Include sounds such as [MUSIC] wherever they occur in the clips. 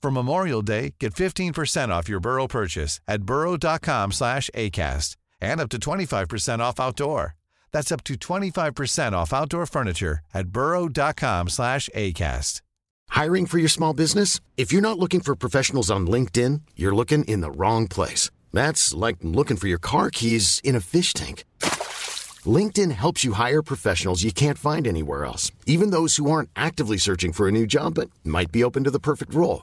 For Memorial Day, get 15% off your Burrow purchase at burrow.com slash ACAST and up to 25% off outdoor. That's up to 25% off outdoor furniture at burrow.com slash ACAST. Hiring for your small business? If you're not looking for professionals on LinkedIn, you're looking in the wrong place. That's like looking for your car keys in a fish tank. LinkedIn helps you hire professionals you can't find anywhere else, even those who aren't actively searching for a new job but might be open to the perfect role.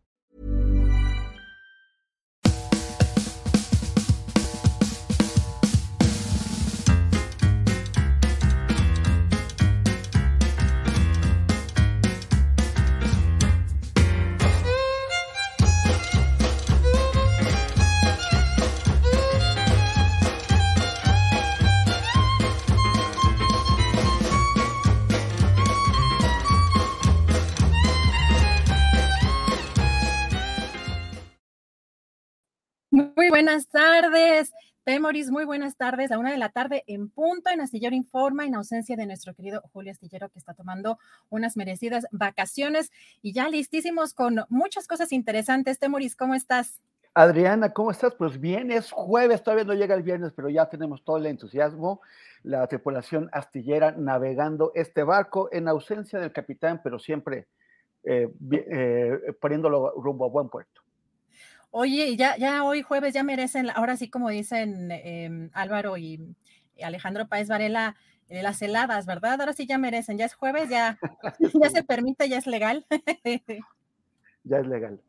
Buenas tardes. Temoris, muy buenas tardes. A una de la tarde en punto en Astillero Informa, en ausencia de nuestro querido Julio Astillero, que está tomando unas merecidas vacaciones y ya listísimos con muchas cosas interesantes. Temoris, ¿cómo estás? Adriana, ¿cómo estás? Pues bien, es jueves, todavía no llega el viernes, pero ya tenemos todo el entusiasmo, la tripulación astillera navegando este barco en ausencia del capitán, pero siempre eh, eh, poniéndolo rumbo a buen puerto. Oye, ya, ya hoy jueves ya merecen, ahora sí como dicen em, Álvaro y Alejandro Páez Varela, eh, las heladas, ¿verdad? Ahora sí ya merecen, ya es jueves, ya, [LAUGHS] ya se permite, ya es legal. [LAUGHS] ya es legal.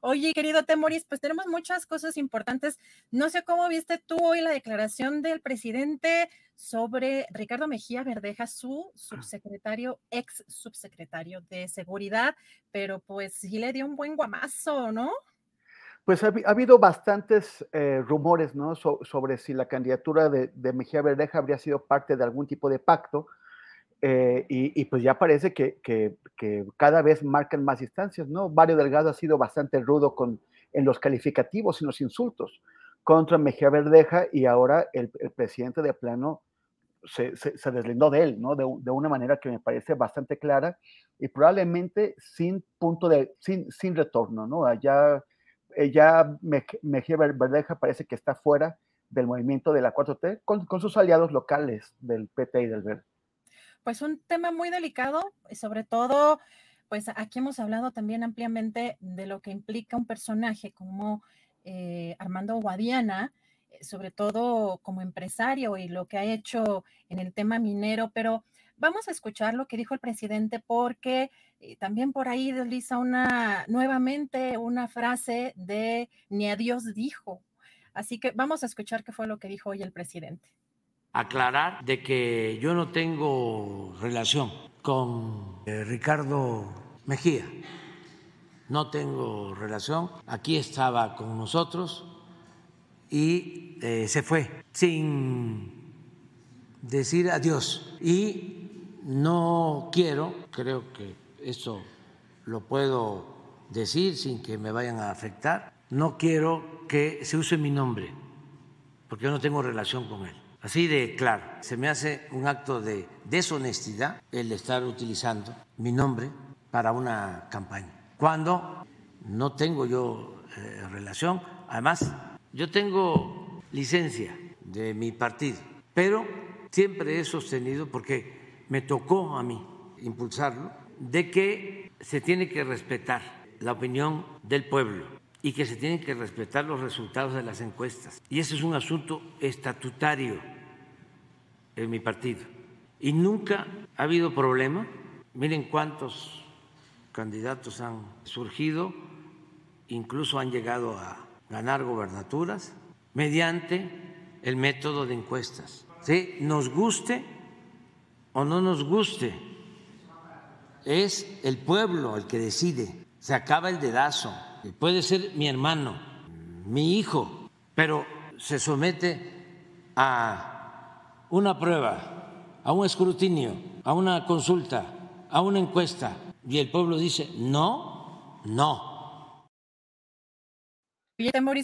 Oye, querido Temoris, pues tenemos muchas cosas importantes. No sé cómo viste tú hoy la declaración del presidente sobre Ricardo Mejía Verdeja, su subsecretario, ex subsecretario de seguridad, pero pues sí le dio un buen guamazo, ¿no? Pues ha, habido bastantes eh, rumores ¿no? sobre si la candidatura de, Mejía Verdeja habría sido parte de algún tipo de pacto, eh, y, pues ya parece que, cada vez marcan más distancias, ¿no? Mario Delgado ha sido bastante rudo con, en los calificativos y los insultos contra Mejía Verdeja, y ahora el, presidente de plano se, deslindó de él, ¿no? De, de, una manera que me parece bastante clara y probablemente sin punto de, sin, sin retorno, ¿no? Allá ya Mejía Verdeja parece que está fuera del movimiento de la 4T con, sus aliados locales del PT y del Verde. Pues un tema muy delicado, sobre todo, pues aquí hemos hablado también ampliamente de lo que implica un personaje como eh, Armando Guadiana, eh, sobre todo como empresario y lo que ha hecho en el tema minero, pero Vamos a escuchar lo que dijo el presidente porque también por ahí desliza una nuevamente una frase de ni a Dios dijo. Así que vamos a escuchar qué fue lo que dijo hoy el presidente. Aclarar de que yo no tengo relación con eh, Ricardo Mejía. No tengo relación. Aquí estaba con nosotros y eh, se fue sin decir adiós. Y no quiero, creo que eso lo puedo decir sin que me vayan a afectar, no quiero que se use mi nombre, porque yo no tengo relación con él. Así de claro, se me hace un acto de deshonestidad el estar utilizando mi nombre para una campaña, cuando no tengo yo eh, relación. Además, yo tengo licencia de mi partido, pero siempre he sostenido, porque me tocó a mí impulsarlo, de que se tiene que respetar la opinión del pueblo y que se tienen que respetar los resultados de las encuestas. Y ese es un asunto estatutario en mi partido. Y nunca ha habido problema. Miren cuántos candidatos han surgido, incluso han llegado a ganar gobernaturas. mediante el método de encuestas. ¿Sí? Nos guste o no nos guste, es el pueblo el que decide. Se acaba el dedazo. Puede ser mi hermano, mi hijo, pero se somete a una prueba, a un escrutinio, a una consulta, a una encuesta, y el pueblo dice no, no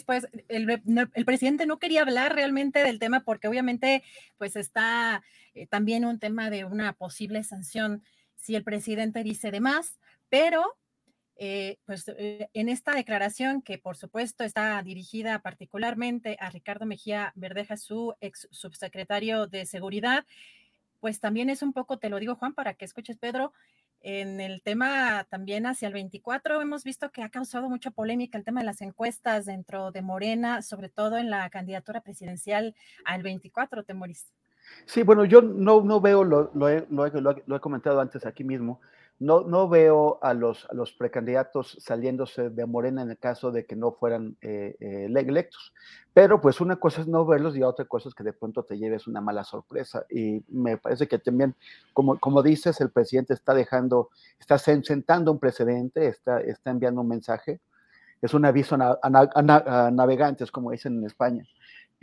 pues el, el, presidente no quería hablar realmente del tema porque obviamente pues está eh, también un tema de una posible sanción si el presidente dice de más, pero eh, pues eh, en esta declaración que por supuesto está dirigida particularmente a Ricardo Mejía Verdeja, su ex subsecretario de Seguridad, pues también es un poco, te lo digo Juan, para que escuches Pedro, en el tema también hacia el 24, hemos visto que ha causado mucha polémica el tema de las encuestas dentro de Morena, sobre todo en la candidatura presidencial al 24, Temoris. Sí, bueno, yo no, no veo, lo, lo, he, lo, he, comentado antes aquí mismo, no, no veo a los, a los precandidatos saliéndose de Morena en el caso de que no fueran eh, eh, electos. Pero pues una cosa es no verlos y otra cosa es que de pronto te lleves una mala sorpresa. Y me parece que también, como, como dices, el presidente está dejando, está sentando un precedente, está, está enviando un mensaje. Es un aviso a, navegantes, como dicen en España.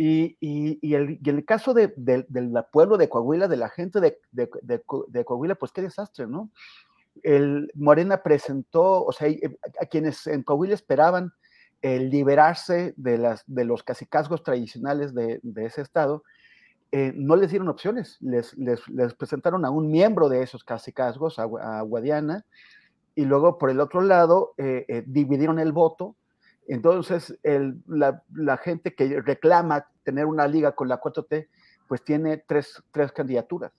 Y, y, el, y, el, caso de, del pueblo de Coahuila, de la gente de, de, de, Coahuila, pues qué desastre, ¿no? el Morena presentó, o sea, a quienes en Coahuila esperaban liberarse de, las, de los casicazgos tradicionales de, ese estado, eh, no les dieron opciones, les, presentaron a un miembro de esos casicazgos, a, a Guadiana, y luego por el otro lado eh, eh, dividieron el voto. Entonces, el, la, gente que reclama tener una liga con la 4T, pues tiene tres, tres candidaturas.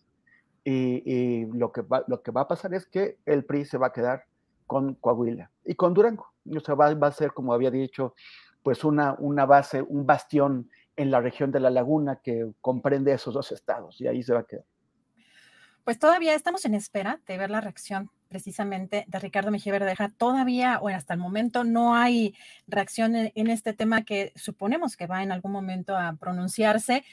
Y, lo, que va, lo que va a pasar es que el PRI se va a quedar con Coahuila y con Durango. O sea, va, va a ser, como había dicho, pues una, una base, un bastión en la región de la laguna que comprende esos dos estados y ahí se va a quedar. Pues todavía estamos en espera de ver la reacción precisamente de Ricardo Mejía Verdeja. Todavía, o hasta el momento, no hay reacción en, este tema que suponemos que va en algún momento a pronunciarse.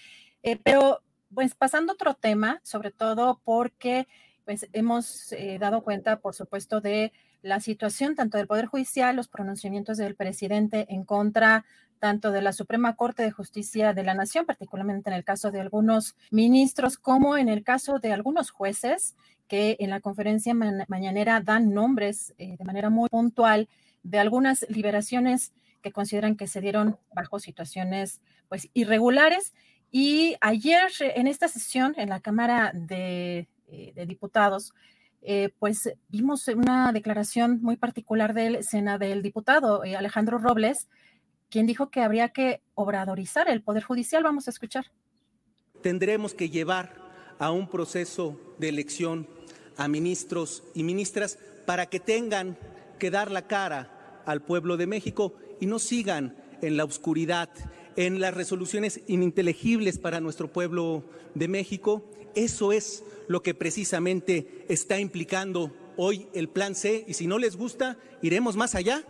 Eh, pero pues pasando a otro tema, sobre todo porque pues, hemos eh, dado cuenta, por supuesto, de la situación tanto del Poder Judicial, los pronunciamientos del presidente en contra tanto de la Suprema Corte de Justicia de la Nación, particularmente en el caso de algunos ministros, como en el caso de algunos jueces que en la conferencia mañanera dan nombres eh, de manera muy puntual de algunas liberaciones que consideran que se dieron bajo situaciones pues irregulares. Y ayer en esta sesión en la Cámara de, eh, Diputados, eh, pues vimos una declaración muy particular del, del diputado Alejandro Robles, quien dijo que habría que obradorizar el Poder Judicial. Vamos a escuchar. Tendremos que llevar a un proceso de elección a ministros y ministras para que tengan que dar la cara al pueblo de México y no sigan en la oscuridad en las resoluciones ininteligibles para nuestro pueblo de México. Eso es lo que precisamente está implicando hoy el Plan C y si no les gusta, iremos más allá.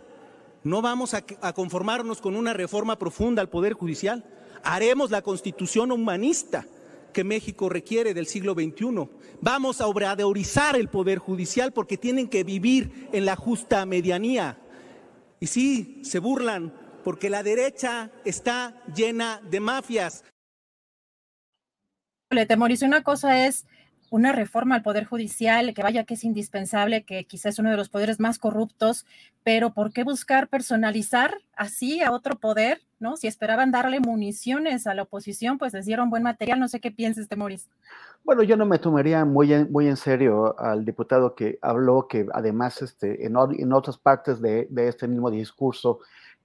No vamos a, conformarnos con una reforma profunda al Poder Judicial. Haremos la constitución humanista que México requiere del siglo XXI. Vamos a obradorizar el Poder Judicial porque tienen que vivir en la justa medianía. Y sí, se burlan porque la derecha está llena de mafias. Temorizo una cosa es una reforma al Poder Judicial, que vaya que es indispensable, que quizás es uno de los poderes más corruptos, pero ¿por qué buscar personalizar así a otro poder? ¿No? Si esperaban darle municiones a la oposición, pues les dieron buen material. No sé qué pienses, Temoris. Bueno, yo no me tomaría muy en, muy en serio al diputado que habló que además este, en, otras partes de, de este mismo discurso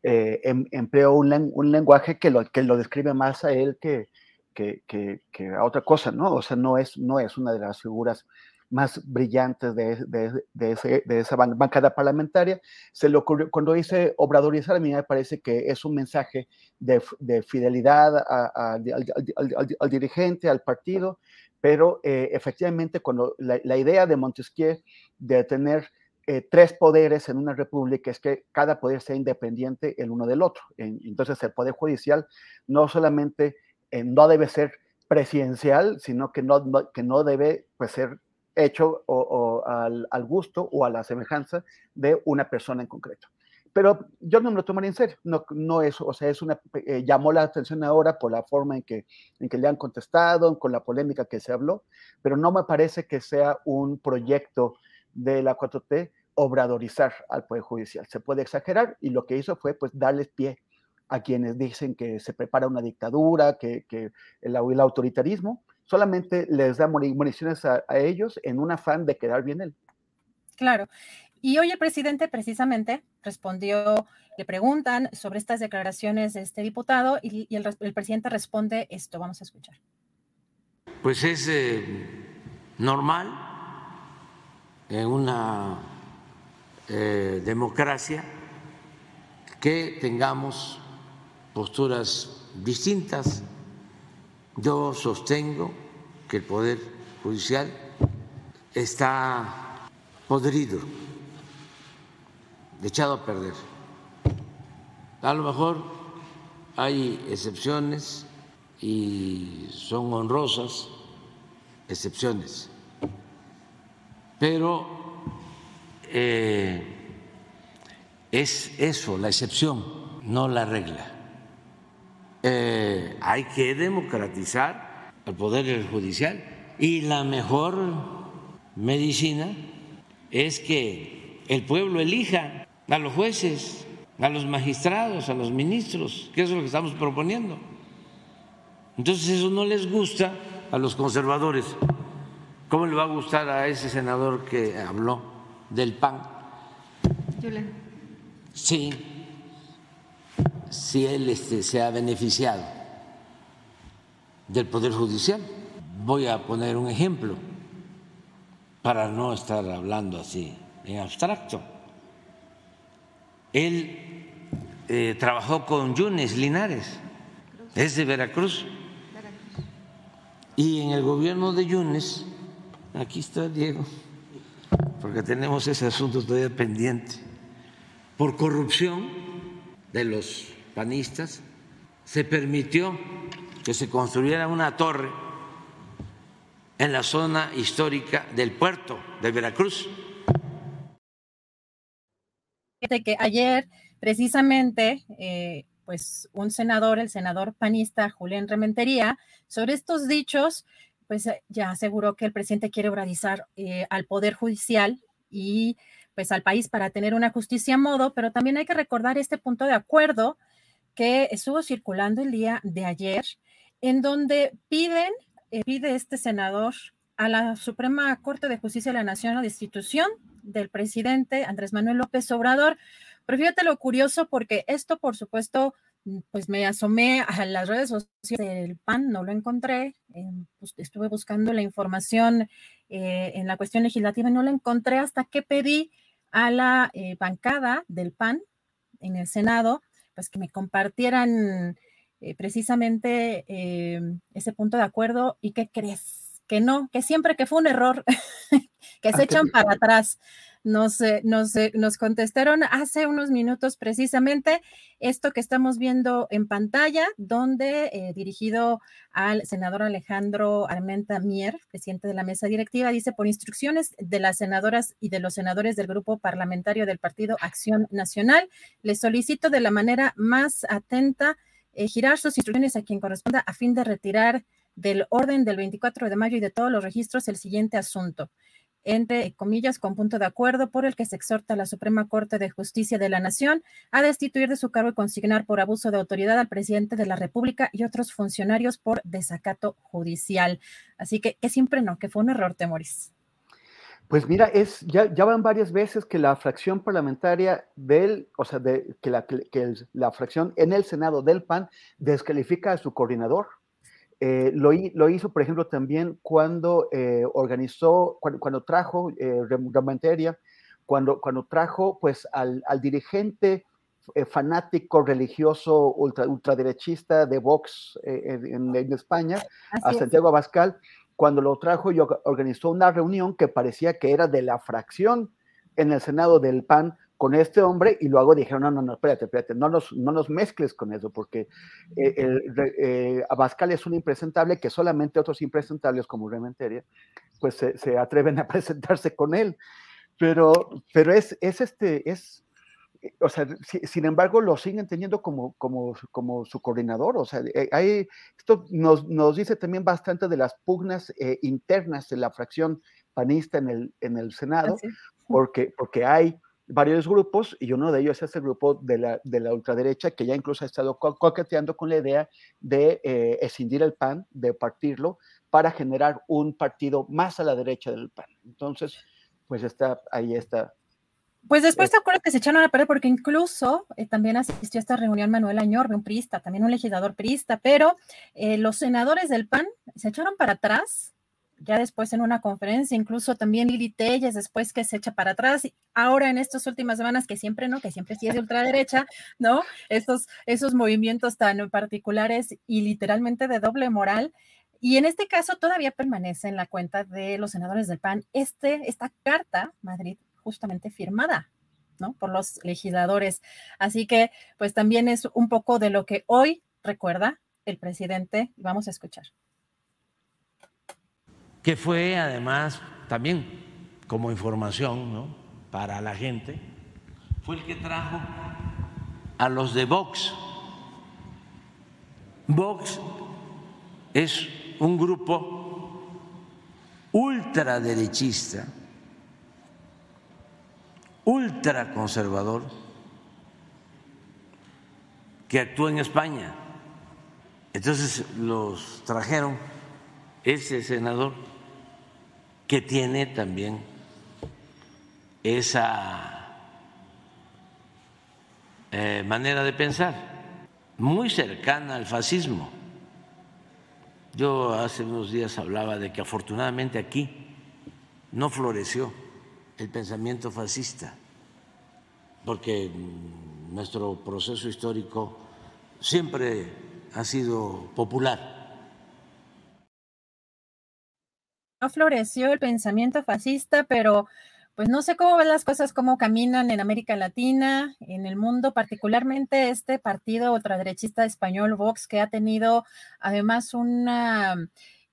eh, em, empleó un, un, lenguaje que lo, que lo describe más a él que, que, que, a otra cosa, ¿no? O sea, no es, no es una de las figuras más brillantes de, de, de, ese, de esa bancada parlamentaria. Se le ocurrió, cuando dice obradorizar, a mí me parece que es un mensaje de, fidelidad al, dirigente, al partido, pero eh, efectivamente cuando la, la, idea de Montesquieu de tener eh, tres poderes en una república es que cada poder sea independiente el uno del otro. entonces el poder judicial no solamente no debe ser presidencial, sino que no, que no debe pues, ser hecho al, al, gusto o a la semejanza de una persona en concreto. Pero yo no me lo tomaría en serio, no, no es, o sea, es una, eh, llamó la atención ahora por la forma en que, en que le han contestado, con la polémica que se habló, pero no me parece que sea un proyecto de la 4T obradorizar al Poder Judicial. Se puede exagerar y lo que hizo fue pues darles pie a quienes dicen que se prepara una dictadura, que, que el, el, autoritarismo, solamente les da municiones a, a, ellos en un afán de quedar bien él. Claro. Y hoy el presidente precisamente respondió, le preguntan sobre estas declaraciones de este diputado y, y el, el, presidente responde esto. Vamos a escuchar. Pues es eh, normal en una eh, democracia que tengamos posturas distintas. Yo sostengo que el Poder Judicial está podrido, echado a perder. A lo mejor hay excepciones y son honrosas excepciones, pero eh, es eso, la excepción, no la regla. Eh, hay que democratizar el poder judicial y la mejor medicina es que el pueblo elija a los jueces, a los magistrados, a los ministros, que eso es lo que estamos proponiendo. Entonces eso no les gusta a los conservadores. ¿Cómo le va a gustar a ese senador que habló del PAN? Sí, si él este, se ha beneficiado del Poder Judicial. Voy a poner un ejemplo para no estar hablando así en abstracto. Él eh, trabajó con Yunes Linares, es de Veracruz. Y en el gobierno de Yunes, aquí está Diego, porque tenemos ese asunto todavía pendiente, por corrupción de los panistas, se permitió que se construyera una torre en la zona histórica del puerto de Veracruz. que ayer precisamente eh, pues un senador, el senador panista Julián Rementería, sobre estos dichos, pues eh, ya aseguró que el presidente quiere obradizar eh, al Poder Judicial y pues al país para tener una justicia a modo, pero también hay que recordar este punto de acuerdo que estuvo circulando el día de ayer, en donde piden, eh, pide este senador a la Suprema Corte de Justicia de la Nación la destitución del presidente Andrés Manuel López Obrador. Pero lo curioso, porque esto, por supuesto, pues me asomé a las redes sociales del PAN, no lo encontré, eh, pues estuve buscando la información eh, en la cuestión legislativa y no la encontré hasta que pedí a la eh, bancada del PAN en el Senado pues que me compartieran eh, precisamente eh, ese punto de acuerdo y qué crees, que no, que siempre que fue un error, [LAUGHS] que se echan para atrás. Nos, nos, nos, contestaron hace unos minutos precisamente esto que estamos viendo en pantalla, donde eh, dirigido al senador Alejandro Armenta Mier, presidente de la mesa directiva, dice, por instrucciones de las senadoras y de los senadores del grupo parlamentario del Partido Acción Nacional, les solicito de la manera más atenta eh, girar sus instrucciones a quien corresponda a fin de retirar del orden del 24 de mayo y de todos los registros el siguiente asunto entre comillas, con punto de acuerdo por el que se exhorta a la Suprema Corte de Justicia de la Nación a destituir de su cargo y consignar por abuso de autoridad al presidente de la República y otros funcionarios por desacato judicial. Así que, que siempre no, que fue un error, Temoris. Pues mira, es, ya, ya van varias veces que la fracción parlamentaria del, o sea, de, que, la, que la fracción en el Senado del PAN descalifica a su coordinador. Eh, lo, lo, hizo, por ejemplo, también cuando eh, organizó, cuando, cuando trajo eh, cuando, cuando trajo pues al, al dirigente eh, fanático religioso ultra, ultraderechista de Vox en, en, España, Así a Santiago es. Abascal, cuando lo trajo y organizó una reunión que parecía que era de la fracción en el Senado del PAN con este hombre y luego dijeron, no, no, no, espérate, espérate, no nos, no nos mezcles con eso, porque eh, el, eh, Abascal es un impresentable que solamente otros impresentables como Rementeria, pues se, se, atreven a [LAUGHS] presentarse con él. Pero, pero es, es este, es, o sea, sin embargo, lo siguen teniendo como, como, como su coordinador. O sea, eh, hay, esto nos, nos dice también bastante de las pugnas eh, internas de la fracción panista en el, en el Senado, porque, porque hay varios grupos y uno de ellos es el grupo de la, de la ultraderecha que ya incluso ha estado co coqueteando con la idea de eh, escindir el PAN, de partirlo, para generar un partido más a la derecha del PAN. Entonces, pues está ahí está. Pues después te acuerdas que se echaron a perder porque incluso eh, también asistió a esta reunión Manuel Añorbe, un priista, también un legislador priista, pero eh, los senadores del PAN se echaron para atrás ya después en una conferencia, incluso también Lili Telles, después que se echa para atrás, ahora en estas últimas semanas, que siempre no, que siempre sí es de ultraderecha, ¿no? Esos, esos movimientos tan particulares y literalmente de doble moral. Y en este caso todavía permanece en la cuenta de los senadores del PAN este, esta carta, Madrid, justamente firmada, ¿no? Por los legisladores. Así que, pues también es un poco de lo que hoy recuerda el presidente. Vamos a escuchar que fue además también como información para la gente, fue el que trajo a los de Vox. Vox es un grupo ultraderechista, ultraconservador, que actúa en España. Entonces los trajeron ese senador que tiene también esa eh, manera de pensar, muy cercana al fascismo. Yo hace unos días hablaba de que afortunadamente aquí no floreció el pensamiento fascista, porque nuestro proceso histórico siempre ha sido popular floreció el pensamiento fascista, pero pues no sé cómo ven las cosas, cómo caminan en América Latina, en el mundo, particularmente este partido ultraderechista español, Vox, que ha tenido además una,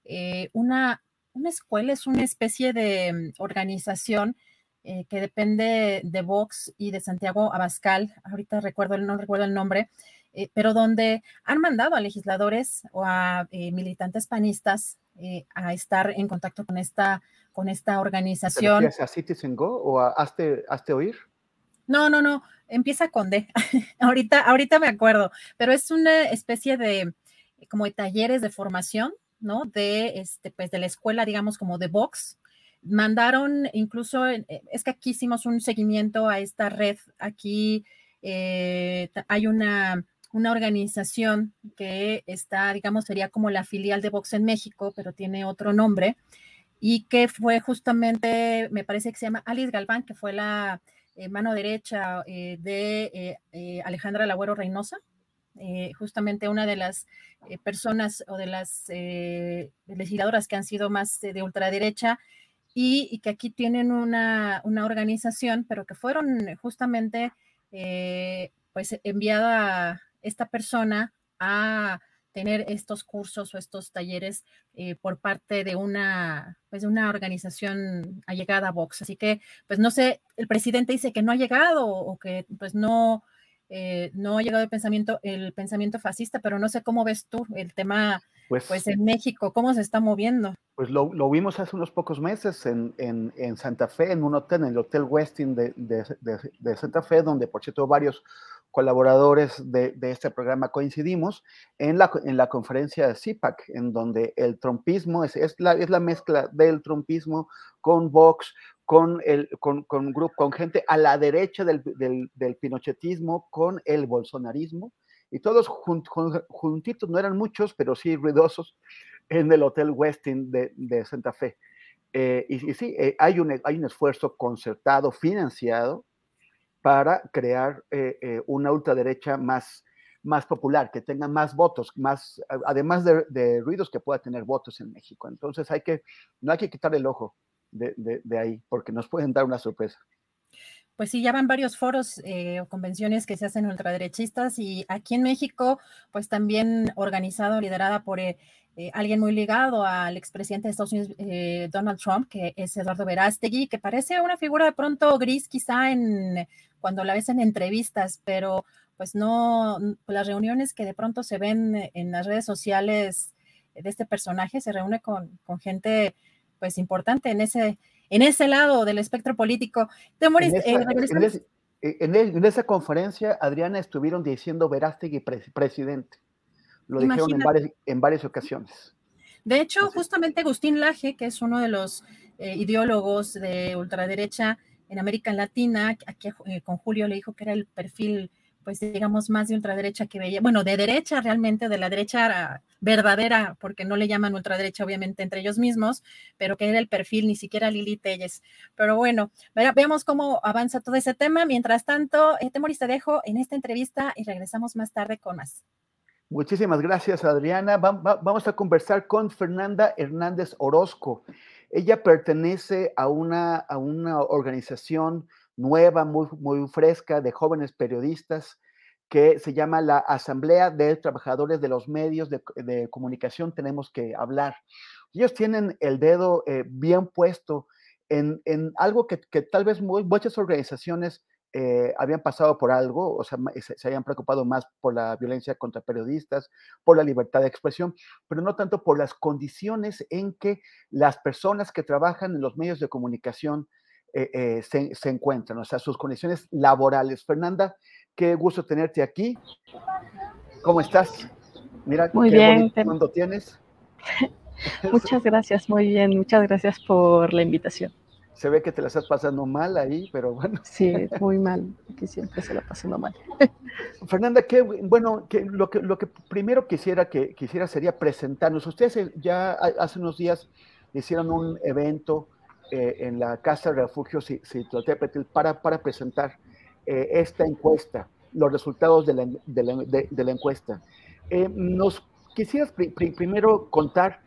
eh, una, una escuela, es una especie de organización eh, que depende de Vox y de Santiago Abascal, ahorita recuerdo, no recuerdo el nombre, eh, pero donde han mandado a legisladores o a militantes panistas eh, a estar en contacto con esta, con esta organización. ¿A Citizen Go o a Hazte, Oír? No, no, no, empieza con D. [LAUGHS] ahorita, ahorita me acuerdo, pero es una especie de como de talleres de formación, ¿no? De este, pues de la escuela, digamos, como de Vox. Mandaron incluso, eh, es que aquí hicimos un seguimiento a esta red. Aquí eh, hay una una organización que está, digamos, sería como la filial de Vox en México, pero tiene otro nombre, y que fue justamente, me parece que se llama Alice Galván, que fue la eh, mano derecha eh, de eh, Alejandra Lagüero Reynosa, justamente una de las personas o de las legisladoras que han sido más de ultraderecha y, que aquí tienen una, una organización, pero que fueron justamente pues enviada esta persona a tener estos cursos o estos talleres eh, por parte de una, pues de una organización allegada a Vox. Así que, pues no sé, el presidente dice que no ha llegado o que pues no, eh, no ha llegado el pensamiento, el pensamiento fascista, pero no sé cómo ves tú el tema pues, pues en México, cómo se está moviendo. Pues lo, lo vimos hace unos pocos meses en, en, en, Santa Fe, en un hotel, en el Hotel Westin de, de, de, de Santa Fe, donde por cierto varios colaboradores de, este programa coincidimos en la, en la conferencia de CIPAC, en donde el trompismo es, es, la, es la mezcla del trompismo con Vox, con, el, con, con, grupo, con gente a la derecha del, del, del pinochetismo, con el bolsonarismo, y todos juntitos, no eran muchos, pero sí ruidosos, en el Hotel Westin de, de Santa Fe. Eh, y, y, sí, eh, hay, un, hay un esfuerzo concertado, financiado, para crear eh, eh, una ultraderecha más, más popular, que tenga más votos, más, además de, ruidos que pueda tener votos en México. Entonces hay que, no hay que quitar el ojo de, ahí, porque nos pueden dar una sorpresa. pues sí, ya van varios foros eh, o convenciones que se hacen ultraderechistas y aquí en México, pues también organizado, liderada por alguien muy ligado al expresidente de Estados Unidos, Donald Trump, que es Eduardo Verástegui, que parece una figura de pronto gris quizá en cuando la ves en entrevistas, pero pues no, las reuniones que de pronto se ven en las redes sociales de este personaje, se reúne con, con gente pues importante en ese, en ese lado del espectro político. en, esa, eh, en, esa conferencia, Adriana, estuvieron diciendo Verástegui presidente. Lo dijeron en varias, en varias, ocasiones. De hecho, justamente Agustín Laje, que es uno de los eh, ideólogos de ultraderecha en América Latina, aquí eh, con Julio le dijo que era el perfil pues digamos, más de ultraderecha que veía, bueno, de derecha realmente, de la derecha verdadera, porque no le llaman ultraderecha obviamente entre ellos mismos, pero que era el perfil, ni siquiera Lili Telles. Pero bueno, veamos cómo avanza todo ese tema. Mientras tanto, eh, Temoris, te dejo en esta entrevista y regresamos más tarde con más. Muchísimas gracias, Adriana. vamos a conversar con Fernanda Hernández Orozco. Ella pertenece a una, a una organización nueva, muy, muy fresca de jóvenes periodistas que se llama la Asamblea de Trabajadores de los Medios de, Comunicación. Tenemos que hablar. Ellos tienen el dedo eh, bien puesto en, algo que, tal vez muchas organizaciones eh, habían pasado por algo, o sea, se, se, habían preocupado más por la violencia contra periodistas, por la libertad de expresión, pero no tanto por las condiciones en que las personas que trabajan en los medios de comunicación eh, eh, se, encuentran, o sea, sus condiciones laborales. Fernanda, qué gusto tenerte aquí. ¿Cómo estás? Mira, muy bien. ¿Cuándo tienes? [LAUGHS] muchas gracias, muy bien. Muchas gracias por la invitación. Se ve que te la estás pasando mal ahí, pero bueno. [LAUGHS] Sí, muy mal, que siempre se la pasando mal. [LAUGHS] Fernanda, qué bueno, que lo que lo que primero quisiera que quisiera sería presentarnos. Ustedes ya hace unos días hicieron un evento eh, en la Casa de Refugio Citlotepetl para, para presentar eh, esta encuesta, los resultados de la, de la, de, la encuesta. Eh, ¿Nos quisieras primero contar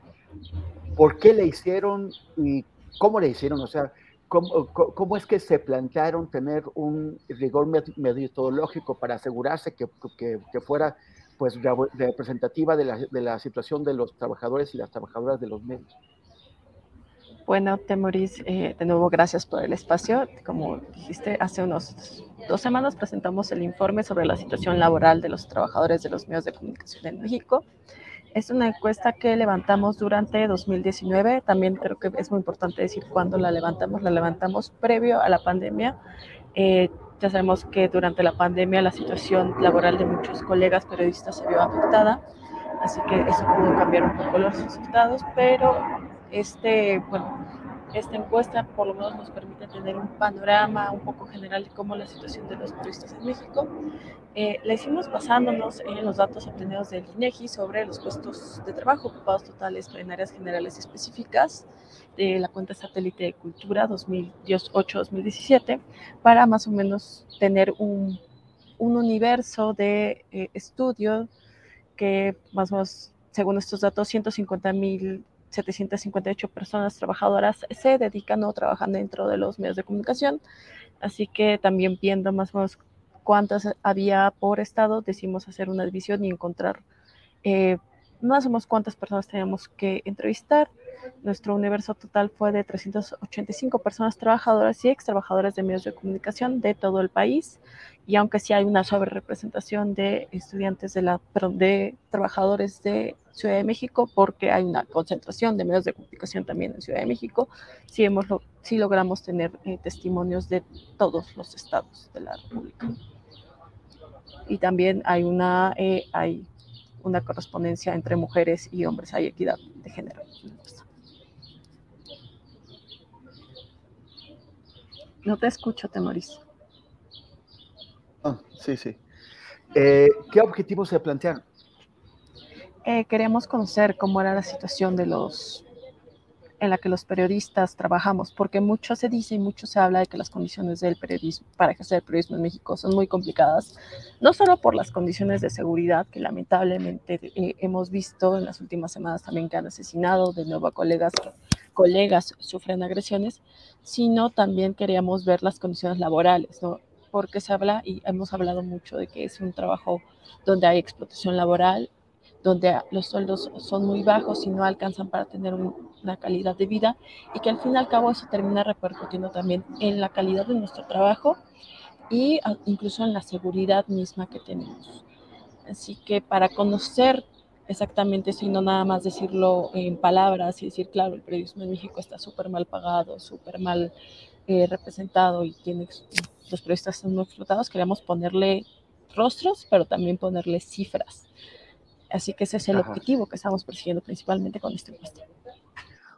por qué le hicieron y cómo le hicieron? O sea, ¿cómo, cómo es que se plantearon tener un rigor metodológico para asegurarse que, que, que fuera pues representativa de la, de la situación de los trabajadores y las trabajadoras de los medios? Bueno, Temoris, eh, de nuevo gracias por el espacio. Como dijiste, hace unos dos semanas presentamos el informe sobre la situación laboral de los trabajadores de los medios de comunicación en México. Es una encuesta que levantamos durante 2019. También creo que es muy importante decir cuándo la levantamos. La levantamos previo a la pandemia. Eh, ya sabemos que durante la pandemia la situación laboral de muchos colegas periodistas se vio afectada, así que eso pudo cambiar un poco los resultados, pero este, bueno, esta encuesta por lo menos nos permite tener un panorama un poco general de cómo la situación de los turistas en México. Eh, la hicimos basándonos en los datos obtenidos del INEGI sobre los puestos de trabajo ocupados totales en áreas generales específicas de la cuenta satélite de cultura 2008-2017 para más o menos tener un, un universo de eh, estudio que más o menos, según estos datos, 150 mil 758 personas trabajadoras se dedican o trabajan dentro de los medios de comunicación. Así que también viendo más o menos cuántas había por estado, decidimos hacer una división y encontrar eh, más o menos cuántas personas teníamos que entrevistar. Nuestro universo total fue de 385 personas trabajadoras y ex trabajadoras de medios de comunicación de todo el país. Y aunque sí hay una sobre representación de estudiantes de la, perdón, de trabajadores de Ciudad de México, porque hay una concentración de medios de comunicación también en Ciudad de México, sí, hemos, sí logramos tener eh, testimonios de todos los estados de la República. Y también hay una, eh, hay una correspondencia entre mujeres y hombres, hay equidad de género. No te escucho, Temoris. Ah, sí, sí. Eh, ¿Qué objetivos se plantearon? Eh, queríamos conocer cómo era la situación de los en la que los periodistas trabajamos, porque mucho se dice y mucho se habla de que las condiciones del periodismo, para ejercer el periodismo en México son muy complicadas, no solo por las condiciones de seguridad que lamentablemente eh, hemos visto en las últimas semanas también que han asesinado de nuevo a colegas que colegas sufren agresiones, sino también queríamos ver las condiciones laborales, ¿no? Porque se habla, y hemos hablado mucho de que es un trabajo donde hay explotación laboral, donde los sueldos son muy bajos y no alcanzan para tener una calidad de vida, y que al fin y al cabo eso termina repercutiendo también en la calidad de nuestro trabajo y incluso en la seguridad misma que tenemos. Así que para conocer exactamente eso y no nada más decirlo en palabras y decir, claro, el periodismo en México está súper mal pagado, súper mal eh, representado y tiene, los periodistas están muy explotados, queríamos ponerle rostros, pero también ponerle cifras. Así que ese es el objetivo que estamos persiguiendo principalmente con este encuesta.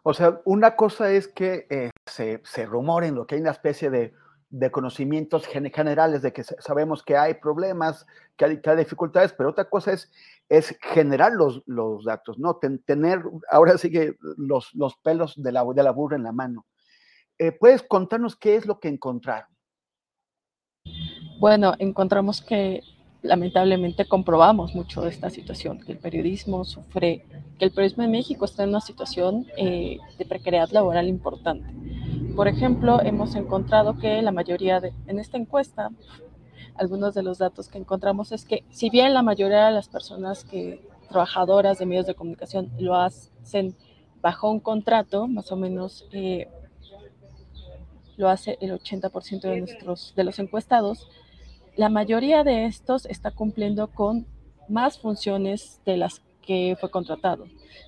O sea, una cosa es que eh, se, se rumoren lo que hay una especie de de conocimientos generales de que sabemos que hay problemas, que hay, dificultades, pero otra cosa es, es generar los, los datos, ¿no? tener, ahora sí que los, los pelos de la, de la burra en la mano. Eh, ¿Puedes contarnos qué es lo que encontraron? Bueno, encontramos que lamentablemente comprobamos mucho de esta situación, que el periodismo sufre, que el periodismo en México está en una situación eh, de precariedad laboral importante por ejemplo, hemos encontrado que la mayoría de, en esta encuesta, algunos de los datos que encontramos es que si bien la mayoría de las personas que trabajadoras de medios de comunicación lo hacen bajo un contrato, más o menos eh, lo hace el 80% de, nuestros, de los encuestados, la mayoría de estos está cumpliendo con más funciones de las que fue contratado.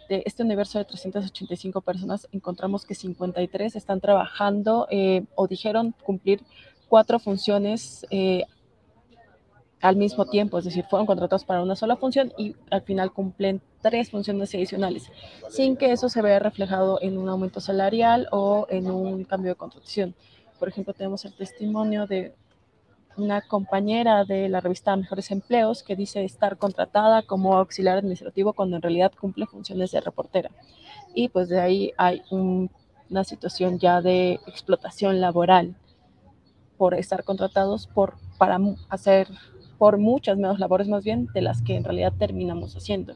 De este universo de 385 personas, encontramos que 53 están trabajando eh, o dijeron cumplir cuatro funciones eh, al mismo tiempo, es decir, fueron contratados para una sola función y al final cumplen tres funciones adicionales, sin que eso se vea reflejado en un aumento salarial o en un cambio de contratación. Por ejemplo, tenemos el testimonio de una compañera de la revista Mejores Empleos que dice estar contratada como auxiliar administrativo cuando en realidad cumple funciones de reportera. Y pues de ahí hay una situación ya de explotación laboral por estar contratados por, para hacer por muchas menos labores más bien de las que en realidad terminamos haciendo,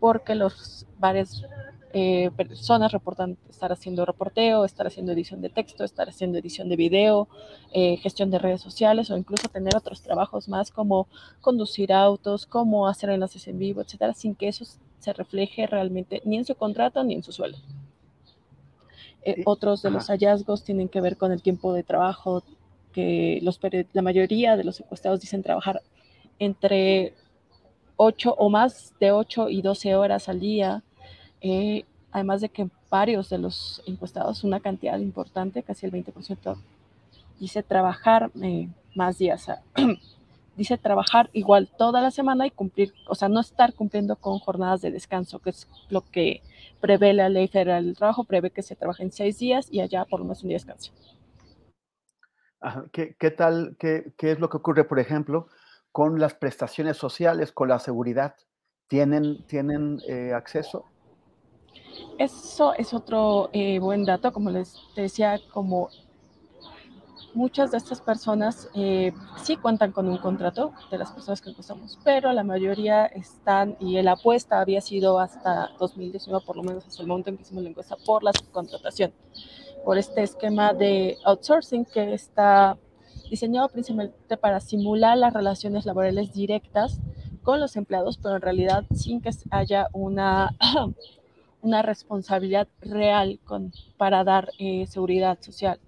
porque los bares eh, personas reportan estar haciendo reporteo, estar haciendo edición de texto, estar haciendo edición de video, eh, gestión de redes sociales o incluso tener otros trabajos más como conducir autos, como hacer enlaces en vivo, etcétera, sin que eso se refleje realmente ni en su contrato ni en su sueldo. Eh, otros de los hallazgos tienen que ver con el tiempo de trabajo que los, la mayoría de los secuestrados dicen trabajar entre 8 o más de 8 y 12 horas al día, eh, además de que varios de los encuestados, una cantidad importante, casi el 20%, dice trabajar eh, más días. [CLEARS THROAT] dice trabajar igual toda la semana y cumplir, o sea, no estar cumpliendo con jornadas de descanso, que es lo que prevé la ley federal del trabajo, prevé que se trabaje en seis días y allá por lo menos un día descanso. ¿Qué, tal, qué, es lo que ocurre, por ejemplo, con las prestaciones sociales, con la seguridad? ¿Tienen, tienen eh, acceso? Eso es otro eh, buen dato, como les decía, como muchas de estas personas eh, sí cuentan con un contrato de las personas que encuestamos, pero la mayoría están, y la apuesta había sido hasta 2019, por lo menos hasta el momento en que hicimos la encuesta, por la subcontratación, por este esquema de outsourcing que está diseñado principalmente para simular las relaciones laborales directas con los empleados, pero en realidad sin que haya una [CLEARS THROAT] una responsabilidad real con, para dar eh, seguridad social.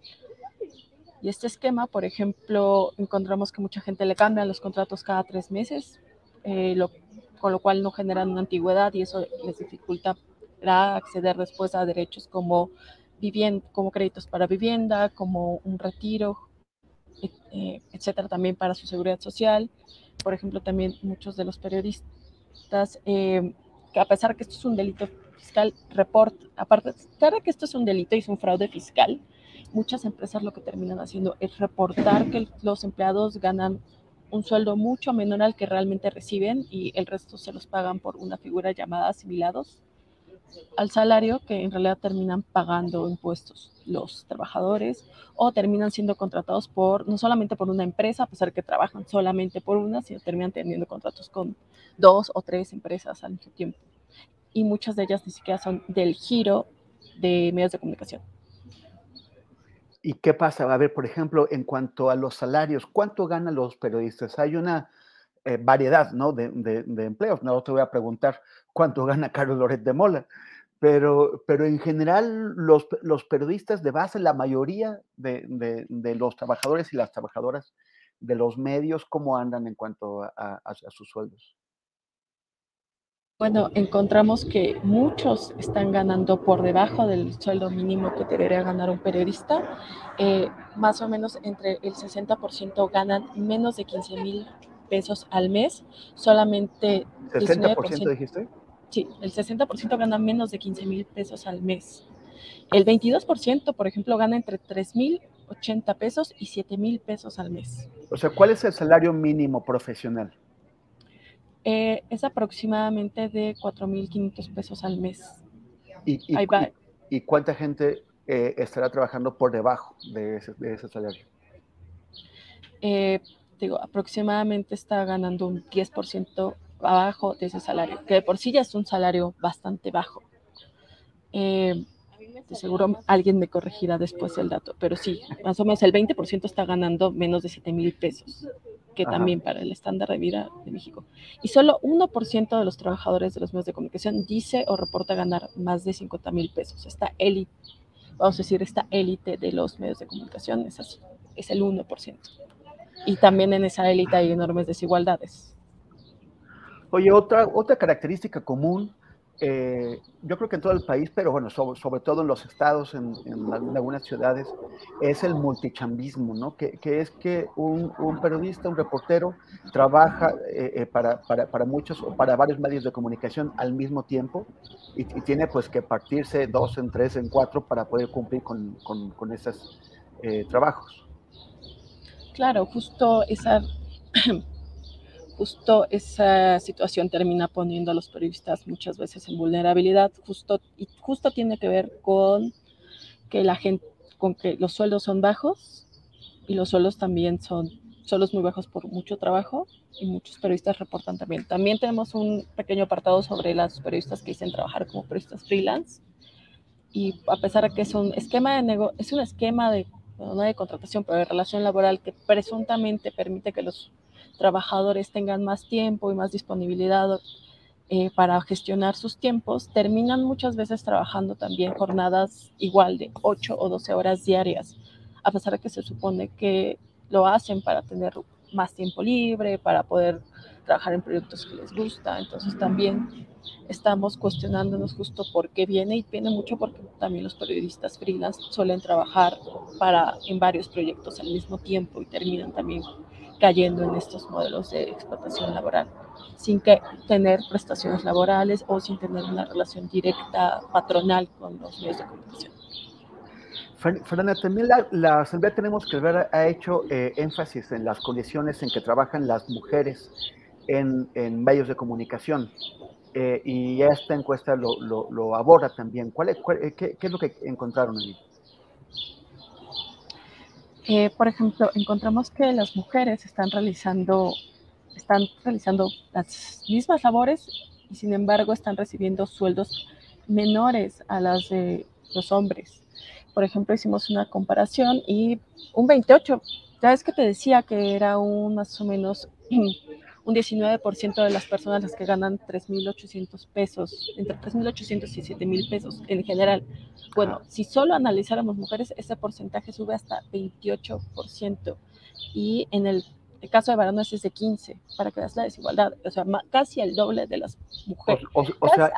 Y este esquema, por ejemplo, encontramos que mucha gente le cambia los contratos cada tres meses, eh, con lo cual no generan una antigüedad y eso les dificulta acceder después a derechos como, vivienda, como créditos para vivienda, como un retiro, eh, etcétera, también para su seguridad social. Por ejemplo, también muchos de los periodistas, que a pesar que esto es un delito fiscal report, aparte, de que esto es un delito y es un fraude fiscal, muchas empresas lo que terminan haciendo es reportar que los empleados ganan un sueldo mucho menor al que realmente reciben y el resto se los pagan por una figura llamada asimilados al salario que en realidad terminan pagando impuestos los trabajadores o terminan siendo contratados por no solamente por una empresa, a pesar que trabajan solamente por una, sino terminan teniendo contratos con dos o tres empresas al mismo tiempo y muchas de ellas ni siquiera son del giro de medios de comunicación. ¿Y qué pasa? A ver, por ejemplo, en cuanto a los salarios, ¿cuánto ganan los periodistas? Hay una eh, variedad ¿no? de, de, empleos. No te voy a preguntar cuánto gana Carlos Loret de Mola, pero, pero en general los, los periodistas de base, la mayoría de, de, los trabajadores y las trabajadoras de los medios, ¿cómo andan en cuanto a sus sueldos? Bueno, encontramos que muchos están ganando por debajo del sueldo mínimo que debería ganar un periodista. Eh, más o menos entre el 60% ganan menos de 15 mil pesos al mes. Solamente... ¿60% dijiste? Sí, el 60% gana menos de 15 mil pesos al mes. El 22%, por ejemplo, gana entre 3 mil 80 pesos y 7 mil pesos al mes. O sea, ¿cuál es el salario mínimo profesional? Eh, es aproximadamente de 4.500 pesos al mes. ¿Y, y, cuánta gente eh, estará trabajando por debajo de ese, salario? Eh, digo, aproximadamente está ganando un 10% abajo de ese salario, que de por sí ya es un salario bastante bajo. de seguro alguien me corregirá después el dato, pero sí, más o menos el 20% está ganando menos de 7 mil pesos que también para el estándar de vida de México. Y solo 1% de los trabajadores de los medios de comunicación dice o reporta ganar más de 50 mil pesos. Esta élite, vamos a decir, esta élite de los medios de comunicación es así, es el 1%. Y también en esa élite hay enormes desigualdades. Oye, otra, otra característica común eh, yo creo que en todo el país, pero bueno, sobre, todo en los estados, en, algunas ciudades, es el multichambismo, ¿no? Que, es que un, periodista, un reportero, trabaja eh, eh, para, para, muchos o para varios medios de comunicación al mismo tiempo y, tiene pues que partirse dos, en tres, en cuatro para poder cumplir con, con, con esos trabajos. Claro, justo esa [CLEARS THROAT] justo esa situación termina poniendo a los periodistas muchas veces en vulnerabilidad, justo, y justo tiene que ver con que la gente, con que los sueldos son bajos y los sueldos también son sueldos muy bajos por mucho trabajo y muchos periodistas reportan también. También tenemos un pequeño apartado sobre las periodistas que dicen trabajar como periodistas freelance y a pesar de que es un esquema de nego es un esquema de no de contratación, pero de relación laboral que presuntamente permite que los trabajadores tengan más tiempo y más disponibilidad eh, para gestionar sus tiempos, terminan muchas veces trabajando también jornadas igual de 8 o 12 horas diarias, a pesar de que se supone que lo hacen para tener más tiempo libre, para poder trabajar en proyectos que les gusta. Entonces también estamos cuestionándonos justo por qué viene y viene mucho porque también los periodistas freelance suelen trabajar para en varios proyectos al mismo tiempo y terminan también cayendo en estos modelos de explotación laboral, sin que tener prestaciones laborales o sin tener una relación directa patronal con los medios de comunicación. Fernanda, también la, Asamblea Tenemos que Ver ha hecho eh, énfasis en las condiciones en que trabajan las mujeres en, medios de comunicación. Eh, y esta encuesta lo, aborda también. ¿Cuál, qué, ¿Qué, es lo que encontraron allí? Eh, por ejemplo, encontramos que las mujeres están realizando, están realizando las mismas labores y sin embargo están recibiendo sueldos menores a las de los hombres. Por ejemplo, hicimos una comparación y un 28, ya es que te decía que era un más o menos [CLEARS THROAT] un 19% de las personas las que ganan 3.800 pesos, entre 3.800 y 7.000 pesos en general. Bueno, si solo analizáramos mujeres, ese porcentaje sube hasta 28%. Y en el, caso de varones es de 15, para que veas la desigualdad. O sea, casi el doble de las mujeres. O, sea,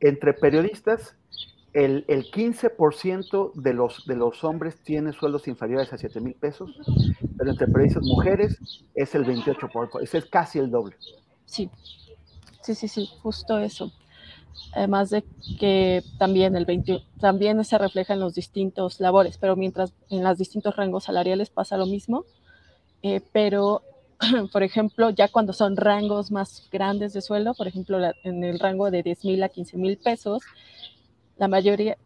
entre periodistas el, el 15% de los, de los hombres tiene sueldos inferiores a 7 mil pesos, pero entre periodistas mujeres es el 28%, ese es casi el doble. Sí, sí, sí, sí, justo eso. Además de que también el 20, también se refleja en los distintos labores, pero mientras en los distintos rangos salariales pasa lo mismo, eh, pero [CLEARS THROAT] por ejemplo, ya cuando son rangos más grandes de sueldo, por ejemplo, en el rango de 10 mil a 15 mil pesos, la mayoría,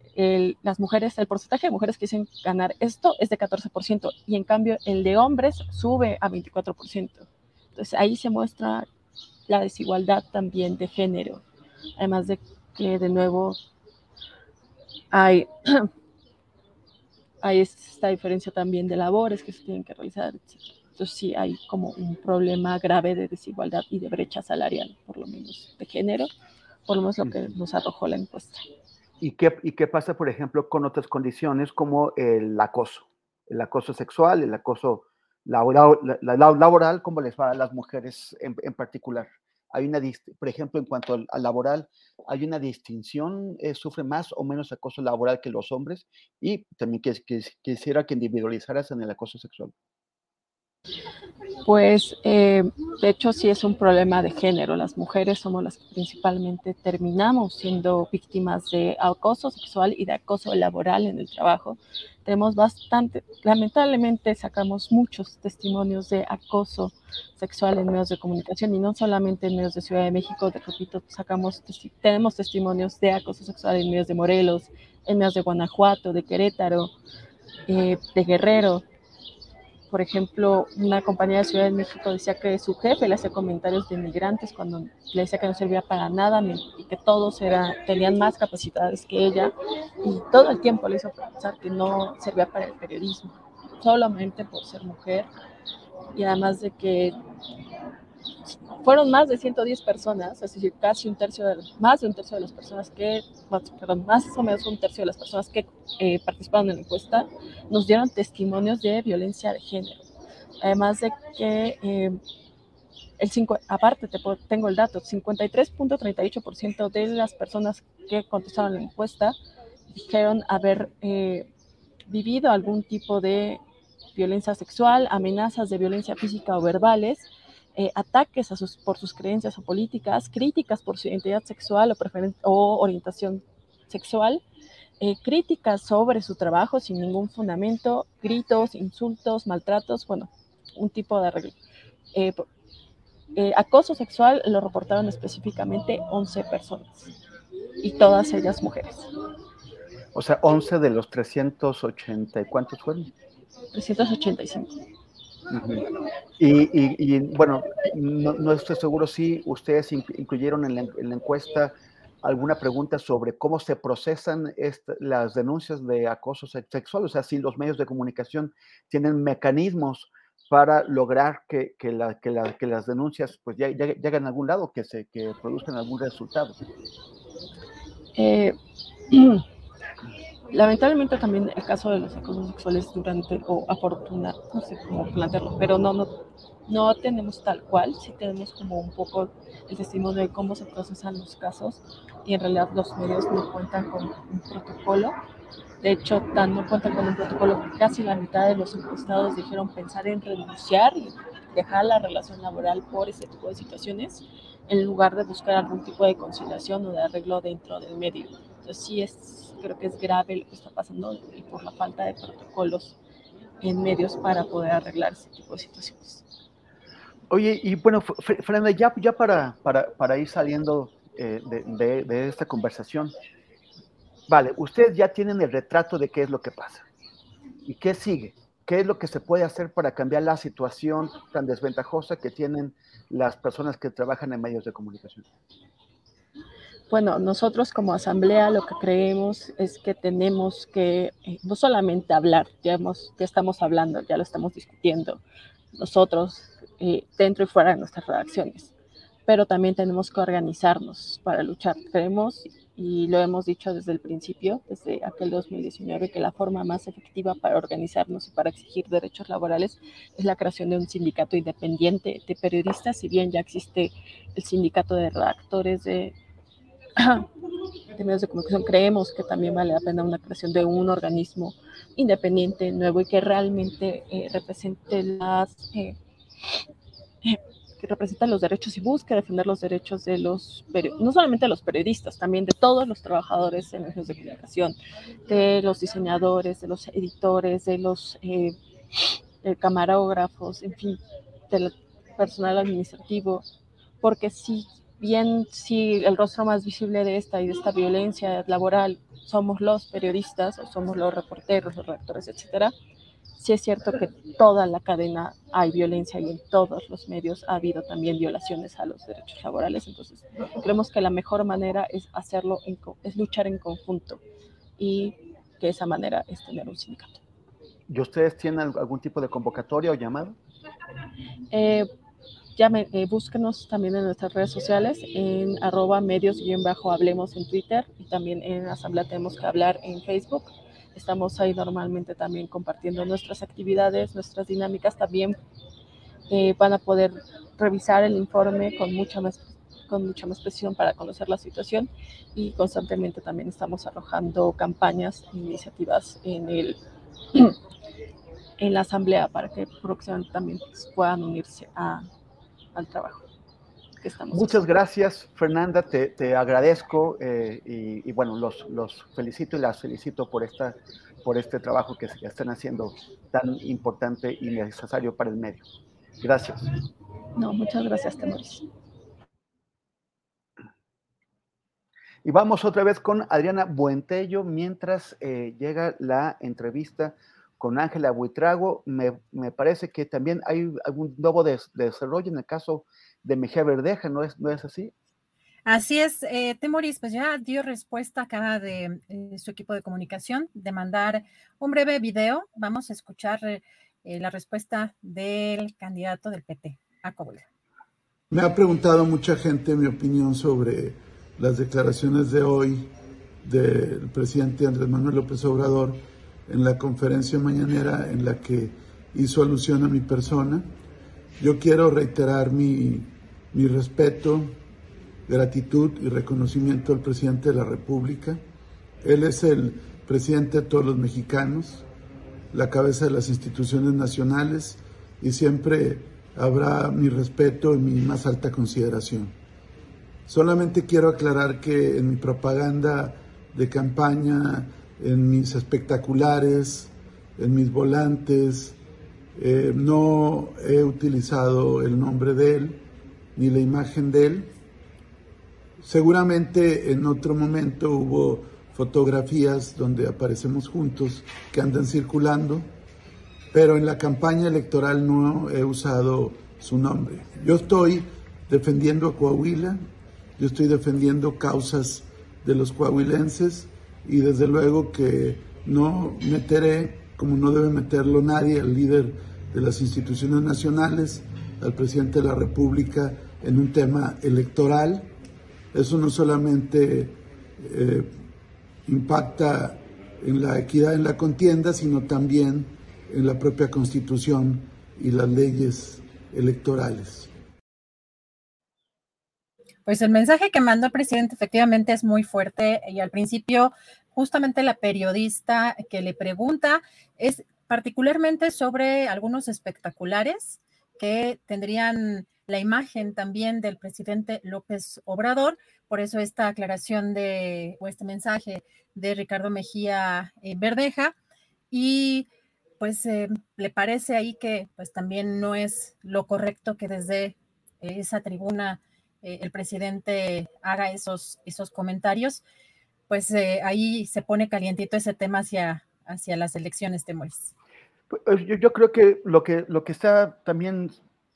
las mujeres, el porcentaje de mujeres que dicen ganar esto es de 14% y en cambio el de hombres sube a 24%. Entonces ahí se muestra la desigualdad también de género, además de que de nuevo hay, [CLEARS THROAT] hay esta diferencia también de labores que se tienen que realizar, etc. Entonces sí hay como un problema grave de desigualdad y de brecha salarial, por lo menos de género, por lo menos lo que nos arrojó la encuesta. ¿Y qué, ¿Y qué pasa, por ejemplo, con otras condiciones como el acoso? El acoso sexual, el acoso laboral, laboral ¿cómo les va a las mujeres en, en particular? Hay una, por ejemplo, en cuanto al, laboral, hay una distinción, eh, sufre más o menos acoso laboral que los hombres y también quisiera que individualizaras en el acoso sexual. Pues eh, de hecho sí es un problema de género. Las mujeres somos las que principalmente terminamos siendo víctimas de acoso sexual y de acoso laboral en el trabajo. Tenemos bastante, lamentablemente sacamos muchos testimonios de acoso sexual en medios de comunicación y no solamente en medios de Ciudad de México, de repito, sacamos, tenemos testimonios de acoso sexual en medios de Morelos, en medios de Guanajuato, de Querétaro, eh, de Guerrero, por ejemplo, una compañía de Ciudad de México decía que su jefe le hacía comentarios de inmigrantes cuando le decía que no servía para nada y que todos era, tenían más capacidades que ella y todo el tiempo le hizo pensar que no servía para el periodismo, solamente por ser mujer y además de que fueron más de 110 personas, es decir, casi un tercio, de, más de un tercio de las personas que, perdón, más o menos un tercio de las personas que eh, participaron en la encuesta nos dieron testimonios de violencia de género. Además de que, eh, el cinco, aparte te tengo el dato, 53.38% de las personas que contestaron la encuesta dijeron haber eh, vivido algún tipo de violencia sexual, amenazas de violencia física o verbales, eh, ataques a sus, por sus creencias o políticas, críticas por su identidad sexual o, o orientación sexual, eh, críticas sobre su trabajo sin ningún fundamento, gritos, insultos, maltratos, bueno, un tipo de arreglo. Eh, acoso sexual lo reportaron específicamente 11 personas y todas ellas mujeres. O sea, 11 de los 380, ¿cuántos fueron? 385. Y, bueno, no, estoy seguro si ustedes incluyeron en la, encuesta alguna pregunta sobre cómo se procesan las denuncias de acoso sexual, o sea, si los medios de comunicación tienen mecanismos para lograr que, las denuncias pues lleguen a algún lado, que, se, que produzcan algún resultado. Eh, [CLEARS THROAT] lamentablemente también el caso de los acosos sexuales durante, o afortunado, no sé cómo plantearlo, pero no, no, no tenemos tal cual, sí tenemos como un poco el testimonio de cómo se procesan los casos y en realidad los medios no cuentan con un protocolo. De hecho, tan no cuentan con un protocolo que casi la mitad de los encuestados dijeron pensar en renunciar y dejar la relación laboral por ese tipo de situaciones en lugar de buscar algún tipo de conciliación o de arreglo dentro del medio. Entonces sí es, creo que es grave lo que está pasando y por la falta de protocolos en medios para poder arreglar ese tipo de situaciones. Oye, y bueno, Fernanda, ya, para, para, para ir saliendo eh, de, de, esta conversación, vale, ustedes ya tienen el retrato de qué es lo que pasa. ¿Y qué sigue? ¿Qué es lo que se puede hacer para cambiar la situación tan desventajosa que tienen las personas que trabajan en medios de comunicación? Bueno, nosotros como asamblea lo que creemos es que tenemos que eh, no solamente hablar, ya, hemos, ya estamos hablando, ya lo estamos discutiendo nosotros eh, dentro y fuera de nuestras redacciones, pero también tenemos que organizarnos para luchar. Creemos, y lo hemos dicho desde el principio, desde aquel 2019, que la forma más efectiva para organizarnos y para exigir derechos laborales es la creación de un sindicato independiente de periodistas, si bien ya existe el sindicato de redactores de de medios de comunicación, creemos que también vale la pena una creación de un organismo independiente, nuevo y que realmente eh, represente las... Eh, eh, que representa los derechos y busque defender los derechos de los, no solamente de los periodistas, también de todos los trabajadores en medios de comunicación, de los diseñadores, de los editores, de los camarógrafos, en fin, del personal administrativo, porque sí bien si el rostro más visible de esta y de esta violencia laboral somos los periodistas o somos los reporteros, los redactores, etcétera, sí es cierto que toda la cadena hay violencia y en todos los medios ha habido también violaciones a los derechos laborales. Entonces, creemos que la mejor manera es hacerlo, es luchar en conjunto y que esa manera es tener un sindicato. ¿Y ustedes tienen algún tipo de convocatoria o llamado? Eh, llame, eh, búsquenos también en nuestras redes sociales, en arroba medios-hablemos en Twitter y también en Asamblea Tenemos que Hablar en Facebook. Estamos ahí normalmente también compartiendo nuestras actividades, nuestras dinámicas. También eh, van a poder revisar el informe con mucha más con mucha más presión para conocer la situación y constantemente también estamos arrojando campañas e iniciativas en el [CLEARS THROAT] en la asamblea para que próximamente también puedan unirse a, al trabajo. Que estamos Muchas gracias, Fernanda, te, te agradezco eh, y, y, bueno, los, los, felicito y las felicito por, esta, por este trabajo que están haciendo tan importante y necesario para el medio. Gracias. No, muchas gracias, Temoris. Y vamos otra vez con Adriana Buentello mientras eh, llega la entrevista con Ángela Buitrago. Me, me, parece que también hay algún nuevo des, desarrollo en el caso de Mejía Verdeja, ¿no es, no es así? Así es, eh, Temoris, pues ya dio respuesta a cada de eh, su equipo de comunicación de mandar un breve video. Vamos a escuchar eh, la respuesta del candidato del PT a Coahuila. Me ha preguntado mucha gente mi opinión sobre las declaraciones de hoy del presidente Andrés Manuel López Obrador en la conferencia mañanera en la que hizo alusión a mi persona. Yo quiero reiterar mi, mi respeto, gratitud y reconocimiento al presidente de la República. Él es el presidente de todos los mexicanos, la cabeza de las instituciones nacionales y siempre habrá mi respeto y mi más alta consideración. Solamente quiero aclarar que en mi propaganda de campaña, en mis espectaculares, en mis volantes, eh, no he utilizado el nombre de él ni la imagen de él. Seguramente en otro momento hubo fotografías donde aparecemos juntos que andan circulando, pero en la campaña electoral no he usado su nombre. Yo estoy defendiendo a Coahuila, yo estoy defendiendo causas de los coahuilenses y desde luego que no meteré, como no debe meterlo nadie, al líder de las instituciones nacionales, al presidente de la República, en un tema electoral. Eso no solamente eh, impacta en la equidad en la contienda, sino también en la propia constitución y las leyes electorales. Pues el mensaje que mandó el presidente efectivamente es muy fuerte y al principio justamente la periodista que le pregunta es particularmente sobre algunos espectaculares que tendrían la imagen también del presidente López Obrador. Por eso esta aclaración de, o este mensaje de Ricardo Mejía eh, Verdeja. Y pues eh, le parece ahí que pues también no es lo correcto que desde esa tribuna eh, el presidente haga esos, esos comentarios, pues eh, ahí se pone calientito ese tema hacia, hacia las elecciones, Temoris. Pues, yo, yo, creo que lo, que lo que está también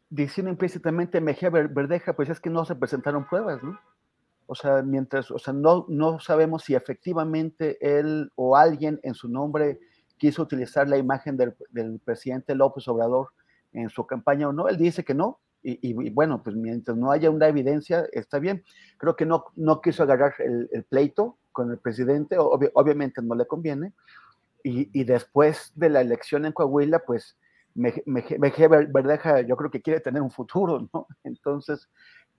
diciendo implícitamente Mejía Verdeja, pues es que no se presentaron pruebas, ¿no? O sea, mientras, o sea, no, no sabemos si efectivamente él o alguien en su nombre quiso utilizar la imagen del, del presidente López Obrador en su campaña o no. Él dice que no, y, y, bueno, pues mientras no haya una evidencia, está bien. Creo que no, no quiso agarrar el, el pleito con el presidente, ob obviamente no le conviene. Y, y, después de la elección en Coahuila, pues Mejía Verdeja yo creo que quiere tener un futuro, ¿no? [LAUGHS] Entonces,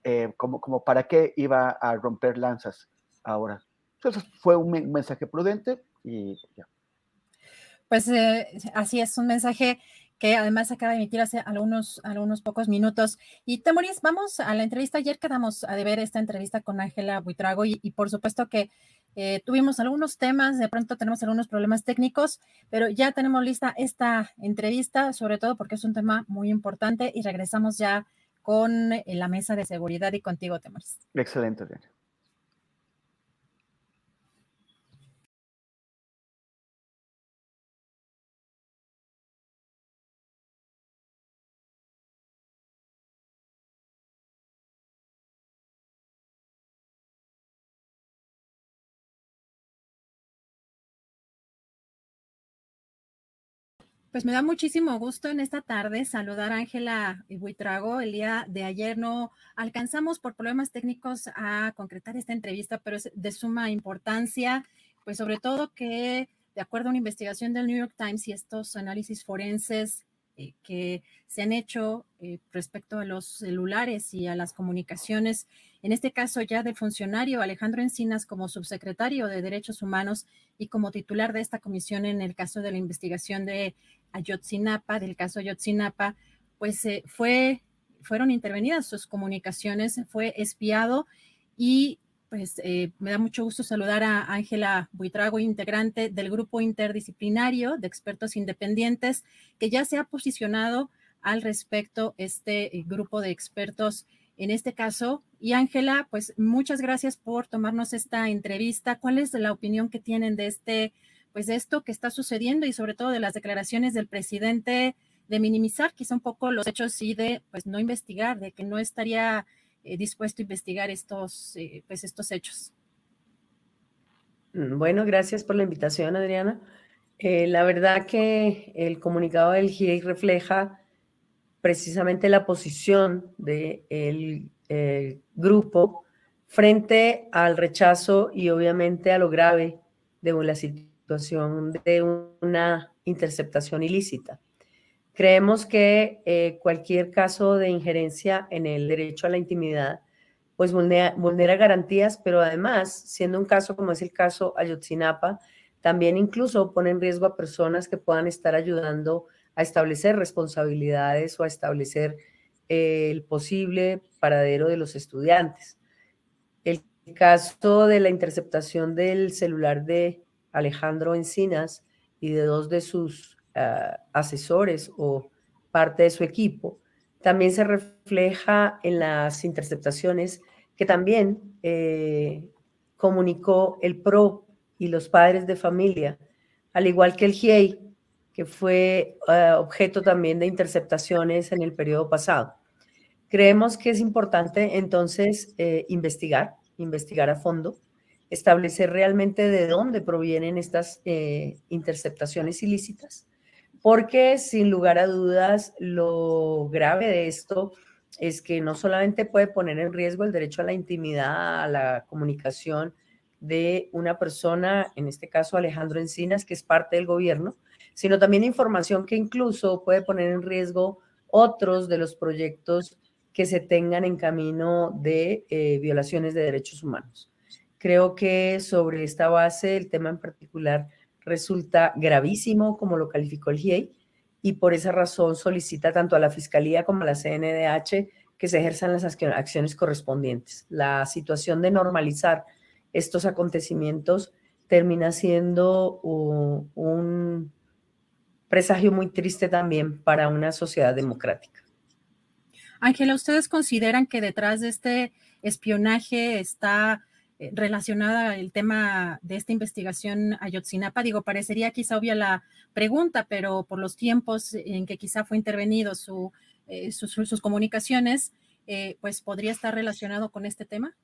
eh, como, como para qué iba a romper lanzas ahora. Entonces fue un mensaje prudente y ya. Pues eh, así es, un mensaje que además acaba de emitir hace algunos, algunos pocos minutos. Y Temoris, vamos a la entrevista. Ayer quedamos a de ver esta entrevista con Ángela Buitrago y, por supuesto que eh, tuvimos algunos temas, de pronto tenemos algunos problemas técnicos, pero ya tenemos lista esta entrevista, sobre todo porque es un tema muy importante y regresamos ya con eh, la mesa de seguridad y contigo, Temoris. Excelente, bien. Pues me da muchísimo gusto en esta tarde saludar a Ángela Buitrago. El día de ayer no alcanzamos por problemas técnicos a concretar esta entrevista, pero es de suma importancia, pues sobre todo que de acuerdo a una investigación del New York Times y estos análisis forenses eh, que se han hecho eh, respecto a los celulares y a las comunicaciones, en este caso ya del funcionario Alejandro Encinas como subsecretario de Derechos Humanos y como titular de esta comisión en el caso de la investigación de Ayotzinapa, del caso Ayotzinapa, pues eh, fue, fueron intervenidas sus comunicaciones, fue espiado y pues eh, me da mucho gusto saludar a Ángela Buitrago, integrante del grupo interdisciplinario de expertos independientes, que ya se ha posicionado al respecto este eh, grupo de expertos en este caso. Y Ángela, pues muchas gracias por tomarnos esta entrevista. ¿Cuál es la opinión que tienen de este, pues de esto que está sucediendo y sobre todo de las declaraciones del presidente de minimizar quizá un poco los hechos y de pues no investigar, de que no estaría eh, dispuesto a investigar estos, eh, pues estos hechos. Mm, bueno, gracias por la invitación, Adriana. Eh, la verdad que el comunicado del GIEI refleja precisamente la posición del grupo frente al rechazo y obviamente a lo grave de la situación de una interceptación ilícita. Creemos que eh, cualquier caso de injerencia en el derecho a la intimidad pues vulnera, garantías, pero además, siendo un caso como es el caso Ayotzinapa, también incluso pone en riesgo a personas que puedan estar ayudando a establecer responsabilidades o a establecer eh, el posible paradero de los estudiantes. El caso de la interceptación del celular de Alejandro Encinas y de dos de sus Ah, asesores o parte de su equipo, también se refleja en las interceptaciones que también eh, comunicó el PRO y los padres de familia, al igual que el GIEI, que fue ah, objeto también de interceptaciones en el periodo pasado. Creemos que es importante entonces eh, investigar, investigar a fondo, establecer realmente de dónde provienen estas eh, interceptaciones ilícitas porque sin lugar a dudas lo grave de esto es que no solamente puede poner en riesgo el derecho a la intimidad, a la comunicación de una persona, en este caso Alejandro Encinas, que es parte del gobierno, sino también información que incluso puede poner en riesgo otros de los proyectos que se tengan en camino de eh, violaciones de derechos humanos. Creo que sobre esta base, el tema en particular resulta gravísimo, como lo calificó el GIEI, y por esa razón solicita tanto a la Fiscalía como a la CNDH que se ejerzan las acciones correspondientes. La situación de normalizar estos acontecimientos termina siendo un presagio muy triste también para una sociedad democrática. Ángela, ¿ustedes consideran que detrás de este espionaje está relacionada al tema de esta investigación Ayotzinapa. Digo, parecería quizá obvia la pregunta, pero por los tiempos en que quizá fue intervenido su, eh, sus, comunicaciones, eh, pues podría estar relacionado con este tema.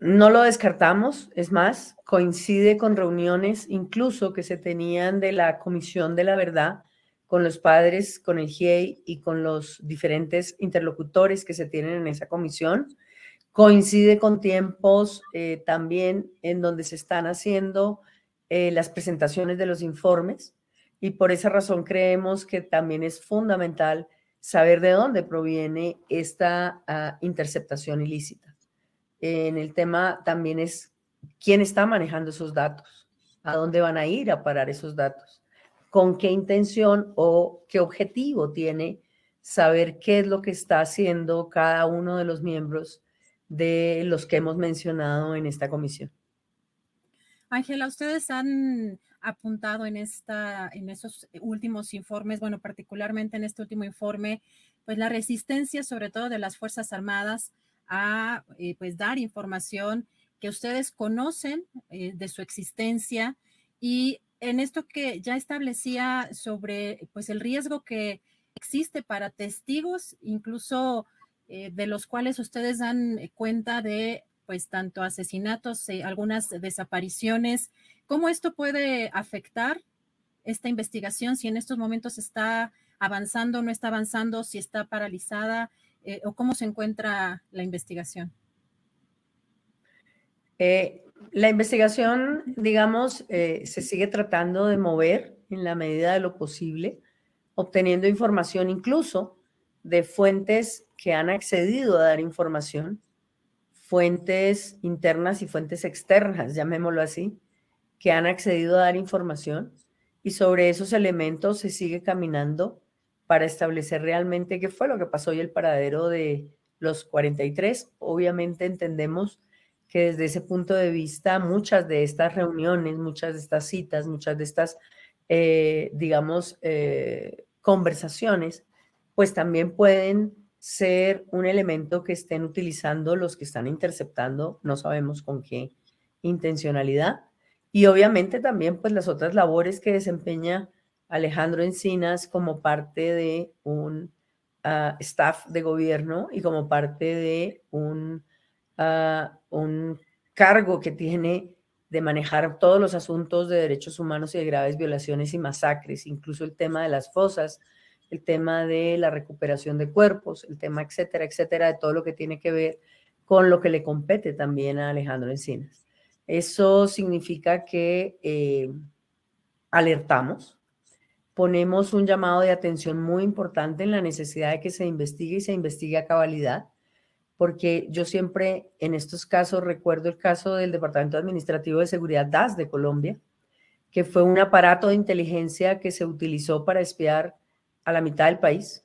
no lo descartamos, es más, coincide con reuniones incluso que se tenían de la Comisión de la Verdad con los padres, con el GIEI y con los diferentes interlocutores que se tienen en esa comisión Coincide con tiempos eh, también en donde se están haciendo eh, las presentaciones de los informes y por esa razón creemos que también es fundamental saber de dónde proviene esta ah, interceptación ilícita. En el tema también es quién está manejando esos datos, a dónde van a ir a parar esos datos, con qué intención o qué objetivo tiene saber qué es lo que está haciendo cada uno de los miembros de los que hemos mencionado en esta comisión. Ángela, ustedes han apuntado en, esta, en esos últimos informes, bueno, particularmente en este último informe, pues la resistencia sobre todo de las Fuerzas Armadas a eh, pues dar información que ustedes conocen eh, de su existencia y en esto que ya establecía sobre pues el riesgo que existe para testigos, incluso eh, de los cuales ustedes dan eh, cuenta de, pues, tanto asesinatos, eh, algunas desapariciones. ¿Cómo esto puede afectar esta investigación, si en estos momentos está avanzando, no está avanzando, si está paralizada eh, o cómo se encuentra la investigación. La investigación, digamos, se sigue tratando de mover en la medida de lo posible, obteniendo información incluso de fuentes que han accedido a dar información, fuentes internas y fuentes externas, llamémoslo así, que han accedido a dar información y sobre esos elementos se sigue caminando para establecer realmente qué fue lo que pasó y el paradero de los 43. Obviamente entendemos que desde ese punto de vista muchas de estas reuniones, muchas de estas citas, muchas de estas, eh, digamos, eh, conversaciones, pues también pueden ser un elemento que estén utilizando los que están interceptando, no sabemos con qué intencionalidad. Y obviamente también pues las otras labores que desempeña Alejandro Encinas como parte de un ah, staff de gobierno y como parte de un, ah, un cargo que tiene de manejar todos los asuntos de derechos humanos y de graves violaciones y masacres, incluso el tema de las fosas, el tema de la recuperación de cuerpos, el tema, etcétera, etcétera, de todo lo que tiene que ver con lo que le compete también a Alejandro Encinas. Eso significa que eh, alertamos, ponemos un llamado de atención muy importante en la necesidad de que se investigue y se investigue a cabalidad, porque yo siempre en estos casos recuerdo el caso del Departamento Administrativo de Seguridad DAS de Colombia, que fue un aparato de inteligencia que se utilizó para espiar a la mitad del país.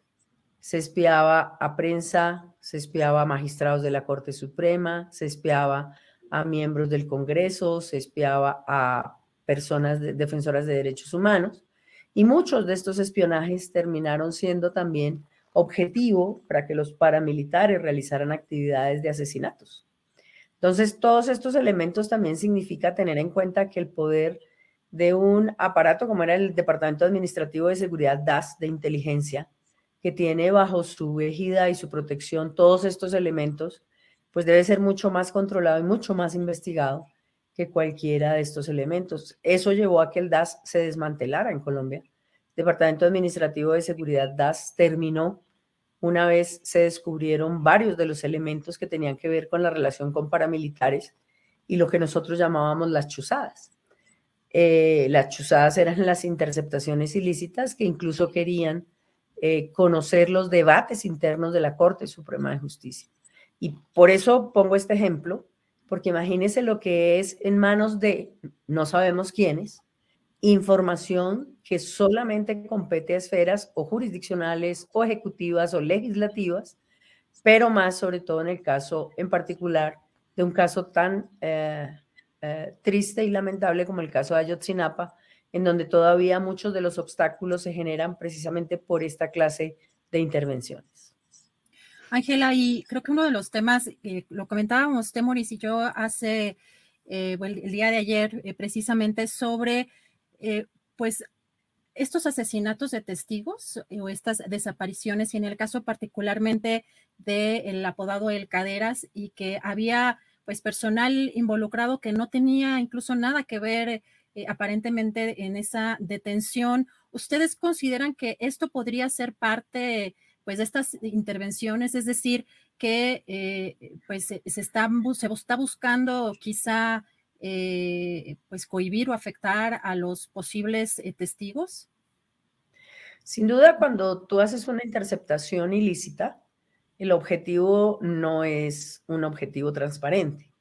Se espiaba a prensa, se espiaba a magistrados de la Corte Suprema, se espiaba a miembros del Congreso, se espiaba a personas defensoras de derechos humanos y muchos de estos espionajes terminaron siendo también objetivo para que los paramilitares realizaran actividades de asesinatos. Entonces, todos estos elementos también significa tener en cuenta que el poder de un aparato como era el Departamento Administrativo de Seguridad DAS de inteligencia, que tiene bajo su égida y su protección todos estos elementos, pues debe ser mucho más controlado y mucho más investigado que cualquiera de estos elementos. Eso llevó a que el DAS se desmantelara en Colombia. Departamento Administrativo de Seguridad DAS terminó una vez se descubrieron varios de los elementos que tenían que ver con la relación con paramilitares y lo que nosotros llamábamos las chuzadas. Eh, las chuzadas eran las interceptaciones ilícitas que incluso querían eh, conocer los debates internos de la Corte Suprema de Justicia. Y por eso pongo este ejemplo, porque imagínense lo que es en manos de no sabemos quiénes, información que solamente compete a esferas o jurisdiccionales o ejecutivas o legislativas, pero más sobre todo en el caso en particular de un caso tan eh, eh, triste y lamentable como el caso de Ayotzinapa, en donde todavía muchos de los obstáculos se generan precisamente por esta clase de intervenciones. Ángela, y creo que uno de los temas, eh, lo comentábamos Temoris y yo hace eh, el, día de ayer, precisamente sobre, pues, estos asesinatos de testigos o estas desapariciones, y en el caso particularmente del apodado El Caderas, y que había pues personal involucrado que no tenía incluso nada que ver eh, aparentemente en esa detención. ¿Ustedes consideran que esto podría ser parte pues de estas intervenciones? Es decir, que eh, pues se, está, buscando quizá eh, pues cohibir o afectar a los posibles testigos? Sin duda, cuando tú haces una interceptación ilícita, el objetivo no es un objetivo transparente.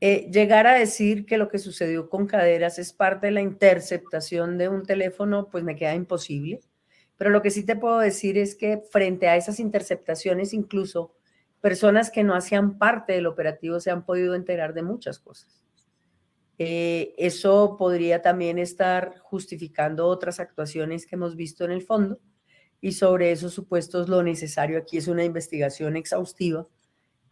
Eh, llegar a decir que lo que sucedió con Caderas es parte de la interceptación de un teléfono, pues me queda imposible. Pero lo que sí te puedo decir es que frente a esas interceptaciones, incluso personas que no hacían parte del operativo se han podido enterar de muchas cosas. Eh, eso podría también estar justificando otras actuaciones que hemos visto en el fondo y sobre esos supuestos lo necesario aquí es una investigación exhaustiva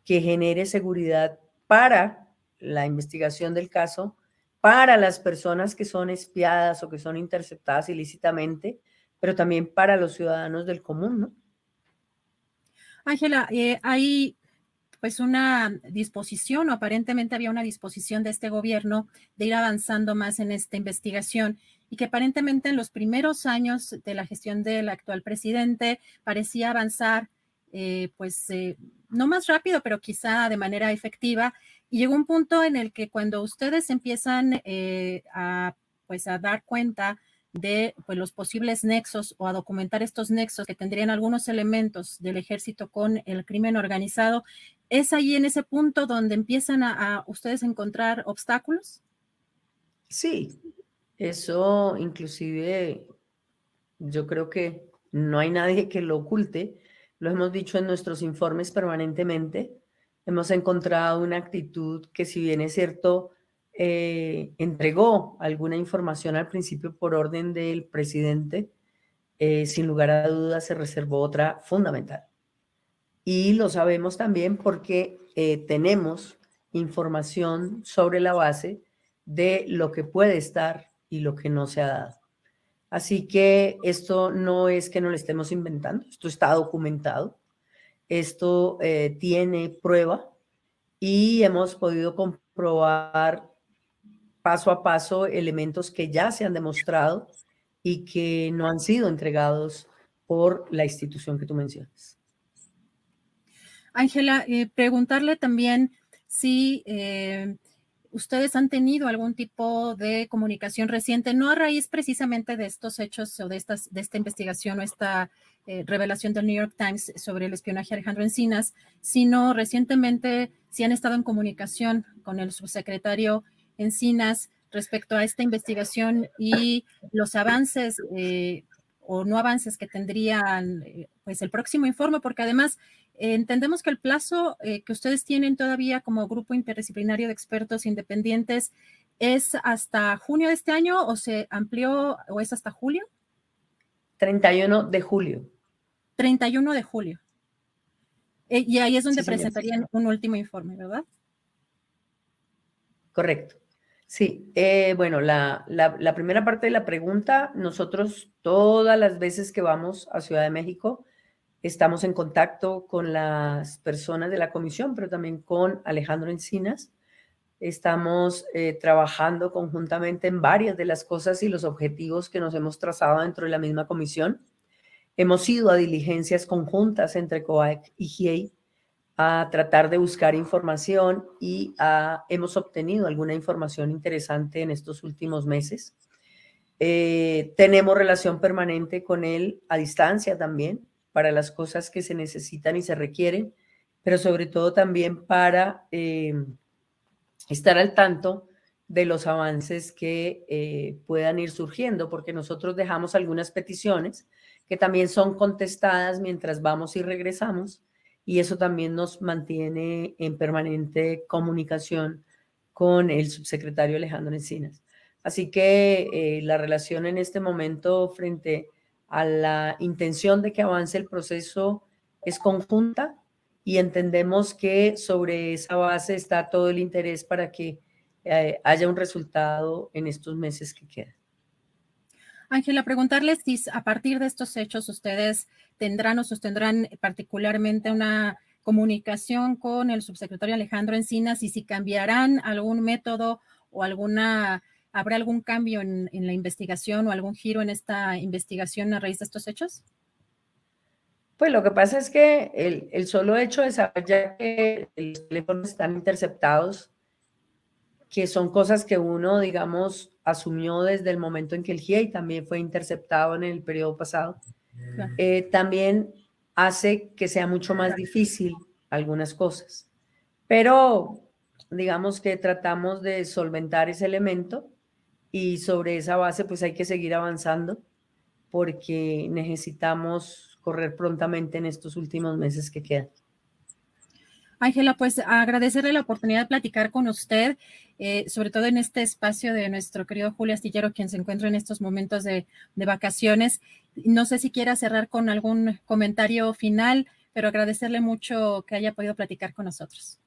que genere seguridad para la investigación del caso, para las personas que son espiadas o que son interceptadas ilícitamente, pero también para los ciudadanos del común, ¿no? Ángela, eh, hay pues una disposición, o aparentemente había una disposición de este gobierno de ir avanzando más en esta investigación y que aparentemente en los primeros años de la gestión del actual presidente parecía avanzar, eh, pues, eh, no más rápido, pero quizá de manera efectiva. Y llegó un punto en el que cuando ustedes empiezan eh, a, pues, a dar cuenta de pues, los posibles nexos o a documentar estos nexos que tendrían algunos elementos del ejército con el crimen organizado, ¿es ahí en ese punto donde empiezan a, a ustedes encontrar obstáculos? Sí, eso inclusive yo creo que no hay nadie que lo oculte. Lo hemos dicho en nuestros informes permanentemente. Hemos encontrado una actitud que si bien es cierto, eh, entregó alguna información al principio por orden del presidente, eh, sin lugar a dudas se reservó otra fundamental. Y lo sabemos también porque eh, tenemos información sobre la base de lo que puede estar y lo que no se ha dado. Así que esto no es que no lo estemos inventando, esto está documentado, esto tiene prueba y hemos podido comprobar paso a paso elementos que ya se han demostrado y que no han sido entregados por la institución que tú mencionas. Ángela, eh, preguntarle también si eh, ustedes han tenido algún tipo de comunicación reciente, no a raíz precisamente de estos hechos o de, estas, esta investigación o esta eh, revelación del New York Times sobre el espionaje a Alejandro Encinas, sino recientemente si han estado en comunicación con el subsecretario Encinas respecto a esta investigación y los avances eh, o no avances que tendrían eh, pues el próximo informe, porque además entendemos que el plazo que ustedes tienen todavía como grupo interdisciplinario de expertos independientes es hasta junio de este año o se amplió o es hasta julio? 31 de julio. 31 de julio. y ahí es donde presentarían un último informe, ¿verdad? Correcto. Sí, eh, bueno, la, la, primera parte de la pregunta, nosotros todas las veces que vamos a Ciudad de México, estamos en contacto con las personas de la comisión, pero también con Alejandro Encinas. Estamos eh, trabajando conjuntamente en varias de las cosas y los objetivos que nos hemos trazado dentro de la misma comisión. Hemos ido a diligencias conjuntas entre COAC y GIEI a tratar de buscar información y hemos obtenido alguna información interesante en estos últimos meses. Eh, tenemos relación permanente con él a distancia también para las cosas que se necesitan y se requieren, pero sobre todo también para eh, estar al tanto de los avances que eh, puedan ir surgiendo, porque nosotros dejamos algunas peticiones que también son contestadas mientras vamos y regresamos y eso también nos mantiene en permanente comunicación con el subsecretario Alejandro Encinas. Así que eh, la relación en este momento frente a la intención de que avance el proceso es conjunta y entendemos que sobre esa base está todo el interés para que eh, haya un resultado en estos meses que quedan. Ángela, preguntarles si a partir de estos hechos ustedes tendrán o sostendrán particularmente una comunicación con el subsecretario Alejandro Encinas y si cambiarán algún método o alguna, habrá algún cambio en, la investigación o algún giro en esta investigación a raíz de estos hechos? Pues lo que pasa es que el, el solo hecho de saber ya que los teléfonos están interceptados, que son cosas que uno, digamos, asumió desde el momento en que el GIEI también fue interceptado en el periodo pasado, eh, también hace que sea mucho más difícil algunas cosas. Pero digamos que tratamos de solventar ese elemento y sobre esa base pues hay que seguir avanzando porque necesitamos correr prontamente en estos últimos meses que quedan. Ángela, pues agradecerle la oportunidad de platicar con usted, eh, sobre todo en este espacio de nuestro querido Julio Astillero, quien se encuentra en estos momentos de, vacaciones. No sé si quiera cerrar con algún comentario final, pero agradecerle mucho que haya podido platicar con nosotros.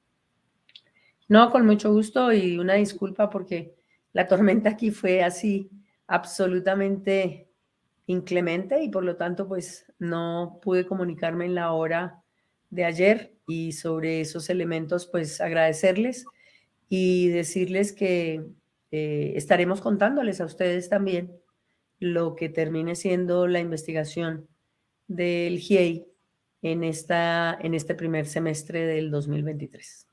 No, con mucho gusto y una disculpa porque la tormenta aquí fue así absolutamente inclemente y por lo tanto pues no pude comunicarme en la hora de ayer y sobre esos elementos, pues agradecerles y decirles que eh, estaremos contándoles a ustedes también lo que termine siendo la investigación del GIEI en, esta, en este primer semestre del 2023.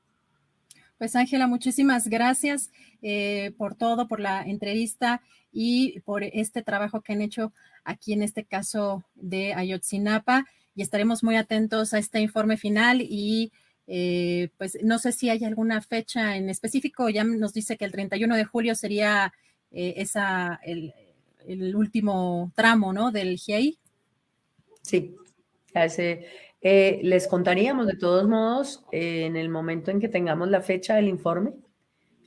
Pues Ángela, muchísimas gracias eh, por todo, por la entrevista y por este trabajo que han hecho aquí en este caso de Ayotzinapa y estaremos muy atentos a este informe final y eh, pues no sé si hay alguna fecha en específico, ya nos dice que el 31 de julio sería eh, esa, el, último tramo, ¿no? Del GIEI. Sí, eh, les contaríamos de todos modos en el momento en que tengamos la fecha del informe,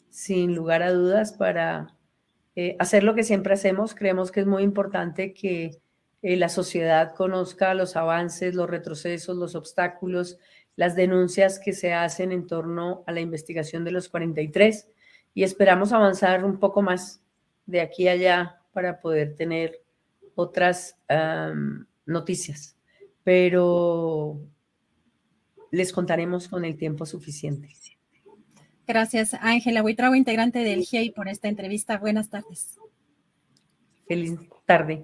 sin lugar a dudas, para hacer lo que siempre hacemos. Creemos que es muy importante que eh, la sociedad conozca los avances, los retrocesos, los obstáculos, las denuncias que se hacen en torno a la investigación de los 43 y esperamos avanzar un poco más de aquí a allá para poder tener otras noticias, pero les contaremos con el tiempo suficiente. Gracias, Ángela Huitrago, integrante del GIEI, por esta entrevista. Buenas tardes. Feliz tarde.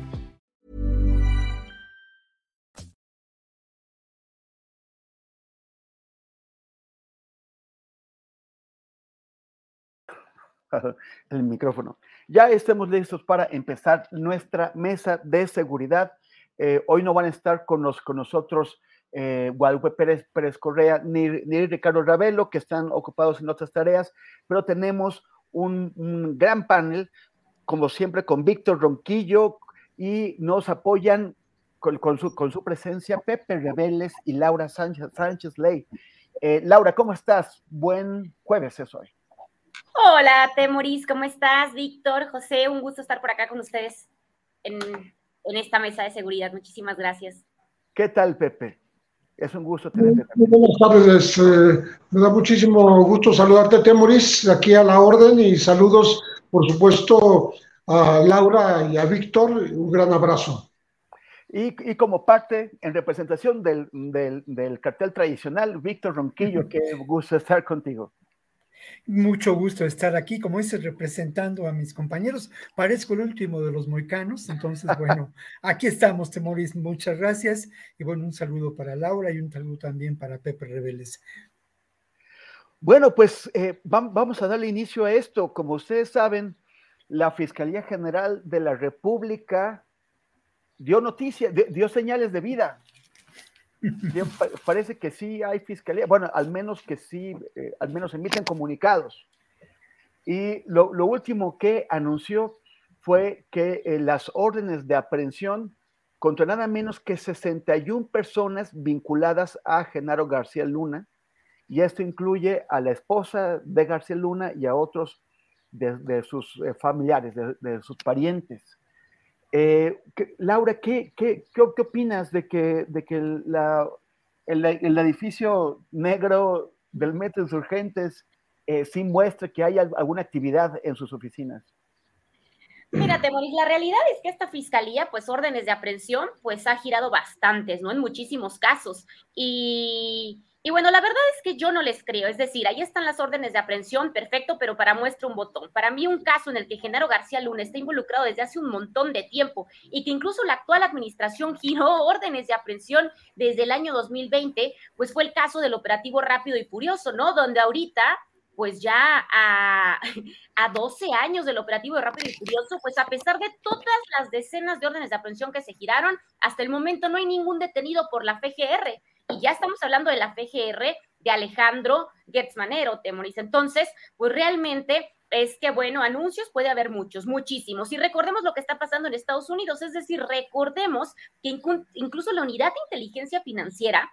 [LAUGHS] el micrófono. Ya estamos listos para empezar nuestra mesa de seguridad. Eh, hoy no van a estar con, con nosotros eh, Guadalupe Pérez, Pérez Correa ni, Ricardo Ravelo, que están ocupados en otras tareas, pero tenemos un, gran panel, como siempre, con Víctor Ronquillo y nos apoyan con, su, con su, presencia Pepe Reveles y Laura Sánchez, Sánchez Ley. Eh, Laura, ¿cómo estás? Buen jueves es hoy. Hola, Temoris, ¿cómo estás? Víctor, José, un gusto estar por acá con ustedes en, esta mesa de seguridad. Muchísimas gracias. ¿Qué tal, Pepe? Es un gusto tenerte. Buenas tardes, eh, me da muchísimo gusto saludarte, Temoris, aquí a la orden y saludos, por supuesto, a Laura y a Víctor. Un gran abrazo. Y, como parte, en representación del, del, del cartel tradicional, Víctor Ronquillo, qué gusto estar contigo. Mucho gusto estar aquí, como dices, representando a mis compañeros. Parezco el último de los moicanos, entonces, bueno, [LAUGHS] aquí estamos, Temoris, muchas gracias. Y bueno, un saludo para Laura y un saludo también para Pepe Reveles. Bueno, pues eh, vamos a darle inicio a esto. Como ustedes saben, la Fiscalía General de la República dio noticia, dio señales de vida parece que sí hay fiscalía, bueno, al menos que sí, eh, al menos emiten comunicados. Y lo, último que anunció fue que eh, las órdenes de aprehensión contra nada menos que 61 personas vinculadas a Genaro García Luna, y esto incluye a la esposa de García Luna y a otros de, sus eh, familiares, de sus parientes. Eh, Laura, ¿qué, qué, qué, opinas de que, de que la, el, edificio negro del Metro Insurgentes eh, sí muestre que hay alguna actividad en sus oficinas. Mira, Temoris, la realidad es que esta fiscalía, pues órdenes de aprehensión, pues ha girado bastantes, ¿no? En muchísimos casos. Y, y, bueno, la verdad es que yo no les creo. Es decir, ahí están las órdenes de aprehensión, perfecto, pero para muestra un botón. Para mí, un caso en el que Genaro García Luna está involucrado desde hace un montón de tiempo y que incluso la actual administración [LAUGHS] giró órdenes de aprehensión desde el año 2020, pues fue el caso del operativo rápido y furioso, ¿no? Donde ahorita pues ya a, [LAUGHS] a 12 años del operativo Rápido y Furioso, pues a pesar de todas las decenas de órdenes de aprehensión que se giraron, hasta el momento no hay ningún detenido por la FGR. Y ya estamos hablando de la FGR de Alejandro Gertzmanero, Temoris. Entonces, pues realmente es que, bueno, anuncios puede haber muchos, muchísimos. Y recordemos lo que está pasando en Estados Unidos, es decir, recordemos que incluso la unidad de inteligencia financiera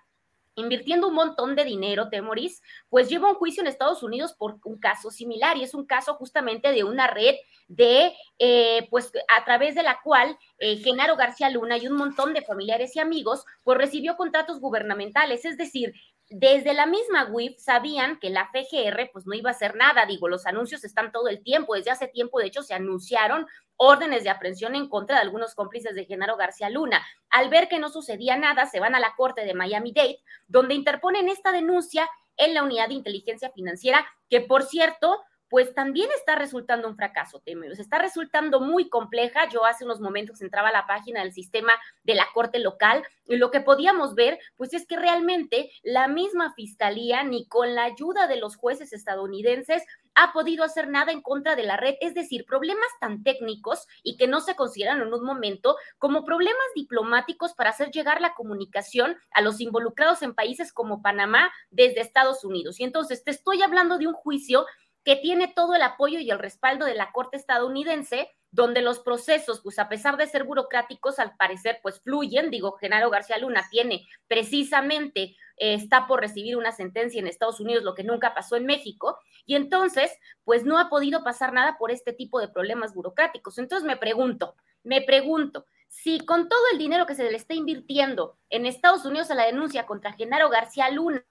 invirtiendo un montón de dinero, Temoris, pues lleva un juicio en Estados Unidos por un caso similar y es un caso justamente de una red de, eh, pues a través de la cual eh, Genaro García Luna y un montón de familiares y amigos, pues recibió contratos gubernamentales, es decir, desde la misma WIF sabían que la FGR pues no iba a hacer nada, digo, los anuncios están todo el tiempo, desde hace tiempo de hecho se anunciaron órdenes de aprehensión en contra de algunos cómplices de Genaro García Luna. Al ver que no sucedía nada, se van a la corte de Miami-Dade, donde interponen esta denuncia en la unidad de inteligencia financiera, que por cierto, pues también está resultando un fracaso, Temeros. Está resultando muy compleja. Yo hace unos momentos entraba a la página del sistema de la Corte local y lo que podíamos ver, pues es que realmente la misma fiscalía, ni con la ayuda de los jueces estadounidenses, ha podido hacer nada en contra de la red, es decir, problemas tan técnicos y que no se consideran en un momento como problemas diplomáticos para hacer llegar la comunicación a los involucrados en países como Panamá desde Estados Unidos. Y entonces te estoy hablando de un juicio que tiene todo el apoyo y el respaldo de la Corte estadounidense, donde los procesos, pues a pesar de ser burocráticos, al parecer, pues fluyen. Digo, Genaro García Luna tiene precisamente, eh, está por recibir una sentencia en Estados Unidos, lo que nunca pasó en México, y entonces, pues no ha podido pasar nada por este tipo de problemas burocráticos. Entonces me pregunto, me pregunto, si con todo el dinero que se le está invirtiendo en Estados Unidos a la denuncia contra Genaro García Luna,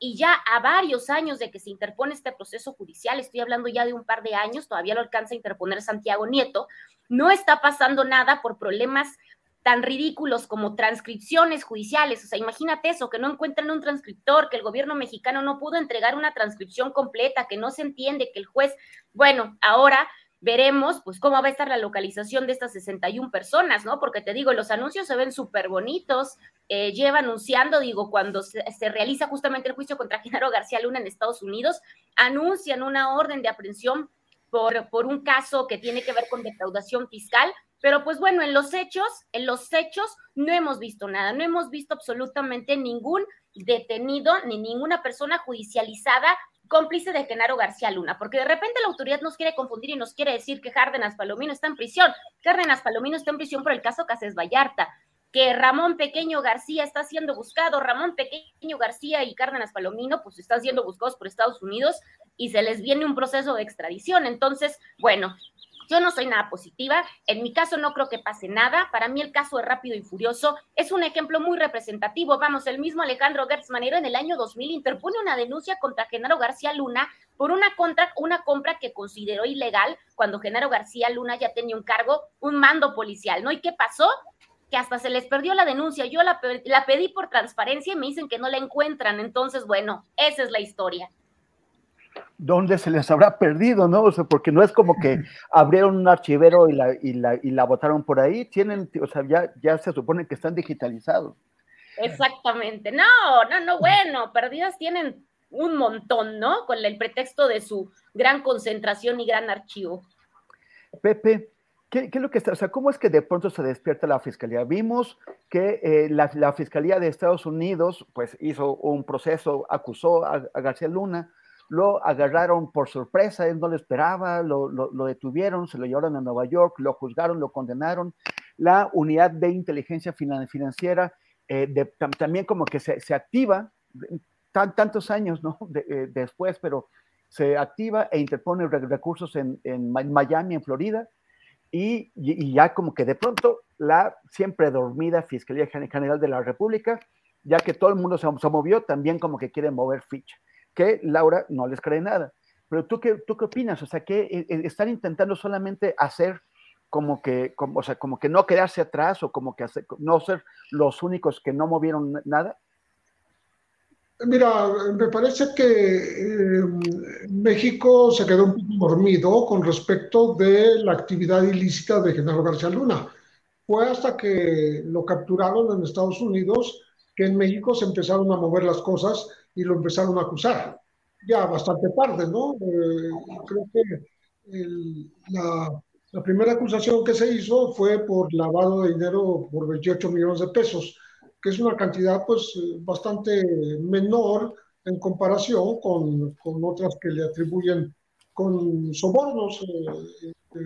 y ya a varios años de que se interpone este proceso judicial, estoy hablando ya de un par de años, todavía lo alcanza a interponer Santiago Nieto, no está pasando nada por problemas tan ridículos como transcripciones judiciales. O sea, imagínate eso, que no encuentran un transcriptor, que el gobierno mexicano no pudo entregar una transcripción completa, que no se entiende, que el juez, bueno, ahora veremos pues cómo va a estar la localización de estas 61 personas, ¿no? Porque te digo, los anuncios se ven súper bonitos, eh, lleva anunciando, digo, cuando se, realiza justamente el juicio contra [LAUGHS] Genaro García Luna en Estados Unidos, anuncian una orden de aprehensión por, por un caso que tiene que ver con defraudación fiscal, pero pues bueno, en los hechos, en los hechos no hemos visto nada, no hemos visto absolutamente ningún detenido ni ninguna persona judicializada cómplice de Genaro García Luna, porque de repente la autoridad nos quiere confundir y nos quiere decir que Cárdenas Palomino está en prisión. Cárdenas Palomino está en prisión por el caso Cases Vallarta, que Ramón Pequeño García está siendo buscado. Ramón Pequeño García y Cárdenas Palomino, pues están siendo buscados por Estados Unidos y se les viene un proceso de extradición. Entonces, bueno, yo no soy nada positiva. En mi caso no creo que pase nada. Para mí el caso de Rápido y Furioso es un ejemplo muy representativo. Vamos, el mismo Alejandro Gertz Manero en el año 2000 interpone una denuncia contra Genaro García Luna por una, contra, una compra que consideró ilegal cuando Genaro García Luna ya tenía un cargo, un mando policial, ¿no? ¿Y qué pasó? que hasta se les perdió la denuncia. Yo la, la pedí por transparencia y me dicen que no la encuentran. Entonces, bueno, esa es la historia dónde se les habrá perdido, ¿no? O sea, porque no es como que [LAUGHS] abrieron un archivero y la, y la, y la botaron por ahí, tienen, o sea, ya, ya se supone que están digitalizados. Exactamente, no, no, no, bueno, perdidas tienen un montón, ¿no? Con el pretexto de su gran concentración y gran archivo. Pepe, ¿qué, qué es lo que está, o sea, cómo es que de pronto se despierta la fiscalía? Vimos que eh, la, la, fiscalía de Estados Unidos, pues, hizo un proceso, acusó a, a García Luna, lo agarraron por sorpresa, él no lo esperaba, lo, detuvieron, se lo llevaron a Nueva York, lo juzgaron, lo condenaron. La unidad de inteligencia financiera eh, también como que se, activa, tantos años ¿no? [LAUGHS] Eh, después, pero se activa e interpone recursos en, Miami, en Florida, y, ya como que de pronto la siempre dormida Fiscalía General de la República, ya que todo el mundo se, se movió, también como que quiere mover ficha que Laura no les cree nada. Pero tú qué, tú qué opinas? O sea, que eh, están intentando solamente hacer como que, como, o sea, como que no quedarse atrás o como que no ser los únicos que no movieron nada. Mira, me parece que eh, México se quedó un poco dormido con respecto de la actividad ilícita de Genaro García Luna. Fue hasta que lo capturaron en Estados Unidos que en México se empezaron a mover las cosas y lo empezaron a acusar. Ya bastante tarde, ¿no? Eh, creo que la, la primera acusación que se hizo fue por lavado de dinero por 28 millones de pesos que es una cantidad pues bastante menor en comparación con, con otras que le atribuyen con sobornos, eh, eh,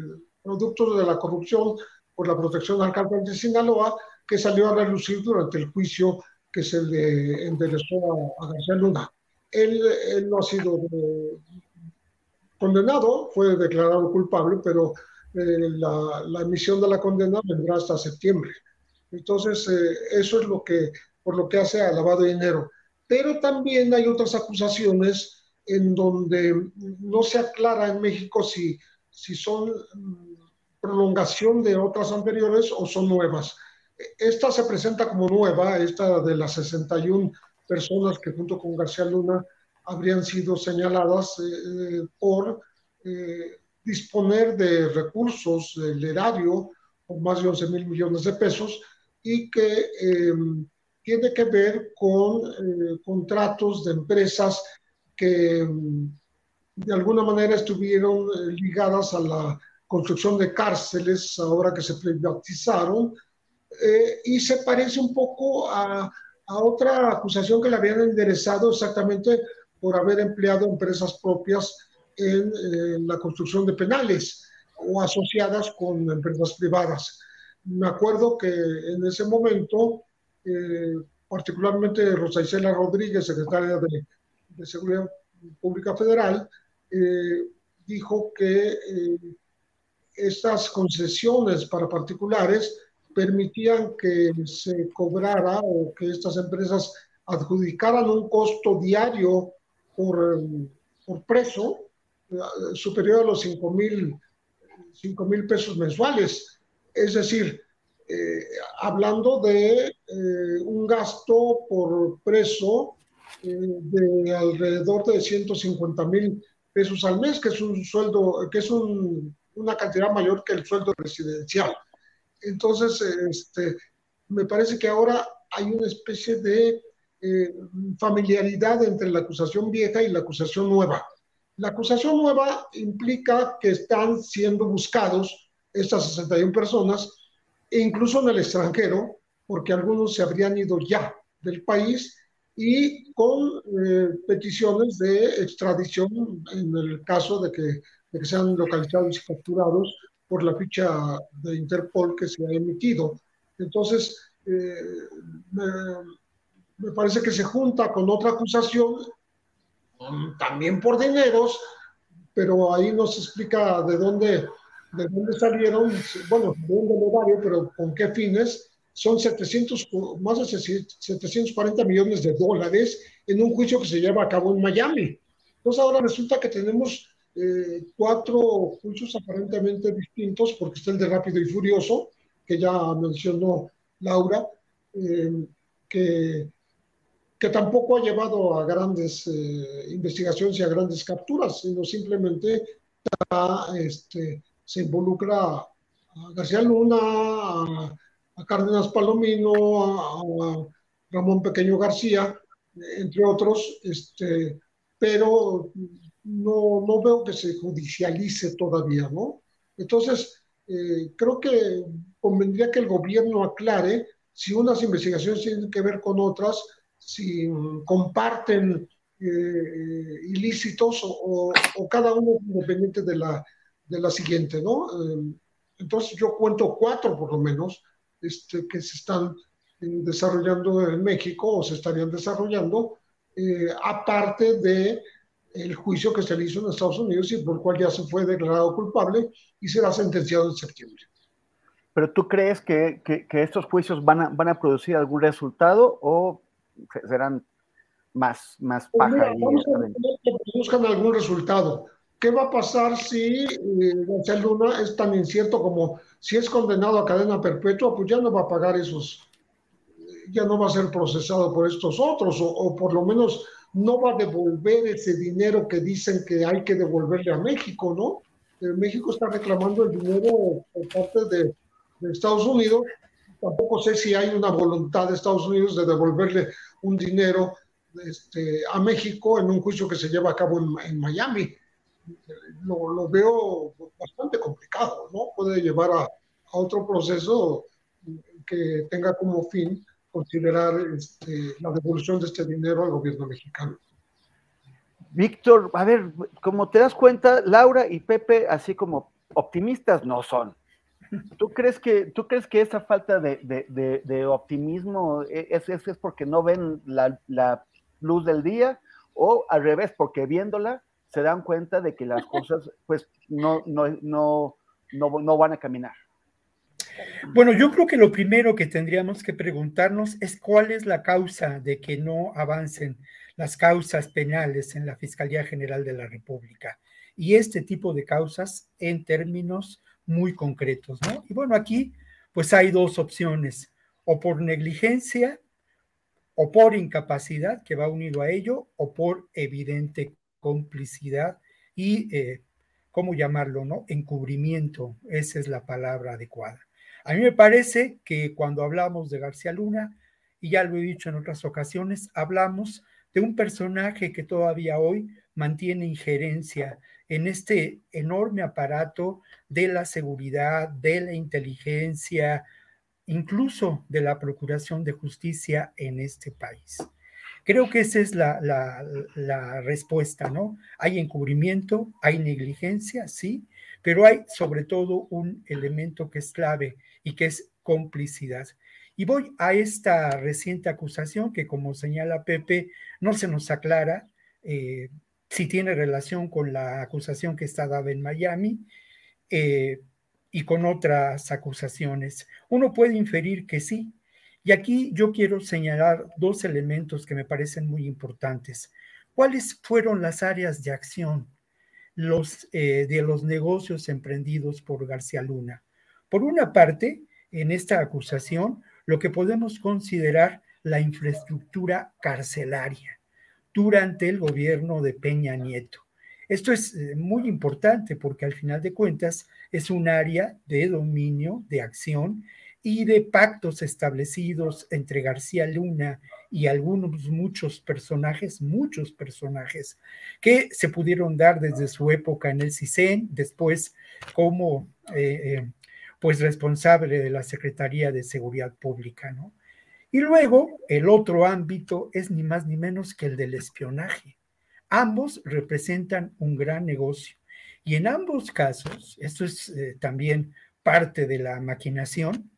productos de la corrupción por la protección al cártel de Sinaloa, que salió a relucir durante el juicio que se le enderezó a, García Luna. Él, él, no ha sido eh, condenado, fue declarado culpable, pero la, la emisión de la condena vendrá hasta septiembre. Entonces, eh, eso es lo que, por lo que hace a lavado de dinero. Pero también hay otras acusaciones en donde no se aclara en México si, si son mm, prolongación de otras anteriores o son nuevas. Esta se presenta como nueva, esta de las 61 personas que junto con García Luna habrían sido señaladas eh, por eh, disponer de recursos del erario por más de 11 mil millones de pesos y que em, tiene que ver con eh, contratos de empresas que em, de alguna manera estuvieron eh, ligadas a la construcción de cárceles ahora que se privatizaron eh, y se parece un poco a, a, otra acusación que le habían enderezado exactamente por haber empleado empresas propias en la construcción de penales o asociadas con empresas privadas. Me acuerdo que en ese momento, eh, particularmente Rosa Isela Rodríguez, secretaria de, Seguridad Pública Federal, eh, dijo que eh, estas concesiones para particulares permitían que se cobrara o que estas empresas adjudicaran un costo diario por, por preso superior a los 5 mil pesos mensuales es decir, eh, hablando de eh, un gasto por preso eh, de alrededor de 150 mil pesos al mes, que es un sueldo, que es una cantidad mayor que el sueldo residencial. Entonces, este, me parece que ahora hay una especie de familiaridad entre la acusación vieja y la acusación nueva. La acusación nueva implica que están siendo buscados estas 61 personas, e incluso en el extranjero, porque algunos se habrían ido ya del país y con eh, peticiones de extradición en el caso de que, de que, sean localizados y capturados por la ficha de Interpol que se ha emitido. Entonces, eh, me, me, parece que se junta con otra acusación, también por dineros, pero ahí no se explica de dónde de dónde salieron, bueno, de un pero con qué fines, son 700, más de 740 millones de dólares en un juicio que se lleva a cabo en Miami. Entonces ahora resulta que tenemos eh, cuatro juicios aparentemente distintos, porque está el de Rápido y Furioso, que ya mencionó Laura, eh, que, que tampoco ha llevado a grandes eh, investigaciones y a grandes capturas, sino simplemente está este, se involucra a García Luna, a, Cárdenas Palomino, a, Ramón Pequeño García, entre otros, este, pero no, no veo que se judicialice todavía, ¿no? Entonces, eh, creo que convendría que el gobierno aclare si unas investigaciones tienen que ver con otras, si comparten eh, ilícitos o, o, cada uno independiente de la de la siguiente, ¿no? Eh, entonces yo cuento cuatro por lo menos este, que se están eh, desarrollando en México o se estarían desarrollando, aparte de el juicio que se le hizo en Estados Unidos y por el cual ya se fue declarado culpable y será sentenciado en septiembre. ¿Pero tú crees que, que, estos juicios van a, van a producir algún resultado o serán más, más Pues paja. mira, y vamos a estrategia. ver que buscan algún resultado. ¿Qué va a pasar si eh, García Luna es tan incierto como si es condenado a cadena perpetua, pues ya no va a pagar esos, ya no va a ser procesado por estos otros, o, o por lo menos no va a devolver ese dinero que dicen que hay que devolverle a México, ¿no? Eh, México está reclamando el dinero por parte de, Estados Unidos. Tampoco sé si hay una voluntad de Estados Unidos de devolverle un dinero este, a México en un juicio que se lleva a cabo en, Miami. Lo, lo, veo bastante complicado, ¿no? Puede llevar a, otro proceso que tenga como fin considerar este, la devolución de este dinero al gobierno mexicano. Víctor, a ver, como te das cuenta, Laura y Pepe, así como optimistas, no son. ¿Tú crees que, tú crees que esa falta de, de, optimismo es, es, es, porque no ven la, la, luz del día o al revés, porque viéndola se dan cuenta de que las cosas pues no, no, no, no, no van a caminar? Bueno, yo creo que lo primero que tendríamos que preguntarnos es cuál es la causa de que no avancen las causas penales en la Fiscalía General de la República. Y este tipo de causas en términos muy concretos, ¿no? Y bueno, aquí pues hay dos opciones, o por negligencia, o por incapacidad, que va unido a ello, o por evidente complicidad y, eh, ¿cómo llamarlo, no? Encubrimiento, esa es la palabra adecuada. A mí me parece que cuando hablamos de García Luna, y ya lo he dicho en otras ocasiones, hablamos de un personaje que todavía hoy mantiene injerencia en este enorme aparato de la seguridad, de la inteligencia, incluso de la Procuración de Justicia en este país. Creo que esa es la, la, respuesta, ¿no? Hay encubrimiento, hay negligencia, sí, pero hay sobre todo un elemento que es clave y que es complicidad. Y voy a esta reciente acusación que, como señala Pepe, no se nos aclara eh, si tiene relación con la acusación que está dada en Miami eh, y con otras acusaciones. Uno puede inferir que sí. Y aquí yo quiero señalar dos elementos que me parecen muy importantes. ¿Cuáles fueron las áreas de acción los, eh, de los negocios emprendidos por García Luna? Por una parte, en esta acusación, lo que podemos considerar la infraestructura carcelaria durante el gobierno de Peña Nieto. Esto es muy importante porque al final de cuentas es un área de dominio, de acción y de pactos establecidos entre García Luna y algunos, muchos personajes, muchos personajes que se pudieron dar desde su época en el CISEN, después como eh, pues responsable de la Secretaría de Seguridad Pública, ¿no? Y luego el otro ámbito es ni más ni menos que el del espionaje. Ambos representan un gran negocio y en ambos casos, esto es eh, también parte de la maquinación,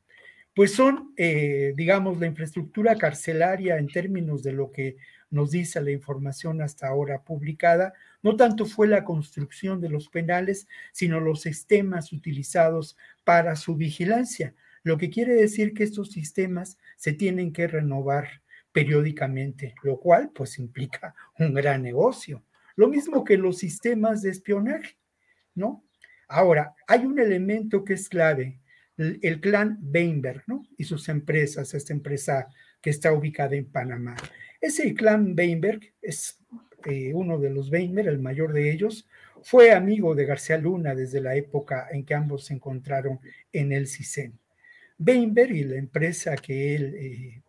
pues son, eh, digamos, la infraestructura carcelaria en términos de lo que nos dice la información hasta ahora publicada, no tanto fue la construcción de los penales, sino los sistemas utilizados para su vigilancia, lo que quiere decir que estos sistemas se tienen que renovar periódicamente, lo cual pues implica un gran negocio. Lo mismo que los sistemas de espionaje, ¿no? Ahora, hay un elemento que es clave, el, clan Weinberg, ¿no? Y sus empresas, esta empresa que está ubicada en Panamá. Ese clan Weinberg es eh, uno de los Weinberg, el mayor de ellos, fue amigo de García Luna desde la época en que ambos se encontraron en el CISEN. Weinberg y la empresa que él, eh,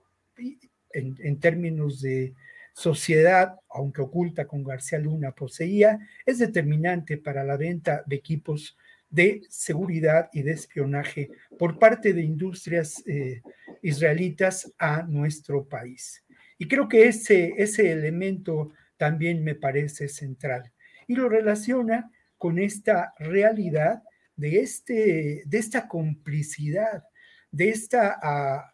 en, términos de sociedad, aunque oculta con García Luna, poseía, es determinante para la venta de equipos de seguridad y de espionaje por parte de industrias eh, israelitas a nuestro país. Y creo que ese, ese elemento también me parece central. Y lo relaciona con esta realidad de, este, de esta complicidad, de este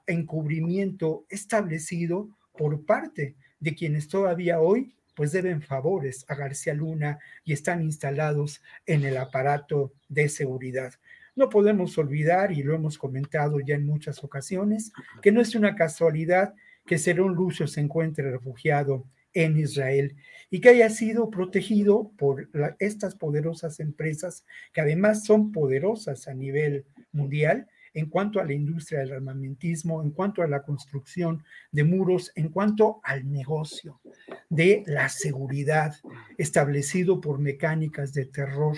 encubrimiento establecido por parte de quienes todavía hoy pues deben favores a García Luna y están instalados en el aparato de seguridad. No podemos olvidar, y lo hemos comentado ya en muchas ocasiones, que no es una casualidad que Cerón Lucio se encuentre refugiado en Israel y que haya sido protegido por estas poderosas empresas que además son poderosas a nivel mundial en cuanto a la industria del armamentismo, en cuanto a la construcción de muros, en cuanto al negocio de la seguridad establecido por mecánicas de terror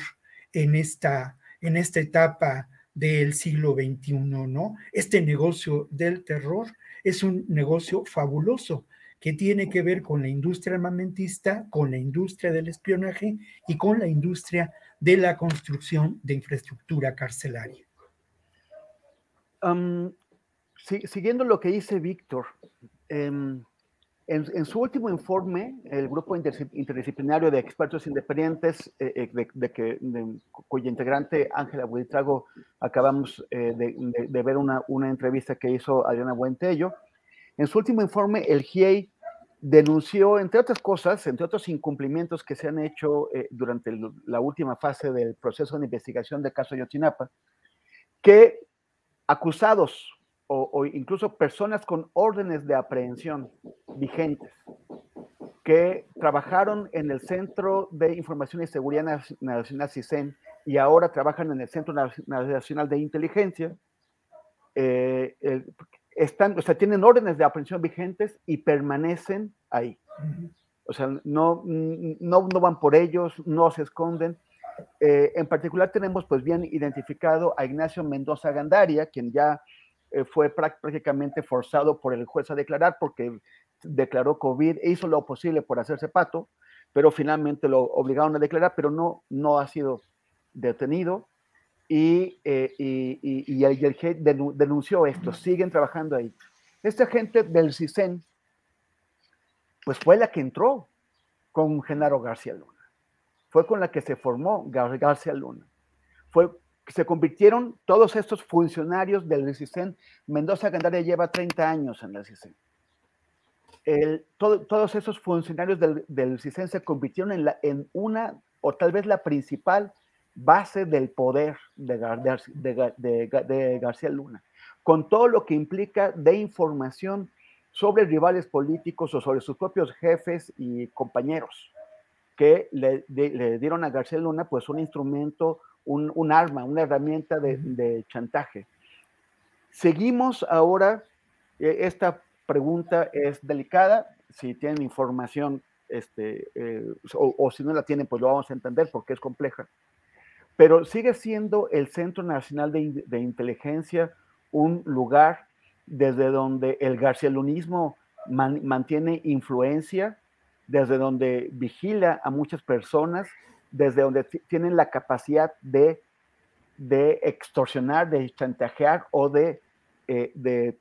en esta, en esta etapa del siglo XXI, ¿no? Este negocio del terror es un negocio fabuloso que tiene que ver con la industria armamentista, con la industria del espionaje y con la industria de la construcción de infraestructura carcelaria siguiendo lo que dice Víctor, em, en, su último informe, el grupo interdisciplinario de expertos independientes, eh, eh, de, cuya integrante Ángela Buitrago acabamos eh, de, ver una, entrevista que hizo Adriana Buentello, en su último informe, el GIEI denunció, entre otras cosas, entre otros incumplimientos que se han hecho durante la última fase del proceso de investigación del caso Yotzinapa, que acusados o, incluso personas con órdenes de aprehensión vigentes que trabajaron en el Centro de Información y Seguridad Nacional CISEN y ahora trabajan en el Centro Nacional de Inteligencia, eh, están, o sea, tienen órdenes de aprehensión vigentes y permanecen ahí. O sea, no, no, no van por ellos, no se esconden. Eh, en particular tenemos pues bien identificado a Ignacio Mendoza Gandaria, quien ya eh, fue prácticamente forzado por el juez a declarar porque declaró COVID, e hizo lo posible por hacerse pato, pero finalmente lo obligaron a declarar, pero no, no ha sido detenido. Y, eh, y el denunció esto, siguen trabajando ahí. Esta gente del CISEN, pues fue la que entró con Genaro García Luna fue con la que se formó García Luna. Fue, se convirtieron todos estos funcionarios del CISEN. Mendoza Gandaria lleva 30 años en el CISEN. todos esos funcionarios del, del CISEN se convirtieron en, una, o tal vez la principal base del poder de, de, García Luna, con todo lo que implica de información sobre rivales políticos o sobre sus propios jefes y compañeros que le, dieron a García Luna pues un instrumento, un, arma, una herramienta de, chantaje. Seguimos ahora, eh, esta pregunta es delicada, si tienen información este, eh, o, si no la tienen, pues lo vamos a entender porque es compleja. Pero sigue siendo el Centro Nacional de, Inteligencia un lugar desde donde el garcialunismo mantiene influencia desde donde vigila a muchas personas, desde donde tienen la capacidad de, extorsionar, de chantajear o de, eh,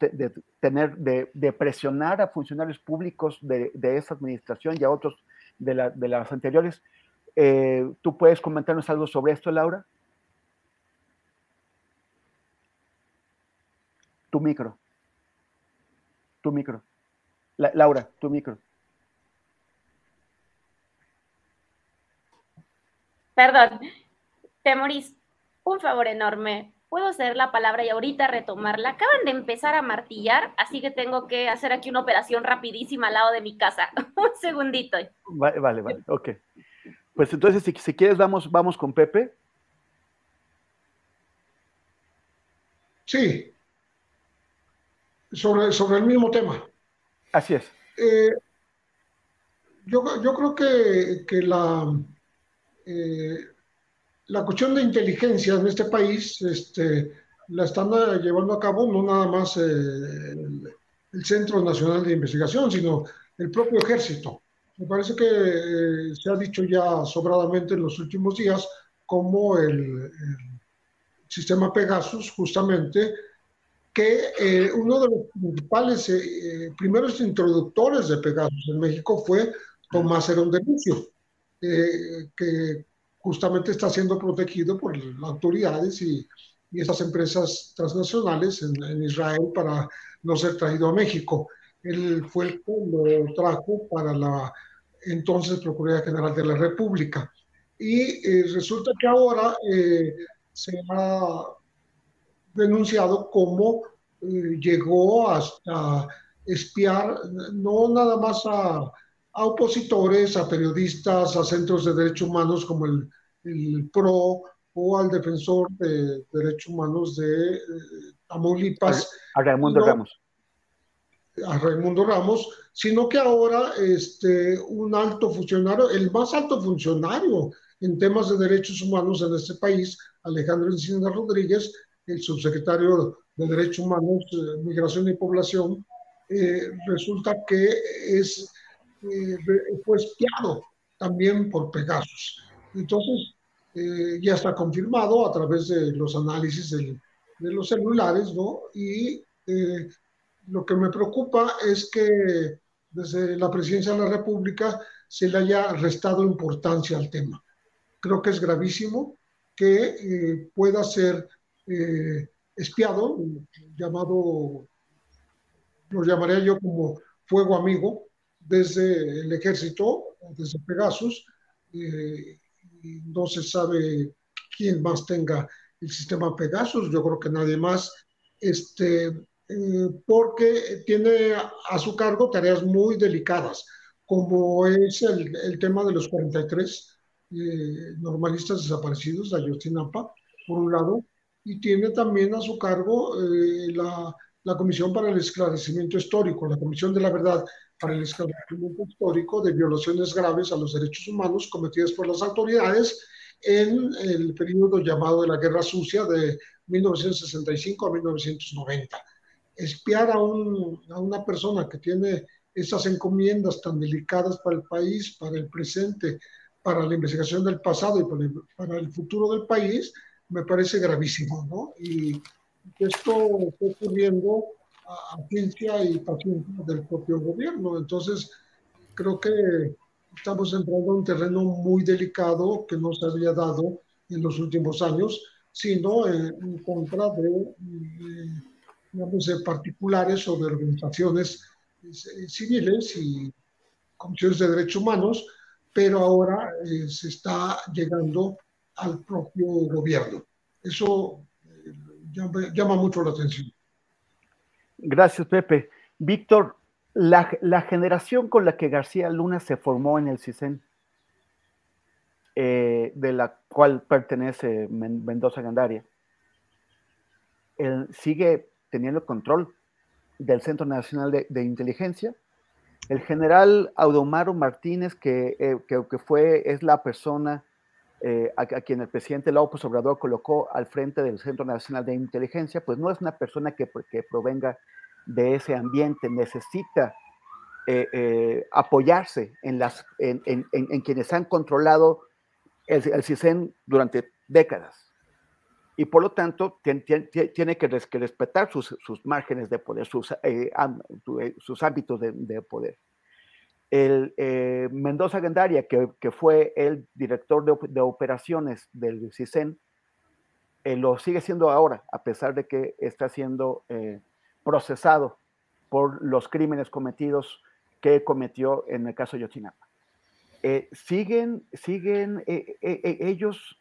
tener, de, presionar a funcionarios públicos de, esa administración y a otros de, las anteriores. Eh, ¿Tú puedes comentarnos algo sobre esto, Laura? Tu micro. Tu micro. Laura, tu micro. Perdón. Temoris, un favor enorme. Puedo hacer la palabra y ahorita retomarla. Acaban de empezar a martillar, así que tengo que hacer aquí una operación rapidísima al lado de mi casa. [LAUGHS] un segundito. Vale, vale, vale. Ok. Pues entonces, si, si quieres, vamos, vamos con Pepe. Sí. Sobre, sobre el mismo tema. Así es. Eh, yo, yo, creo que, que la, eh, la cuestión de inteligencia en este país este, la están eh, llevando a cabo no nada más eh, el, Centro Nacional de Investigación, sino el propio ejército. Me parece que se ha dicho ya sobradamente en los últimos días cómo el, sistema Pegasus, justamente, que uno de los principales primeros introductores de Pegasus en México fue Tomás Herón de Lucio eh, que justamente está siendo protegido por las autoridades y, y estas empresas transnacionales en, Israel para no ser traído a México. Él fue el que lo trajo para la entonces Procuraduría General de la República. Y eh, resulta que ahora eh, se ha denunciado cómo llegó hasta espiar no nada más a a opositores, a periodistas, a centros de derechos humanos como el, el PRO o al defensor de derechos humanos de eh, Tamaulipas. A, Raimundo Ramos. A Raimundo Ramos, sino que ahora este, un alto funcionario, el más alto funcionario en temas de derechos humanos en este país, Alejandro Encina Rodríguez, el subsecretario de Derechos Humanos, eh, Migración y Población, eh, resulta que es, eh, fue espiado también por Pegasus. Entonces, ya está confirmado a través de los análisis de los celulares, ¿no? Y lo que me preocupa es que desde la presidencia de la República se le haya restado importancia al tema. Creo que es gravísimo que pueda ser espiado, llamado, lo llamaría yo como fuego amigo, desde el ejército, desde Pegasus, eh, no se sabe quién más tenga el sistema Pegasus, yo creo que nadie más, este, eh, porque tiene a, su cargo tareas muy delicadas, como es el, el tema de los 43 eh, normalistas desaparecidos de Ayotzinapa, por un lado, y tiene también a su cargo eh, la, la, Comisión para el Esclarecimiento Histórico, la Comisión de la Verdad para el Esclarecimiento Histórico de violaciones graves a los derechos humanos cometidas por las autoridades en el periodo llamado de la Guerra Sucia de 1965 a 1990. Espiar a, un, a una persona que tiene esas encomiendas tan delicadas para el país, para el presente, para la investigación del pasado y para el, para el futuro del país, me parece gravísimo, ¿no? Y esto está ocurriendo a, ciencia y paciencia del propio gobierno. Entonces, creo que estamos entrando a un terreno muy delicado que no se había dado en los últimos años, sino en, contra de, digamos, de particulares o de organizaciones eh, civiles y comisiones de derechos humanos, pero ahora eh, se está llegando al propio gobierno. Eso eh, llama, mucho la atención. Gracias, Pepe. Víctor, la, generación con la que García Luna se formó en el CISEN, eh, de la cual pertenece Mendoza Gandaria, sigue teniendo control del Centro Nacional de, Inteligencia. El general Audomaro Martínez, que, eh, que, fue, es la persona eh, a, quien el presidente López Obrador colocó al frente del Centro Nacional de Inteligencia, pues no es una persona que, que provenga de ese ambiente, necesita eh, eh, apoyarse en, quienes han controlado el, el CISEN durante décadas. Y por lo tanto, tiene que, respetar sus, márgenes de poder, sus, ámbitos de poder el eh, Mendoza Gandaria, que, fue el director de, operaciones del CISEN, eh, lo sigue siendo ahora, a pesar de que está siendo eh, procesado por los crímenes cometidos que cometió en el caso de Yotzinapa. siguen siguen ellos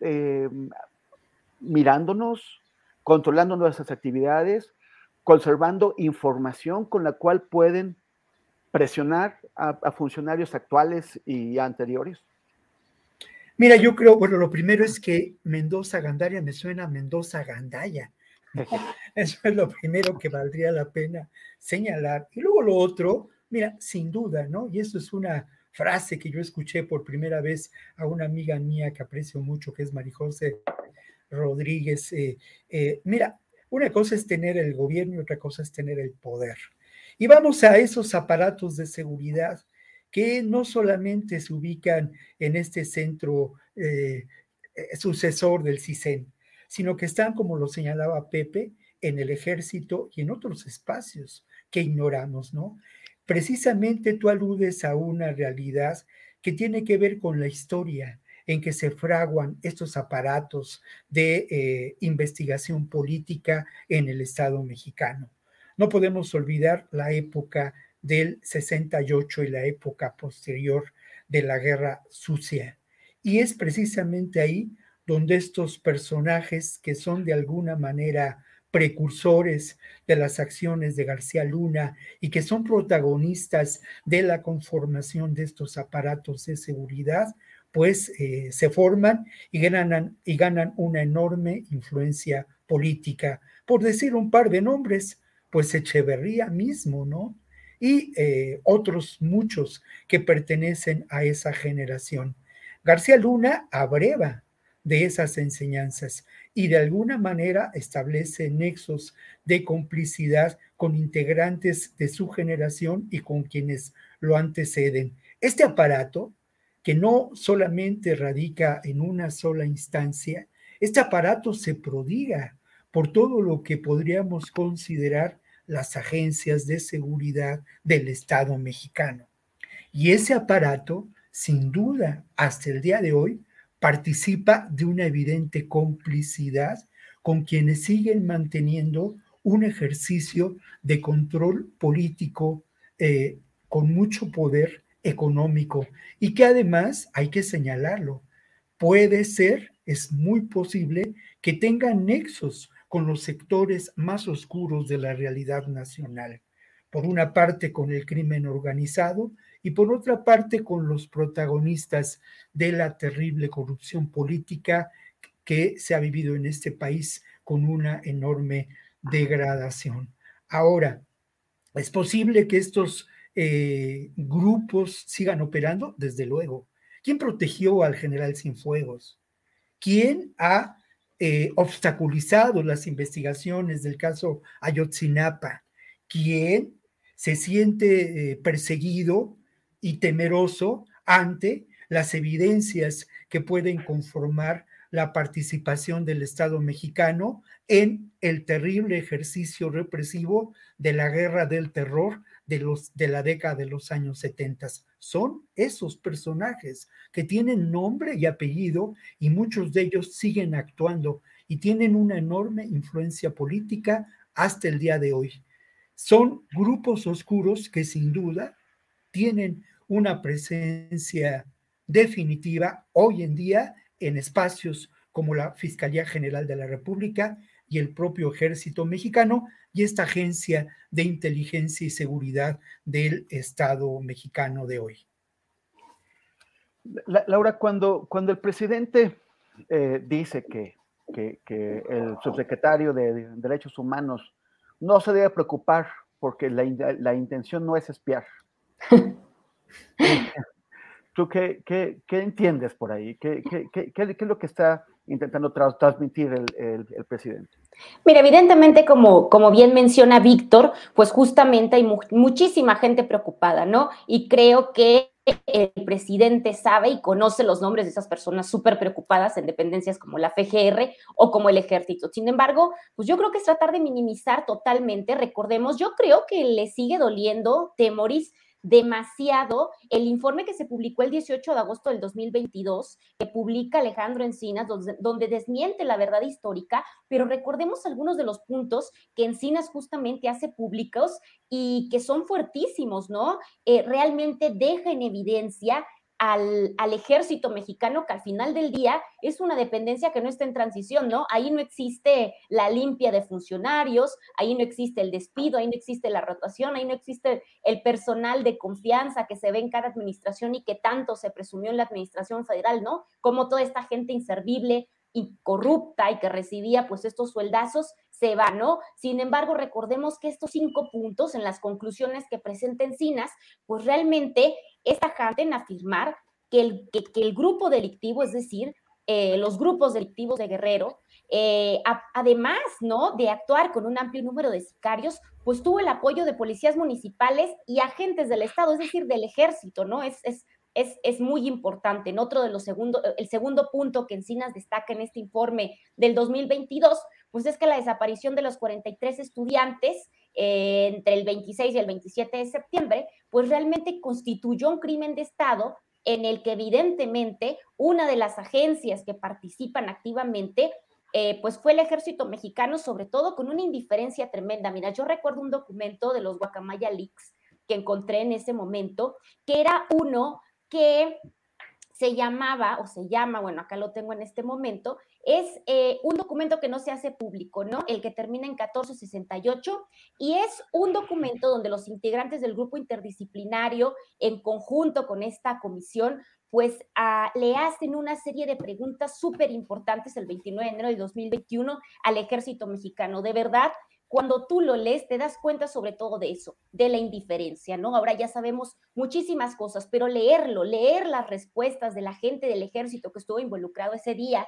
mirándonos, controlando nuestras actividades, conservando información con la cual pueden presionar a, funcionarios actuales y anteriores? Mira, yo creo, bueno, lo primero es que Mendoza Gandaria me suena a Mendoza Gandaya. [LAUGHS] Eso es lo primero que valdría la pena señalar. Y luego lo otro, mira, sin duda, ¿no? Y eso es una frase que yo escuché por primera vez a una amiga mía que aprecio mucho, que es Marijose Rodríguez. Eh, eh, mira, una cosa es tener el gobierno y otra cosa es tener el poder. Y vamos a esos aparatos de seguridad que no solamente se ubican en este centro eh, eh, sucesor del CISEN, sino que están, como lo señalaba Pepe, en el ejército y en otros espacios que ignoramos, ¿no? Precisamente tú aludes a una realidad que tiene que ver con la historia en que se fraguan estos aparatos de eh, investigación política en el Estado mexicano. No podemos olvidar la época del 68 y la época posterior de la Guerra Sucia. Y es precisamente ahí donde estos personajes que son de alguna manera precursores de las acciones de García Luna y que son protagonistas de la conformación de estos aparatos de seguridad, pues eh, se forman y ganan, y ganan una enorme influencia política. Por decir un par de nombres, pues Echeverría mismo, ¿no? Y eh, otros muchos que pertenecen a esa generación. García Luna abreva de esas enseñanzas y de alguna manera establece nexos de complicidad con integrantes de su generación y con quienes lo anteceden. Este aparato que no solamente radica en una sola instancia, este aparato se prodiga por todo lo que podríamos considerar las agencias de seguridad del Estado mexicano. Y ese aparato, sin duda, hasta el día de hoy, participa de una evidente complicidad con quienes siguen manteniendo un ejercicio de control político eh, con mucho poder económico y que además, hay que señalarlo, puede ser, es muy posible que tenga nexos con los sectores más oscuros de la realidad nacional. Por una parte con el crimen organizado y por otra parte con los protagonistas de la terrible corrupción política que se ha vivido en este país con una enorme degradación. Ahora, es posible que estos eh, grupos sigan operando? Desde luego. ¿Quién protegió al general Cienfuegos? ¿Quién ha eh, obstaculizado las investigaciones del caso Ayotzinapa? ¿Quién se siente eh, perseguido y temeroso ante las evidencias que pueden conformar la participación del Estado mexicano en el terrible ejercicio represivo de la guerra del terror de, los, de la década de los años 70. Son esos personajes que tienen nombre y apellido y muchos de ellos siguen actuando y tienen una enorme influencia política hasta el día de hoy. Son grupos oscuros que sin duda tienen una presencia definitiva hoy en día en espacios como la Fiscalía General de la República y el propio ejército mexicano y esta agencia de inteligencia y seguridad del Estado mexicano de hoy. Laura, cuando, cuando el presidente eh, dice que, que, el subsecretario de Derechos Humanos no se debe preocupar porque la, la intención no es espiar. [LAUGHS] ¿Tú qué, qué, qué, entiendes por ahí? ¿Qué, qué, es lo que está intentando transmitir el, el, presidente? Mira, evidentemente, como, como bien menciona Víctor, pues justamente hay muchísima gente preocupada, ¿no? Y creo que el presidente sabe y conoce los nombres de esas personas súper preocupadas en dependencias como la FGR o como el ejército. Sin embargo, pues yo creo que es tratar de minimizar totalmente. Recordemos, yo creo que le sigue doliendo, Temoris, demasiado el informe que se publicó el 18 de agosto del 2022, que publica Alejandro Encinas, donde, desmiente la verdad histórica, pero recordemos algunos de los puntos que Encinas justamente hace públicos y que son fuertísimos, ¿no? Eh, realmente deja en evidencia al, ejército mexicano, que al final del día es una dependencia que no está en transición, ¿no? Ahí no existe la limpia de funcionarios, ahí no existe el despido, ahí no existe la rotación, ahí no existe el personal de confianza que se ve en cada administración y que tanto se presumió en la administración federal, ¿no? Como toda esta gente inservible y corrupta y que recibía pues estos sueldazos se va, ¿no? Sin embargo, recordemos que estos cinco puntos en las conclusiones que presenta Encinas, pues realmente es tajante en afirmar que el, que, el grupo delictivo, es decir, eh, los grupos delictivos de Guerrero, eh, además, ¿no? De actuar con un amplio número de sicarios, pues tuvo el apoyo de policías municipales y agentes del Estado, es decir, del ejército, ¿no? Es, es, es, es muy importante. En otro de los segundo, el segundo punto que Encinas destaca en este informe del 2022, pues es que la desaparición de los 43 estudiantes eh, entre el 26 y el 27 de septiembre, pues realmente constituyó un crimen de Estado en el que evidentemente una de las agencias que participan activamente eh, pues fue el ejército mexicano, sobre todo con una indiferencia tremenda. Mira, yo recuerdo un documento de los Guacamaya Leaks que encontré en ese momento, que era uno que se llamaba o se llama, bueno, acá lo tengo en este momento, es eh, un documento que no se hace público, ¿no? El que termina en 1468 y es un documento donde los integrantes del grupo interdisciplinario, en conjunto con esta comisión, pues ah, le hacen una serie de preguntas súper importantes el 29 de enero de 2021 al ejército mexicano. De verdad, cuando tú lo lees, te das cuenta sobre todo de eso, de la indiferencia, ¿no? Ahora ya sabemos muchísimas cosas, pero leerlo, leer las respuestas de la gente del ejército que estuvo involucrado ese día,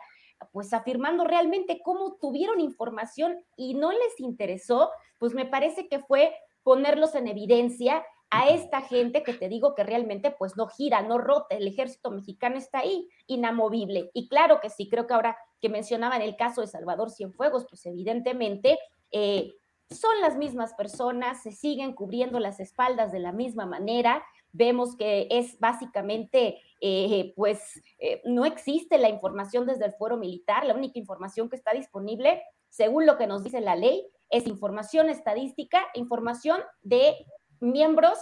pues afirmando realmente cómo tuvieron información y no les interesó, pues me parece que fue ponerlos en evidencia a esta gente que te digo que realmente pues no gira, no rota, el ejército mexicano está ahí, inamovible. Y claro que sí, creo que ahora que mencionaban el caso de Salvador Cienfuegos, pues evidentemente eh, son las mismas personas, se siguen cubriendo las espaldas de la misma manera. Vemos que es básicamente, eh, pues, eh, no existe la información desde el fuero militar. La única información que está disponible, según lo que nos dice la ley, es información estadística, información de miembros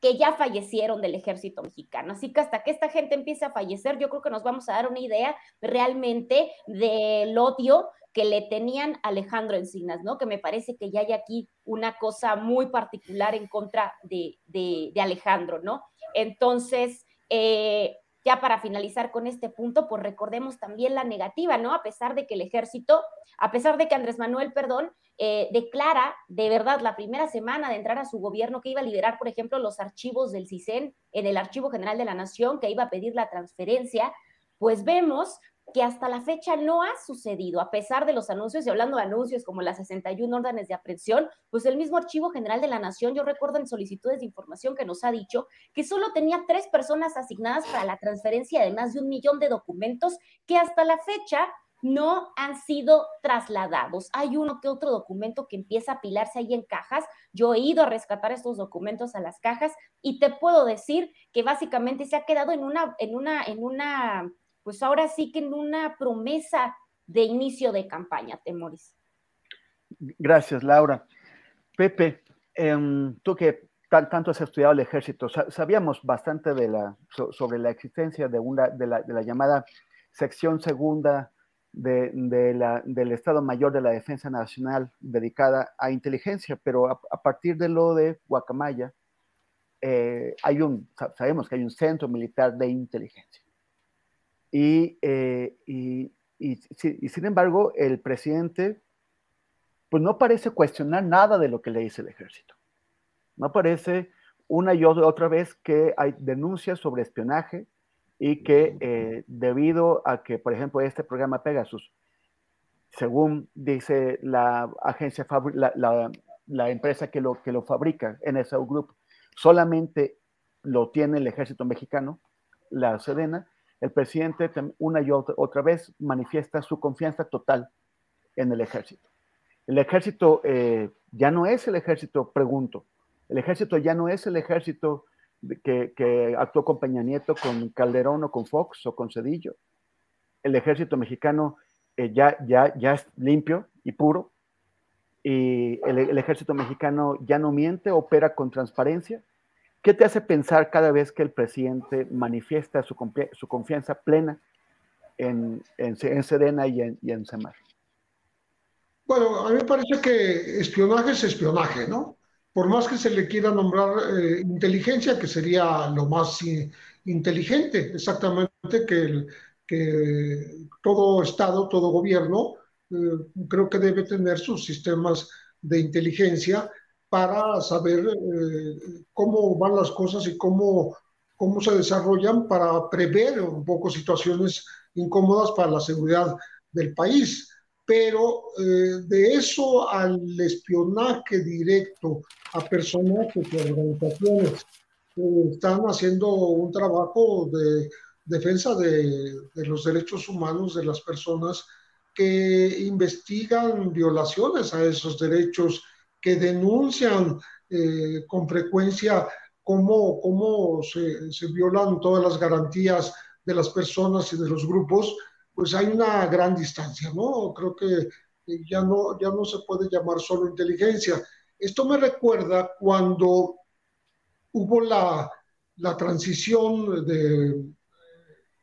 que ya fallecieron del ejército mexicano. Así que hasta que esta gente empiece a fallecer, yo creo que nos vamos a dar una idea realmente del odio que le tenían a Alejandro Encinas, ¿no? Que me parece que ya hay aquí una cosa muy particular en contra de, Alejandro, ¿no? Entonces, eh, ya para finalizar con este punto, pues recordemos también la negativa, ¿no? A pesar de que el ejército, a pesar de que Andrés Manuel, perdón, eh, declara de verdad la primera semana de entrar a su gobierno que iba a liberar, por ejemplo, los archivos del CISEN en el Archivo General de la Nación, que iba a pedir la transferencia, pues vemos que hasta la fecha no ha sucedido, a pesar de los anuncios, y hablando de anuncios como las 61 órdenes de aprehensión, pues el mismo Archivo General de la Nación, yo recuerdo en solicitudes de información que nos ha dicho que solo tenía tres personas asignadas para la transferencia de más de un millón de documentos que hasta la fecha no han sido trasladados. Hay uno que otro documento que empieza a apilarse ahí en cajas. Yo he ido a rescatar estos documentos a las cajas y te puedo decir que básicamente se ha quedado en una, en una, en una pues ahora sí que en una promesa de inicio de campaña, Temoris. Gracias, Laura. Pepe, em, tú que tanto has estudiado el ejército, sabíamos bastante sobre la existencia de, una, de, la, llamada sección segunda del Estado Mayor de la Defensa Nacional dedicada a inteligencia, pero a, partir de lo de Guacamaya, eh, hay un, sabemos que hay un centro militar de inteligencia. Eh, y, y, sin embargo, el presidente pues no parece cuestionar nada de lo que le dice el ejército. No parece una y otra vez que hay denuncias sobre espionaje y que eh, debido a que, por ejemplo, este programa Pegasus, según dice la agencia, la, la, empresa que lo, que lo fabrica, NSO Group, solamente lo tiene el ejército mexicano, la Sedena, el presidente una y otra, vez manifiesta su confianza total en el ejército. El ejército eh, ya no es el ejército, pregunto, el ejército ya no es el ejército que, actuó con Peña Nieto, con Calderón o con Fox o con Cedillo. El ejército mexicano eh, ya, ya, ya es limpio y puro. Y el ejército mexicano ya no miente, opera con transparencia ¿Qué te hace pensar cada vez que el presidente manifiesta su, confianza plena en, Sedena y en, y Semar? Bueno, a mí me parece que espionaje es espionaje, ¿no? Por más que se le quiera nombrar eh, inteligencia, que sería lo más inteligente, exactamente que, que todo Estado, todo gobierno, eh, creo que debe tener sus sistemas de inteligencia para saber eh, cómo van las cosas y cómo, cómo se desarrollan para prever un poco situaciones incómodas para la seguridad del país. Pero eh, de eso al espionaje directo a personajes y organizaciones que están haciendo un trabajo de defensa de, de los derechos humanos de las personas que investigan violaciones a esos derechos que denuncian eh, con frecuencia cómo, cómo se, se, violan todas las garantías de las personas y de los grupos, pues hay una gran distancia, ¿no? Creo que ya no, ya no se puede llamar solo inteligencia. Esto me recuerda cuando hubo la, la transición de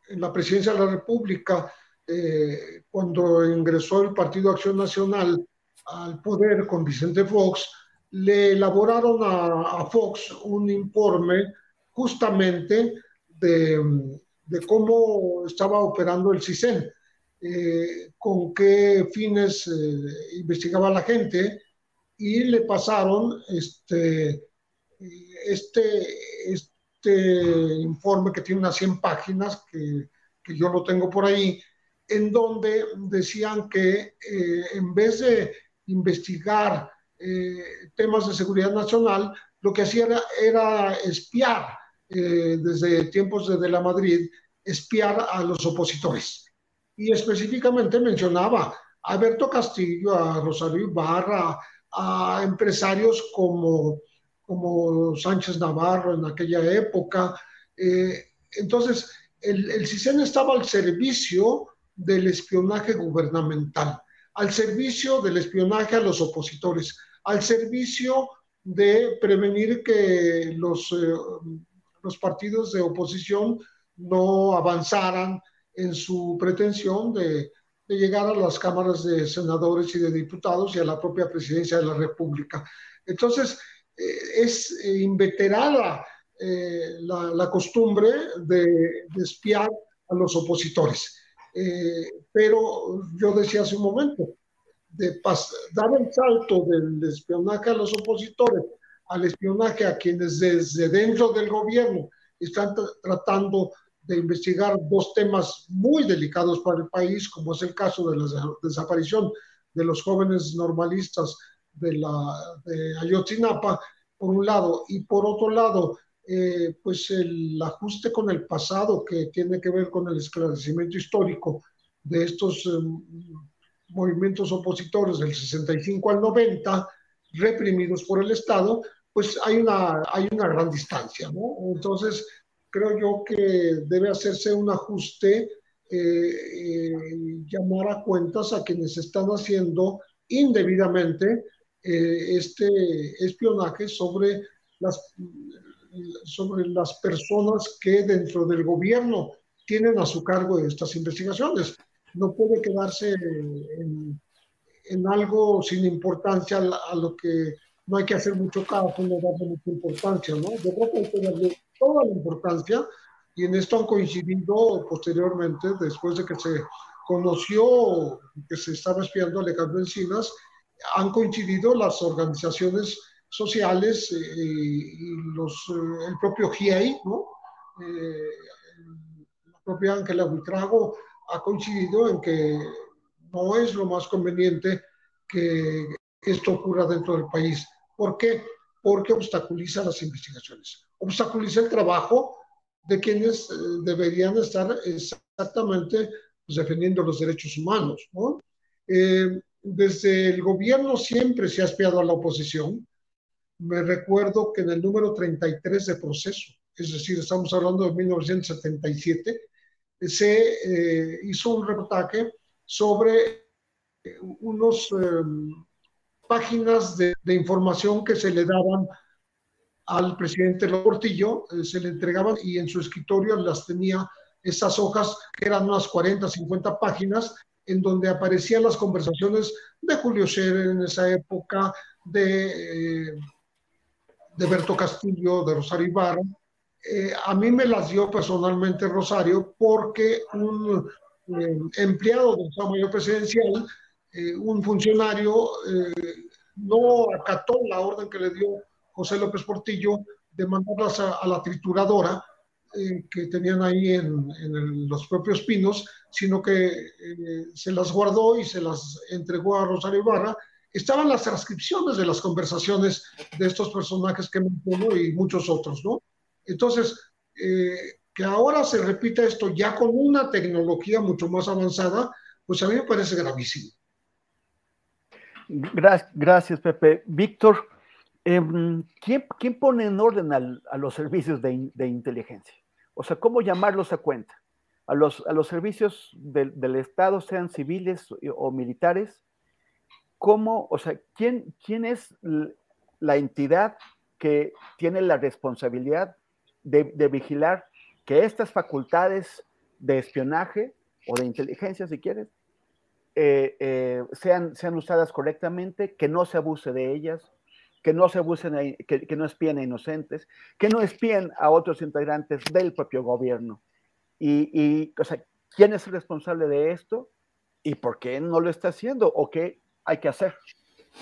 en la presidencia de la República, eh, cuando ingresó el Partido Acción Nacional al poder con Vicente Fox, le elaboraron a, Fox un informe justamente de, cómo estaba operando el CISEN, eh, con qué fines eh, investigaba la gente y le pasaron este, este, este informe que tiene unas 100 páginas, que, que yo lo tengo por ahí, en donde decían que eh, en vez de investigar eh, temas de seguridad nacional, lo que hacía era, espiar eh, desde tiempos de, de la Madrid, espiar a los opositores. Y específicamente mencionaba a Alberto Castillo, a Rosario Ibarra, a empresarios como, como Sánchez Navarro en aquella época. entonces, el, el CISEN estaba al servicio del espionaje gubernamental, al servicio del espionaje a los opositores, al servicio de prevenir que los, eh, los partidos de oposición no avanzaran en su pretensión de, llegar a las cámaras de senadores y de diputados y a la propia presidencia de la República. Entonces, eh, es eh, inveterada la, la, costumbre de espiar a los opositores. Eh, pero yo decía hace un momento, de dar el salto del espionaje a los opositores al espionaje a quienes desde dentro del gobierno están tratando de investigar dos temas muy delicados para el país, como es el caso de la desaparición de los jóvenes normalistas de, la, de Ayotzinapa, por un lado, y por otro lado, eh, pues el ajuste con el pasado que tiene que ver con el esclarecimiento histórico de estos em, movimientos opositores del 65 al 90, reprimidos por el Estado, pues hay una, hay una gran distancia, ¿no? Entonces, creo yo que debe hacerse un ajuste, eh, eh, llamar a cuentas a quienes están haciendo indebidamente este espionaje sobre las sobre las personas que dentro del gobierno tienen a su cargo estas investigaciones. No puede quedarse en, en algo sin importancia a, lo que no hay que hacer mucho caso, no darle mucha importancia, ¿no? Yo creo que hay que darle toda la importancia y en esto han coincidido posteriormente, después de que se conoció que se estaba espiando a Alejandro Encinas, han coincidido las organizaciones sociales eh, y los, eh, el propio GIEI, ¿no? Eh, la propia Ángela Buitrago ha coincidido en que no es lo más conveniente que esto ocurra dentro del país. ¿Por qué? Porque obstaculiza las investigaciones, obstaculiza el trabajo de quienes deberían estar exactamente pues, defendiendo los derechos humanos. ¿no? desde el gobierno siempre se ha espiado a la oposición, me recuerdo que en el número 33 de proceso, es decir, estamos hablando de 1977, se eh, hizo un reportaje sobre eh, unas em, páginas de, información que se le daban al presidente Portillo, eh, se le entregaban y en su escritorio las tenía esas hojas que eran unas 40, 50 páginas, en donde aparecían las conversaciones de Julio Scherer en esa época, de de Berto Castillo, de Rosario Ibarra. Eh, a mí me las dio personalmente Rosario porque un eh, empleado del Estado Mayor Presidencial, eh, un funcionario, no acató la orden que le dio José López Portillo de mandarlas a, la trituradora que tenían ahí en, los propios pinos, sino que se las guardó y se las entregó a Rosario Ibarra estaban las transcripciones de las conversaciones de estos personajes que menciono y muchos otros, ¿no? Entonces, eh, que ahora se repita esto ya con una tecnología mucho más avanzada, pues a mí me parece gravísimo. Gracias, Pepe. Víctor, em, ¿quién, ¿quién, pone en orden a los servicios de, inteligencia? O sea, ¿cómo llamarlos a cuenta? A los, servicios del Estado, sean civiles o militares, cómo, o sea, quién, quién es la entidad que tiene la responsabilidad de, vigilar que estas facultades de espionaje o de inteligencia, si quieres, eh, eh, sean, sean usadas correctamente, que no se abuse de ellas, que no se abusen, que, que, no espíen a inocentes, que no espíen a otros integrantes del propio gobierno. Y, y, o sea, ¿quién es el responsable de esto? ¿Y por qué no lo está haciendo? ¿O qué hay que hacer?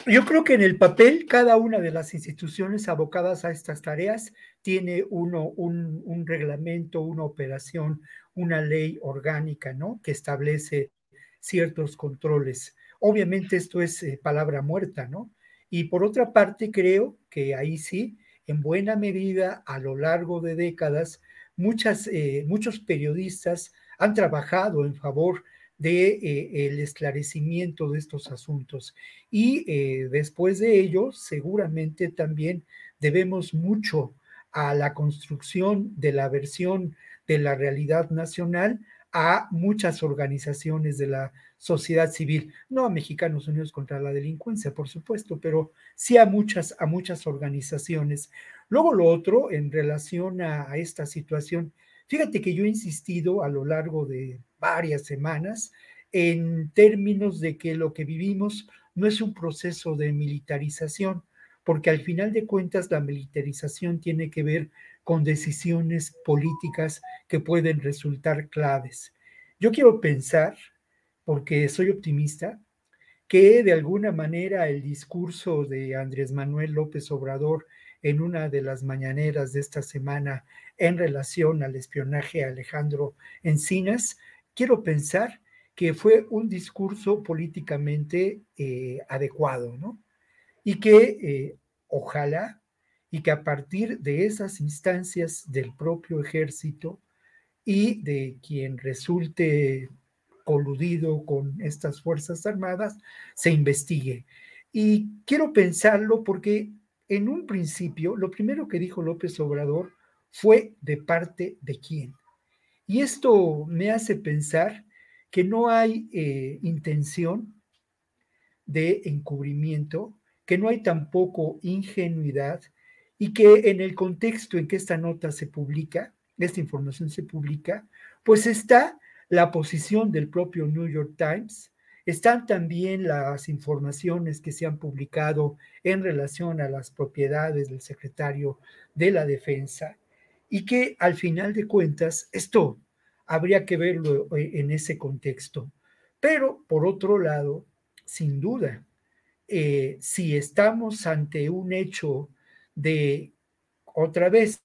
Yo creo que en el papel cada una de las instituciones abocadas a estas tareas tiene uno, un, reglamento, una operación, una ley orgánica, ¿no? Que establece ciertos controles. Obviamente esto es eh, palabra muerta, ¿no? Y por otra parte, creo que ahí sí, en buena medida, a lo largo de décadas, muchas, eh, muchos periodistas han trabajado en favor de eh, el esclarecimiento de estos asuntos. Y eh, después de ello, seguramente también debemos mucho a la construcción de la versión de la realidad nacional a muchas organizaciones de la sociedad civil, no a Mexicanos Unidos contra la Delincuencia, por supuesto, pero sí a muchas, a muchas organizaciones. Luego lo otro, en relación a esta situación, fíjate que yo he insistido a lo largo de varias semanas en términos de que lo que vivimos no es un proceso de militarización, porque al final de cuentas la militarización tiene que ver con decisiones políticas que pueden resultar claves. Yo quiero pensar, porque soy optimista, que de alguna manera el discurso de Andrés Manuel López Obrador en una de las mañaneras de esta semana en relación al espionaje a Alejandro Encinas quiero pensar que fue un discurso políticamente eh, adecuado, ¿no? Y que eh, ojalá y que a partir de esas instancias del propio ejército y de quien resulte coludido con estas Fuerzas Armadas, se investigue. Y quiero pensarlo porque en un principio, lo primero que dijo López Obrador fue de parte de quién. Y esto me hace pensar que no hay eh, intención de encubrimiento, que no hay tampoco ingenuidad y que en el contexto en que esta nota se publica, esta información se publica, pues está la posición del propio New York Times, están también las informaciones que se han publicado en relación a las propiedades del secretario de la Defensa, y que al final de cuentas esto habría que verlo eh, en ese contexto. Pero por otro lado, sin duda, eh, si estamos ante un hecho de, otra vez,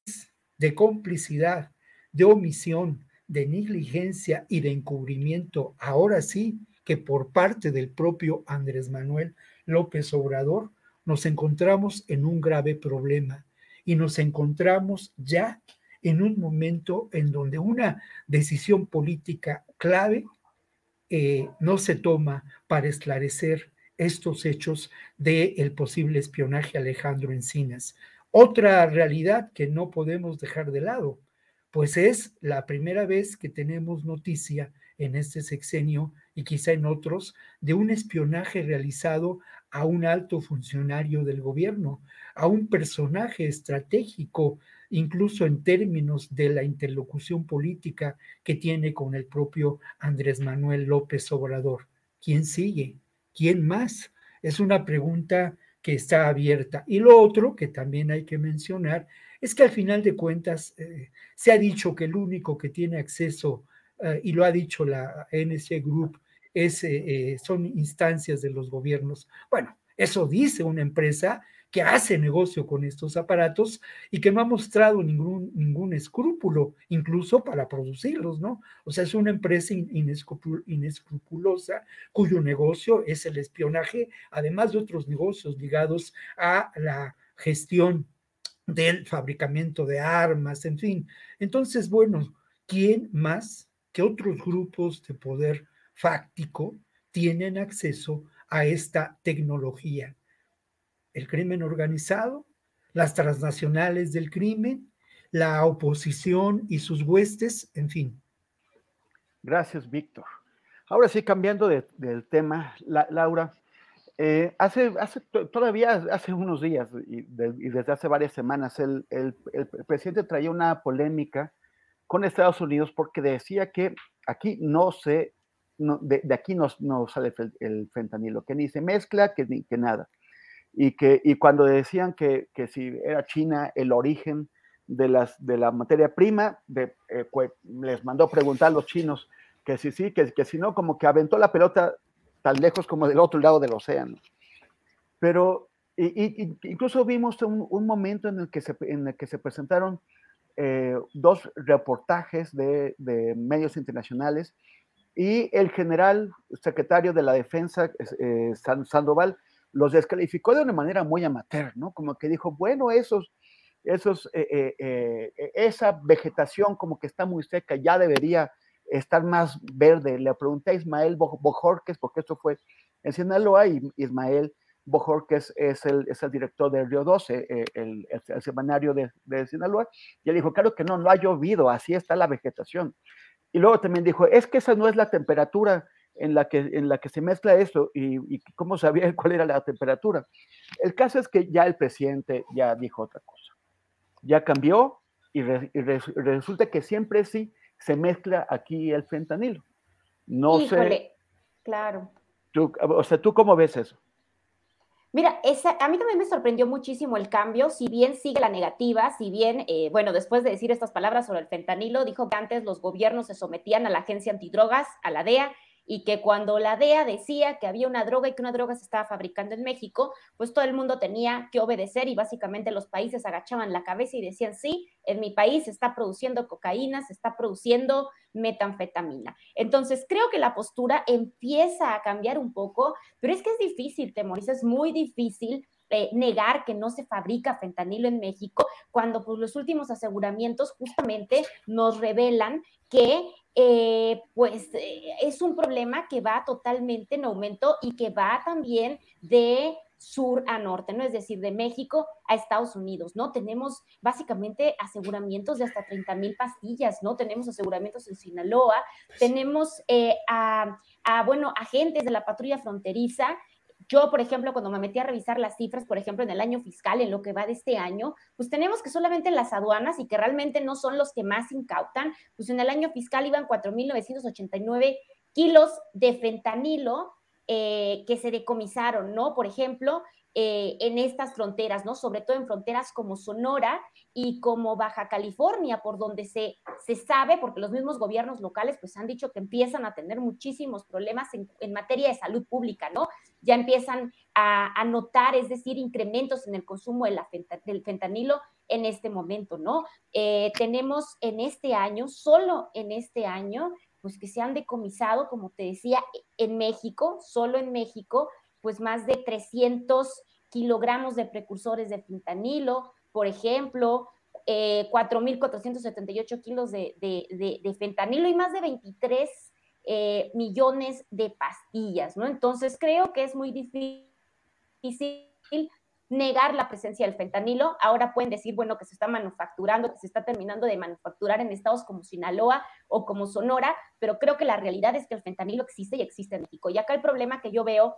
de complicidad, de omisión, de negligencia y de encubrimiento, ahora sí que por parte del propio Andrés Manuel López Obrador, nos encontramos en un grave problema y nos encontramos ya en un momento en donde una decisión política clave eh, no se toma para esclarecer estos hechos del el posible espionaje Alejandro Encinas. Otra realidad que no podemos dejar de lado, pues es la primera vez que tenemos noticia en este sexenio y quizá en otros de un espionaje realizado a un alto funcionario del gobierno, a un personaje estratégico incluso en términos de la interlocución política que tiene con el propio Andrés Manuel López Obrador. ¿Quién sigue? ¿Quién más? Es una pregunta que está abierta. Y lo otro que también hay que mencionar es que al final de cuentas eh, se ha dicho que el único que tiene acceso, eh, y lo ha dicho la NC Group, eh, son instancias de los gobiernos. Bueno, eso dice una empresa que hace negocio con estos aparatos y que no ha mostrado ningún, ningún escrúpulo, incluso para producirlos, ¿no? O sea, es una empresa inescrupulosa cuyo negocio es el espionaje, además de otros negocios ligados a la gestión del fabricamiento de armas, en fin. Entonces, bueno, ¿quién más que otros grupos de poder fáctico tienen acceso a esta tecnología? el crimen organizado, las transnacionales del crimen, la oposición y sus huestes, en fin. Gracias, Víctor. Ahora sí, cambiando de, del tema, Laura, eh, hace, hace todavía hace unos días y, desde hace varias semanas, el, el, presidente traía una polémica con Estados Unidos porque decía que aquí no se, de, aquí no, no sale el, fentanilo, que ni se mezcla, que, ni, que nada. Y, que, y cuando decían que, que si era China el origen de, las, de la materia prima, de, eh, les mandó preguntar a los chinos que si sí, que, que si no, como que aventó la pelota tan lejos como del otro lado del océano. Pero y, incluso vimos un, un, momento en el que se, en el que se presentaron eh, dos reportajes de, de, medios internacionales y el general secretario de la defensa, eh, Sandoval, los descalificó de una manera muy amateur, ¿no? Como que dijo, bueno, esos, esos, eh, eh, esa vegetación como que está muy seca, ya debería estar más verde. Le pregunté a Ismael Bojorques, porque esto fue en Sinaloa, y Ismael Bojorques es el, es el director de Río 12, eh, el, el, semanario de, de, Sinaloa, y él dijo, claro que no, no ha llovido, así está la vegetación. Y luego también dijo, es que esa no es la temperatura en la que, en la que se mezcla esto, y, y cómo sabía [LAUGHS] cuál era la temperatura. El caso es que ya el presidente ya dijo otra cosa. Ya cambió y, y resulta que siempre sí se mezcla aquí el fentanilo. No Híjole, sé. Claro. Tú, o sea, ¿tú cómo ves eso? Mira, esa, a mí también me sorprendió muchísimo el cambio, si bien sigue la negativa, si bien, eh, bueno, después de decir estas palabras sobre el fentanilo, dijo que antes los gobiernos se sometían a la agencia antidrogas, a la DEA, y que cuando la DEA decía que había una droga y que una droga se estaba fabricando en México, pues todo el mundo tenía que obedecer y básicamente los países agachaban la cabeza y decían, sí, en mi país se está produciendo cocaína, se está produciendo metanfetamina. Entonces, creo que la postura empieza a cambiar un poco, pero es que es difícil, Temoris, es muy difícil eh, negar que no se fabrica fentanilo en México, cuando pues, los últimos aseguramientos justamente nos revelan que eh, pues eh, es un problema que va totalmente en aumento y que va también de sur a norte, ¿no? Es decir, de México a Estados Unidos, ¿no? Tenemos básicamente aseguramientos de hasta 30 mil pastillas, ¿no? Tenemos aseguramientos en Sinaloa, tenemos a, a, bueno, agentes de la patrulla fronteriza yo, por ejemplo, cuando me metí a revisar las cifras, por ejemplo, en el año fiscal, en lo que va de este año, pues tenemos que solamente las aduanas y que realmente no son los que más incautan, pues en el año fiscal iban 4.989 kilos de fentanilo eh, que se decomisaron, ¿no? Por ejemplo, eh, en estas fronteras, ¿no? Sobre todo en fronteras como Sonora y como Baja California, por donde se, se sabe, porque los mismos gobiernos locales pues han dicho que empiezan a tener muchísimos problemas en, en materia de salud pública, ¿no? Ya empiezan a, notar, es decir, incrementos en el consumo de la del fentanilo en este momento, ¿no? Eh, tenemos en este año, solo en este año, pues que se han decomisado, como te decía, en México, solo en México, pues más de 300 kilogramos de precursores de fentanilo, por ejemplo, eh, 4.478 kilos de, de, de, fentanilo y más de 23 eh, millones de pastillas, ¿no? Entonces creo que es muy difícil negar la presencia del fentanilo. Ahora pueden decir, bueno, que se está manufacturando, que se está terminando de manufacturar en estados como Sinaloa o como Sonora, pero creo que la realidad es que el fentanilo existe y existe en México. Y acá el problema que yo veo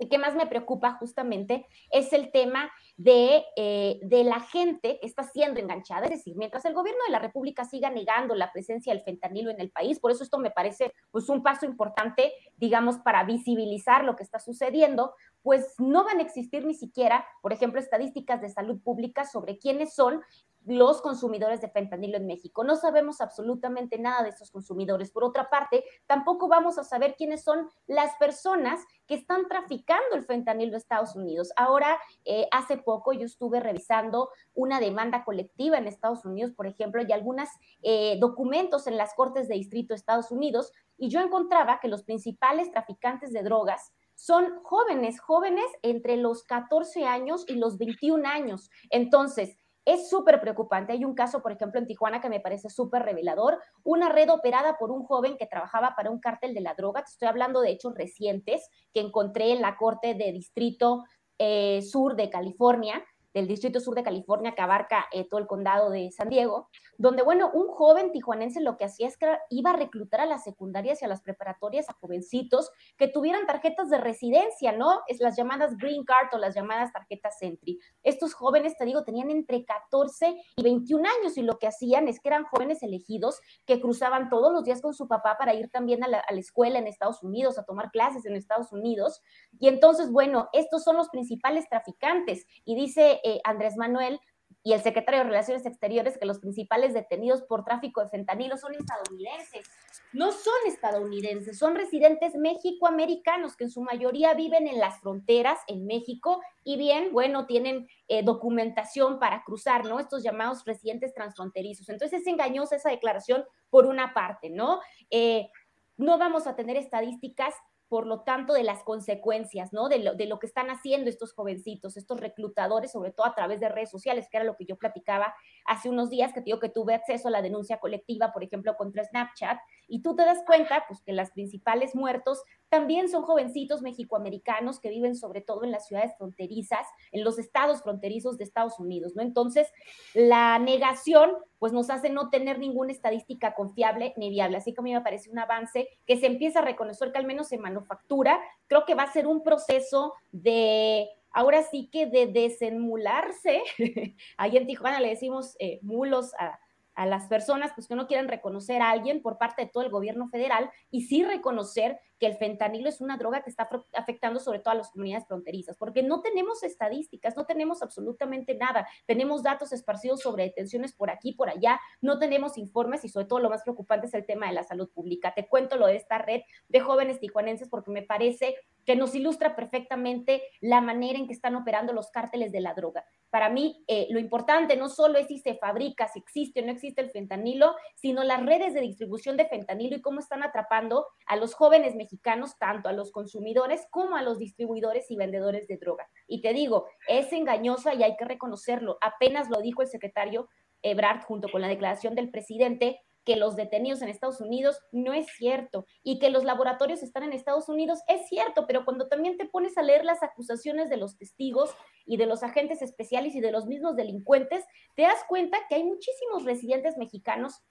y que más me preocupa justamente es el tema de, eh, de, la gente que está siendo enganchada. Es decir, mientras el gobierno de la República siga negando la presencia del fentanilo en el país, por eso esto me parece pues, un paso importante, digamos, para visibilizar lo que está sucediendo, pues no van a existir ni siquiera, por ejemplo, estadísticas de salud pública sobre quiénes son los consumidores de fentanilo en México. No sabemos absolutamente nada de esos consumidores. Por otra parte, tampoco vamos a saber quiénes son las personas que están traficando el fentanilo en Estados Unidos. Ahora, eh, hace poco yo estuve revisando una demanda colectiva en Estados Unidos, por ejemplo, y algunos eh, documentos en las Cortes de Distrito de Estados Unidos, y yo encontraba que los principales traficantes de drogas son jóvenes, jóvenes entre los 14 años y los 21 años. Entonces, es súper preocupante. Hay un caso, por ejemplo, en Tijuana que me parece súper revelador, una red operada por un joven que trabajaba para un cártel de la droga. Te estoy hablando de hechos recientes que encontré en la Corte de Distrito eh, Sur de California, del Distrito Sur de California que abarca eh, todo el condado de San Diego, donde, bueno, un joven tijuanense lo que hacía es que iba a reclutar a las secundarias y a las preparatorias a jovencitos que tuvieran tarjetas de residencia, ¿no? Es las llamadas Green Card o las llamadas tarjetas Sentry. Estos jóvenes, te digo, tenían entre 14 y 21 años y lo que hacían es que eran jóvenes elegidos que cruzaban todos los días con su papá para ir también a la, a la escuela en Estados Unidos, a tomar clases en Estados Unidos. Y entonces, bueno, estos son los principales traficantes. Y dice eh, Andrés Manuel y el secretario de Relaciones Exteriores que los principales detenidos por tráfico de fentanilo son estadounidenses. No son estadounidenses, son residentes mexicoamericanos que en su mayoría viven en las fronteras en México y bien, bueno, tienen eh, documentación para cruzar, ¿no? Estos llamados residentes transfronterizos. Entonces es engañosa esa declaración por una parte, ¿no? Eh, no vamos a tener estadísticas por lo tanto, de las consecuencias, ¿no? De lo, de lo, que están haciendo estos jovencitos, estos reclutadores, sobre todo a través de redes sociales, que era lo que yo platicaba hace unos días, que te digo que tuve acceso a la denuncia colectiva, por ejemplo, contra Snapchat, y tú te das cuenta, pues, que las principales muertos también son jovencitos mexicoamericanos que viven sobre todo en las ciudades fronterizas, en los estados fronterizos de Estados Unidos, ¿no? Entonces, la negación, pues nos hace no tener ninguna estadística confiable ni viable. Así que a mí me parece un avance que se empieza a reconocer que al menos en manufactura, creo que va a ser un proceso de ahora sí que de desenmularse, [LAUGHS] ahí en Tijuana le decimos eh, mulos a, a las personas pues, que no quieren reconocer a alguien por parte de todo el gobierno federal y sí reconocer que el fentanilo es una droga que está afectando sobre todo a las comunidades fronterizas, porque no tenemos estadísticas, no tenemos absolutamente nada, tenemos datos esparcidos sobre detenciones por aquí, por allá, no tenemos informes y sobre todo lo más preocupante es el tema de la salud pública. Te cuento lo de esta red de jóvenes tijuanenses porque me parece que nos ilustra perfectamente la manera en que están operando los cárteles de la droga. Para mí, eh, lo importante no solo es si se fabrica, si existe o no existe el fentanilo, sino las redes de distribución de fentanilo y cómo están atrapando a los jóvenes mexicanos, tanto a los consumidores como a los distribuidores y vendedores de droga. Y te digo, es engañosa y hay que reconocerlo. Apenas lo dijo el secretario Ebrard junto con la declaración del presidente, que los detenidos en Estados Unidos no es cierto y que los laboratorios están en Estados Unidos es cierto, pero cuando también te pones a leer las acusaciones de los testigos y de los agentes especiales y de los mismos delincuentes, te das cuenta que hay muchísimos residentes mexicanos,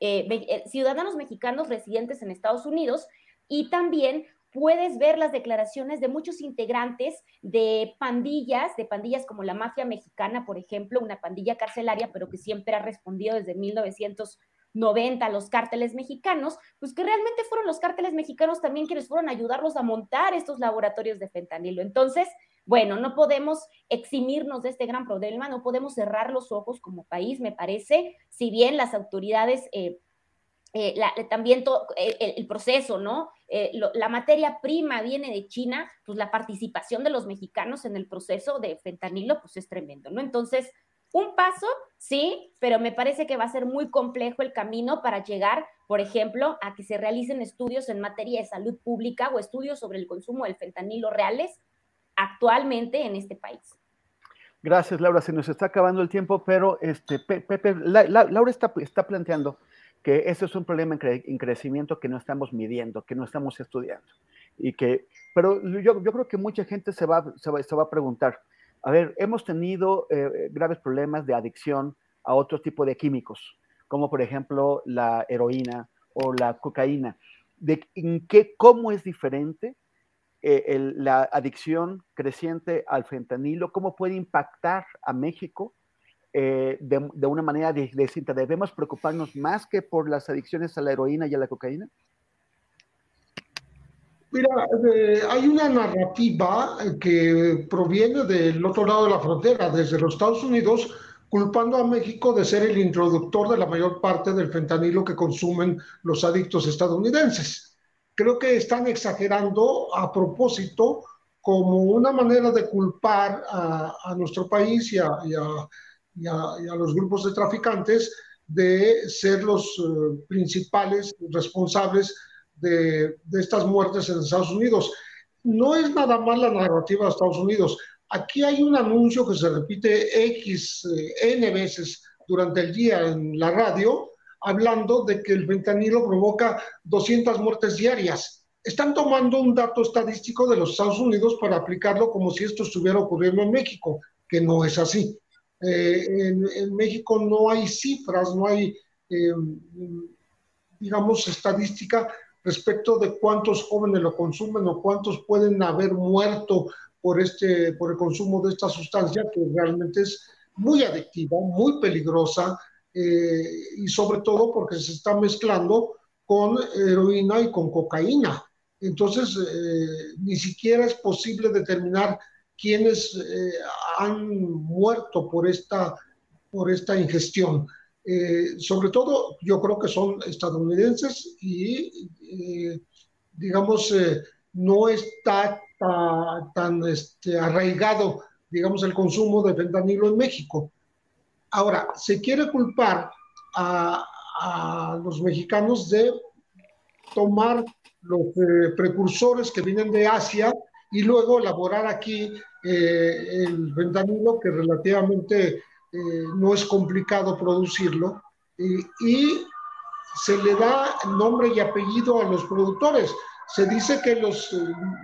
eh, eh, ciudadanos mexicanos residentes en Estados Unidos y también puedes ver las declaraciones de muchos integrantes de pandillas, de pandillas como la mafia mexicana, por ejemplo, una pandilla carcelaria, pero que siempre ha respondido desde 1900 90 los cárteles mexicanos, pues que realmente fueron los cárteles mexicanos también quienes fueron a ayudarlos a montar estos laboratorios de fentanilo. Entonces, bueno, no podemos eximirnos de este gran problema, no podemos cerrar los ojos como país, me parece, si bien las autoridades... Eh, eh, también el, proceso, ¿no? Eh, la materia prima viene de China, pues la participación de los mexicanos en el proceso de fentanilo, pues es tremendo, ¿no? Entonces, un paso, sí, pero me parece que va a ser muy complejo el camino para llegar, por ejemplo, a que se realicen estudios en materia de salud pública o estudios sobre el consumo del fentanilo reales actualmente en este país. Gracias, Laura. Se nos está acabando el tiempo, pero este, Pepe, Laura está, está, planteando que este es un problema en, crecimiento que no estamos midiendo, que no estamos estudiando. Y que, pero yo, yo creo que mucha gente se va, se va, se va a preguntar, a ver, hemos tenido eh, graves problemas de adicción a otro tipo de químicos, como por ejemplo la heroína o la cocaína. De, ¿En qué, cómo es diferente eh, la adicción creciente al fentanilo? ¿Cómo puede impactar a México eh, de, de, una manera distinta? ¿Debemos preocuparnos más que por las adicciones a la heroína y a la cocaína? Mira, eh, hay una narrativa que proviene del otro lado de la frontera, desde los Estados Unidos, culpando a México de ser el introductor de la mayor parte del fentanilo que consumen los adictos estadounidenses. Creo que están exagerando a propósito como una manera de culpar a, nuestro país y a, los grupos de traficantes de ser los eh, principales responsables de, estas muertes en Estados Unidos. No es nada más la narrativa de Estados Unidos. Aquí hay un anuncio que se repite X, eh, N veces durante el día en la radio, hablando de que el fentanilo provoca 200 muertes diarias. Están tomando un dato estadístico de los Estados Unidos para aplicarlo como si esto estuviera ocurriendo en México. que no es así. Eh, en, México no hay cifras, no hay, eh, digamos, estadística respecto de cuántos jóvenes lo consumen o cuántos pueden haber muerto por, este, por el consumo de esta sustancia que realmente es muy adictiva, muy peligrosa eh, y sobre todo porque se está mezclando con heroína y con cocaína. Entonces, ni siquiera es posible determinar quienes eh, han muerto por esta, por esta ingestión. Eh, sobre todo, yo creo que son estadounidenses y, eh, digamos, no está tan, este, arraigado, digamos, el consumo de fentanilo en México. Ahora, se quiere culpar a, a los mexicanos de tomar los precursores que vienen de Asia y luego elaborar aquí eh, el fentanilo, que relativamente eh, no es complicado producirlo, y se le da nombre y apellido a los productores. Se dice que los,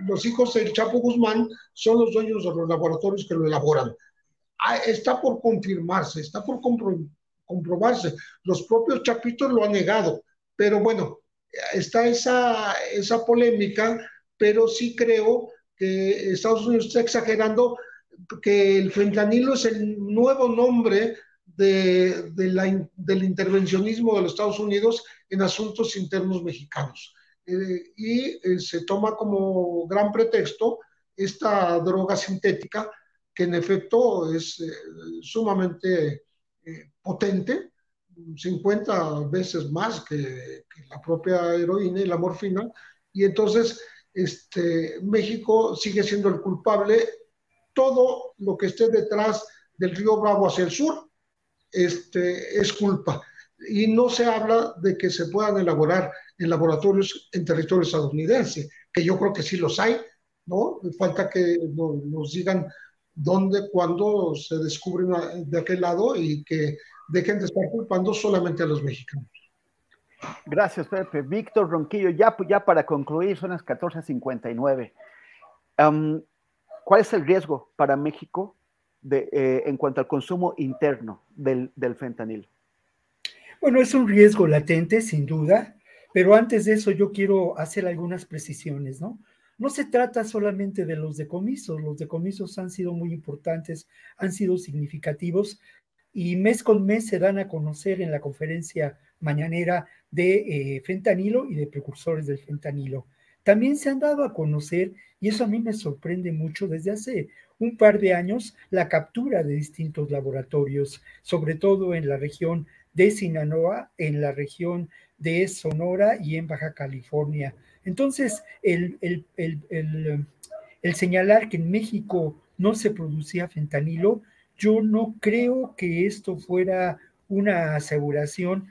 los hijos del Chapo Guzmán son los dueños de los laboratorios que lo elaboran. Ah, está por confirmarse, está por comprobarse. Los propios Chapitos lo han negado, pero bueno, está esa, esa polémica, pero sí creo que Estados Unidos está exagerando que el fentanilo es el nuevo nombre de, del intervencionismo de los Estados Unidos en asuntos internos mexicanos. Eh, y eh, se toma como gran pretexto esta droga sintética que en efecto es eh, sumamente potente, 50 veces más que, que la propia heroína y la morfina, y entonces este, México sigue siendo el culpable. Todo lo que esté detrás del río Bravo hacia el sur este, es culpa. Y no se habla de que se puedan elaborar en laboratorios en territorio estadounidense, que yo creo que sí los hay, ¿no? Falta que nos digan dónde, cuándo se descubren de aquel lado y que dejen de estar culpando solamente a los mexicanos. Gracias, Pepe. Víctor Ronquillo, ya, para concluir, son las 14.59. ¿Cuál es el riesgo para México de, eh, en cuanto al consumo interno del, del fentanilo? Bueno, es un riesgo latente, sin duda, pero antes de eso yo quiero hacer algunas precisiones, ¿no? No se trata solamente de los decomisos, los decomisos han sido muy importantes, han sido significativos y mes con mes se dan a conocer en la conferencia mañanera de eh, fentanilo y de precursores del fentanilo. También se han dado a conocer, y eso a mí me sorprende mucho desde hace un par de años, la captura de distintos laboratorios, sobre todo en la región de Sinaloa, en la región de Sonora y en Baja California. Entonces, el, el, el señalar que en México no se producía fentanilo, yo no creo que esto fuera una aseguración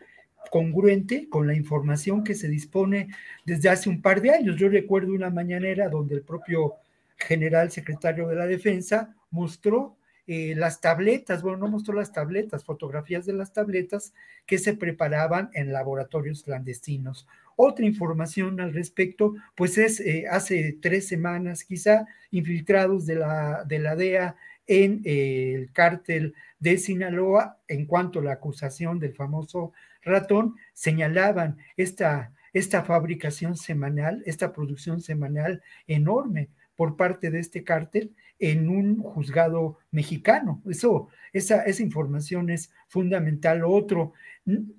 congruente con la información que se dispone desde hace un par de años. Yo recuerdo una mañanera donde el propio general secretario de la Defensa mostró eh, las tabletas, bueno, no mostró las tabletas, fotografías de las tabletas que se preparaban en laboratorios clandestinos. Otra información al respecto, pues es eh, hace tres semanas quizá, infiltrados de la, de la DEA en eh, el cártel de Sinaloa en cuanto a la acusación del famoso ratón señalaban esta, esta fabricación semanal, esta producción semanal enorme por parte de este cártel en un juzgado mexicano. Eso, esa, esa información es fundamental. Otro,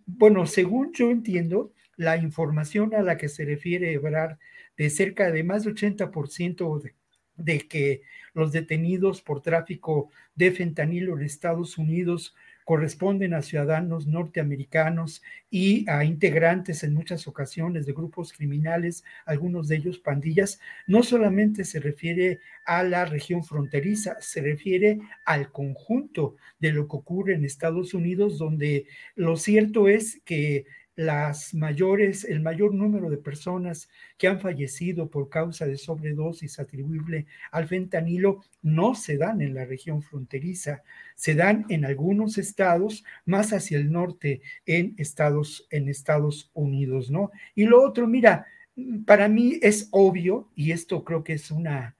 bueno, según yo entiendo, la información a la que se refiere Ebrard de cerca de más de 80% de, de que los detenidos por tráfico de fentanilo en Estados Unidos corresponden a ciudadanos norteamericanos y a integrantes en muchas ocasiones de grupos criminales, algunos de ellos pandillas, no solamente se refiere a la región fronteriza, se refiere al conjunto de lo que ocurre en Estados Unidos, donde lo cierto es que las mayores, el mayor número de personas que han fallecido por causa de sobredosis atribuible al fentanilo no se dan en la región fronteriza, se dan en algunos estados más hacia el norte en Estados, en Estados Unidos, ¿no? Y lo otro, mira, para mí es obvio, y esto creo que es una,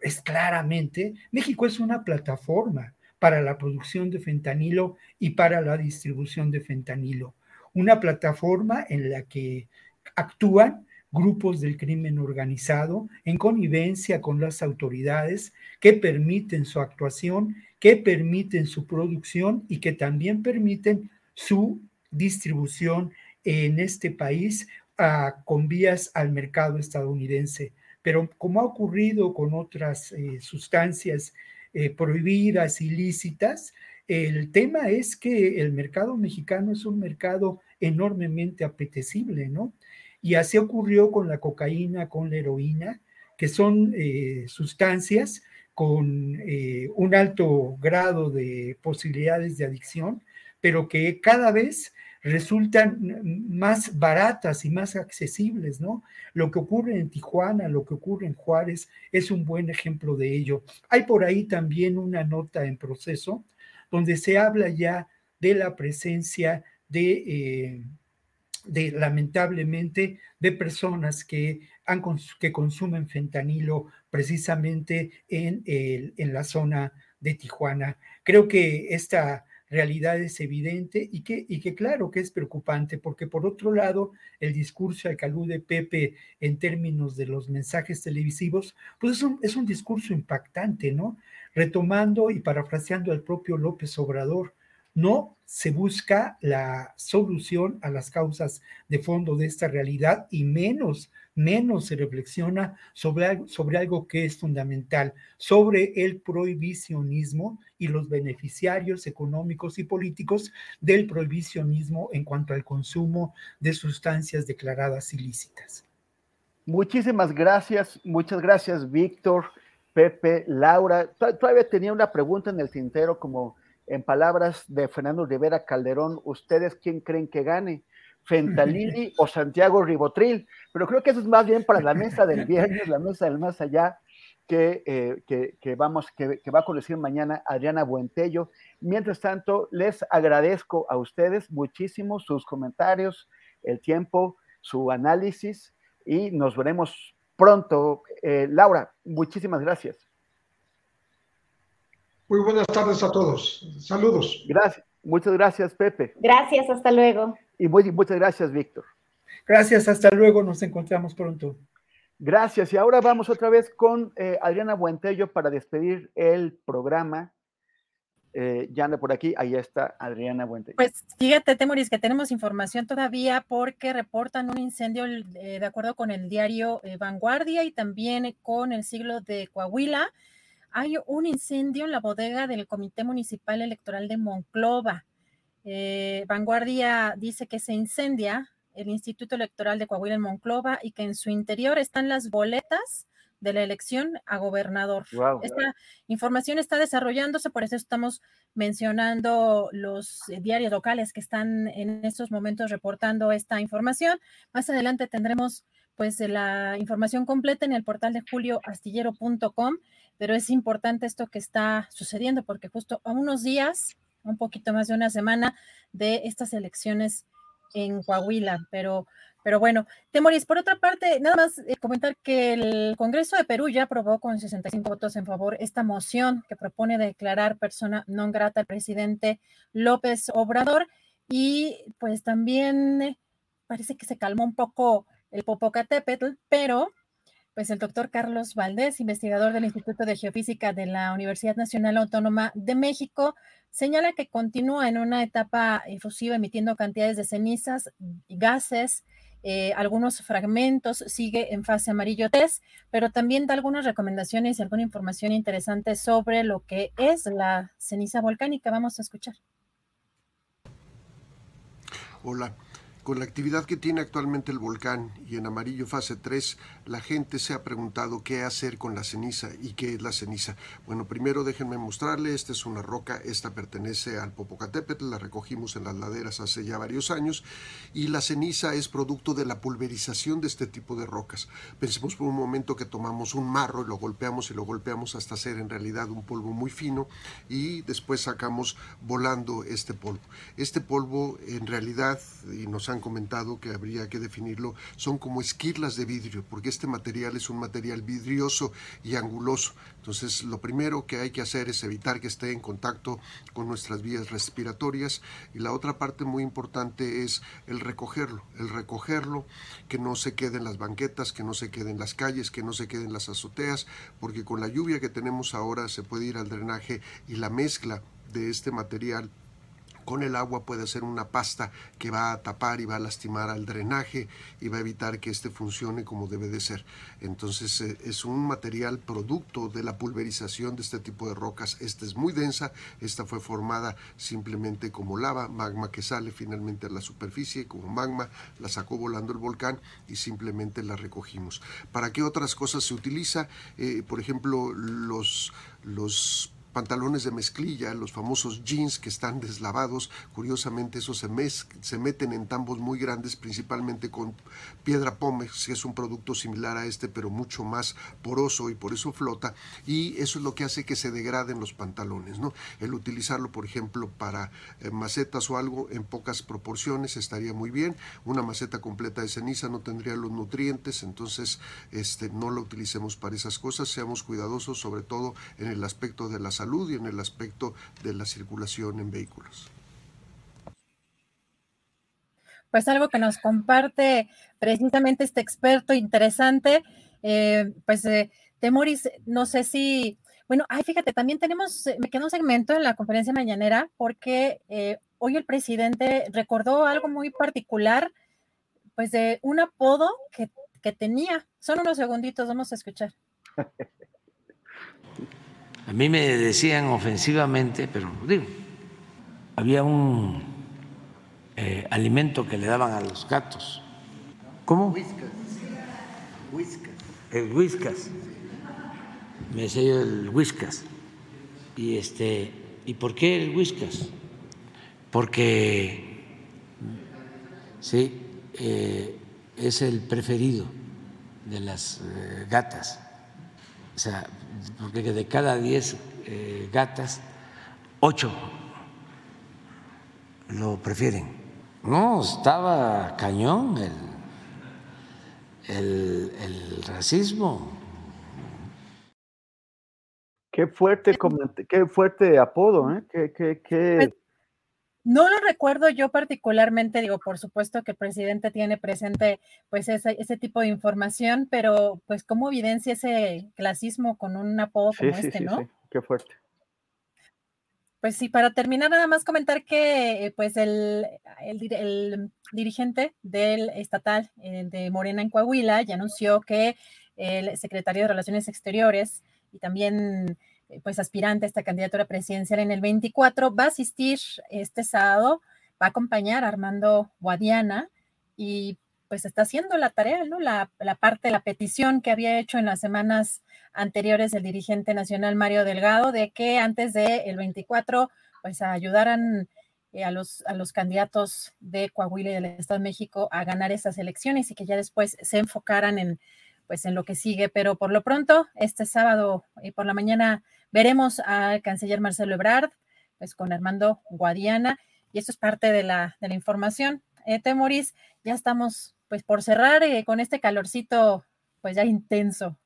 es claramente, México es una plataforma para la producción de fentanilo y para la distribución de fentanilo. Una plataforma en la que actúan grupos del crimen organizado en connivencia con las autoridades que permiten su actuación, que permiten su producción y que también permiten su distribución en este país ah, con vías al mercado estadounidense. Pero como ha ocurrido con otras eh, sustancias eh, prohibidas, ilícitas, el tema es que el mercado mexicano es un mercado enormemente apetecible, ¿no? Y así ocurrió con la cocaína, con la heroína, que son eh, sustancias con eh, un alto grado de posibilidades de adicción, pero que cada vez resultan más baratas y más accesibles, ¿no? Lo que ocurre en Tijuana, lo que ocurre en Juárez, es un buen ejemplo de ello. Hay por ahí también una nota en proceso donde se habla ya de la presencia de eh, lamentablemente de personas que, han, que consumen fentanilo precisamente en, el, en la zona de Tijuana. Creo que esta realidad es evidente y que, y que claro que es preocupante, porque por otro lado, el discurso al que alude Pepe en términos de los mensajes televisivos, pues es un, es un discurso impactante, ¿no? Retomando y parafraseando al propio López Obrador, no se busca la solución a las causas de fondo de esta realidad y menos, menos se reflexiona sobre, sobre algo que es fundamental, sobre el prohibicionismo y los beneficiarios económicos y políticos del prohibicionismo en cuanto al consumo de sustancias declaradas ilícitas. Muchísimas gracias, muchas gracias Víctor, Pepe, Laura. Todavía tenía una pregunta en el tintero como en palabras de Fernando Rivera Calderón, ¿ustedes quién creen que gane? Fentalini o Santiago Ribotril, pero creo que eso es más bien para la mesa del viernes, la mesa del más allá, que, eh, que, vamos, que, va a conocer mañana Adriana Buentello. Mientras tanto, les agradezco a ustedes muchísimo sus comentarios, el tiempo, su análisis y nos veremos pronto. Eh, Laura, muchísimas gracias. Muy buenas tardes a todos. Saludos. Gracias. Muchas gracias, Pepe. Gracias, hasta luego. Y muchas gracias, Víctor. Gracias, hasta luego. Nos encontramos pronto. Gracias. Y ahora vamos otra vez con eh, Adriana Buentello para despedir el programa. Eh, ya anda por aquí, ahí está Adriana Buentello. Pues fíjate, Temoris, que tenemos información todavía porque reportan un incendio eh, de acuerdo con el diario Vanguardia y también con el siglo de Coahuila hay un incendio en la bodega del Comité Municipal Electoral de Monclova. Eh, Vanguardia dice que se incendia el Instituto Electoral de Coahuila en Monclova y que en su interior están las boletas de la elección a gobernador. Esta información está desarrollándose, por eso estamos mencionando los eh, diarios locales que están en estos momentos reportando esta información. Más adelante tendremos pues la información completa en el portal de julioastillero.com pero es importante esto que está sucediendo porque justo a unos días, un poquito más de una semana de estas elecciones en Coahuila, pero, pero bueno, Temoris, por otra parte, nada más eh, comentar que el Congreso de Perú ya aprobó con 65 votos en favor esta moción que propone declarar persona non grata al presidente López Obrador. Y pues también eh, parece que se calmó un poco el Popocatépetl, pero pues el doctor Carlos Valdés, investigador del Instituto de Geofísica de la Universidad Nacional Autónoma de México, señala que continúa en una etapa efusiva emitiendo cantidades de cenizas, gases, eh, algunos fragmentos, sigue en fase amarillo test, pero también da algunas recomendaciones y alguna información interesante sobre lo que es la ceniza volcánica. Vamos a escuchar. Hola, con la actividad que tiene actualmente el volcán y en amarillo fase 3, la gente se ha preguntado qué hacer con la ceniza y qué es la ceniza. Bueno, primero déjenme mostrarle, esta es una roca, esta pertenece al Popocatépetl, la recogimos en las laderas hace ya varios años y la ceniza es producto de la pulverización de este tipo de rocas. Pensemos por un momento que tomamos un marro y lo golpeamos y lo golpeamos hasta hacer en realidad un polvo muy fino y después sacamos volando este polvo. Este polvo en realidad, y nos han han comentado que habría que definirlo, son como esquirlas de vidrio, porque este material es un material vidrioso y anguloso. Entonces, lo primero que hay que hacer es evitar que esté en contacto con nuestras vías respiratorias y la otra parte muy importante es el recogerlo, el recogerlo, que no se quede en las banquetas, que no se quede en las calles, que no se quede en las azoteas, porque con la lluvia que tenemos ahora se puede ir al drenaje y la mezcla de este material con el agua puede hacer una pasta que va a tapar y va a lastimar al drenaje y va a evitar que este funcione como debe de ser. Entonces eh, es un material producto de la pulverización de este tipo de rocas. Esta es muy densa, esta fue formada simplemente como lava, magma que sale finalmente a la superficie como magma, la sacó volando el volcán y simplemente la recogimos. ¿Para qué otras cosas se utiliza? Eh, por ejemplo, los, los pantalones de mezclilla, los famosos jeans que están deslavados, curiosamente esos se, se meten en tambos muy grandes, principalmente con piedra pómez, que es un producto similar a este, pero mucho más poroso y por eso flota, y eso es lo que hace que se degraden los pantalones. El utilizarlo, por ejemplo, para eh, macetas o algo en pocas proporciones estaría muy bien, una maceta completa de ceniza no tendría los nutrientes, entonces este, no lo utilicemos para esas cosas, seamos cuidadosos sobre todo en el aspecto de la salud y en el aspecto de la circulación en vehículos. Pues algo que nos comparte precisamente este experto interesante, eh, pues eh, Temoris, no sé si, bueno, ay, fíjate, también tenemos, me quedó un segmento en la conferencia mañanera porque eh, hoy el presidente recordó algo muy particular, pues de un apodo que, que tenía. Son unos segunditos, vamos a escuchar. [LAUGHS] A mí me decían ofensivamente, pero digo, había un eh, alimento que le daban a los gatos. ¿Cómo? Whiskas. Whiskas. El whiskas. Me decía yo el whiskas. Y este, ¿y por qué el whiskas? Porque sí, eh, es el preferido de las eh, gatas. O sea, porque de cada diez eh, gatas, ocho lo prefieren. No, estaba cañón el, el, racismo. Qué fuerte, qué fuerte apodo, ¿eh? Qué, qué, qué... No lo recuerdo yo particularmente, digo, por supuesto que el presidente tiene presente pues ese, ese tipo de información, pero pues cómo evidencia ese clasismo con un apodo como este, ¿no? Sí, qué fuerte. Pues sí, para terminar nada más comentar que pues el, el, dirigente del estatal eh, de Morena en Coahuila ya anunció que el secretario de Relaciones Exteriores y también eh, pues aspirante a esta candidatura presidencial en el 24, va a asistir este sábado, va a acompañar a Armando Guadiana y pues está haciendo la tarea, ¿no? La, parte la petición que había hecho en las semanas anteriores el dirigente nacional Mario Delgado de que antes del 24 pues ayudaran eh, a, los, a los candidatos de Coahuila y del Estado de México a ganar esas elecciones y que ya después se enfocaran en pues en lo que sigue, pero por lo pronto este sábado y por la mañana Veremos al canciller Marcelo Ebrard, pues con Armando Guadiana, y esto es parte de la, de la información. Eh, Temoris, ya estamos pues por cerrar eh, con este calorcito pues ya intenso.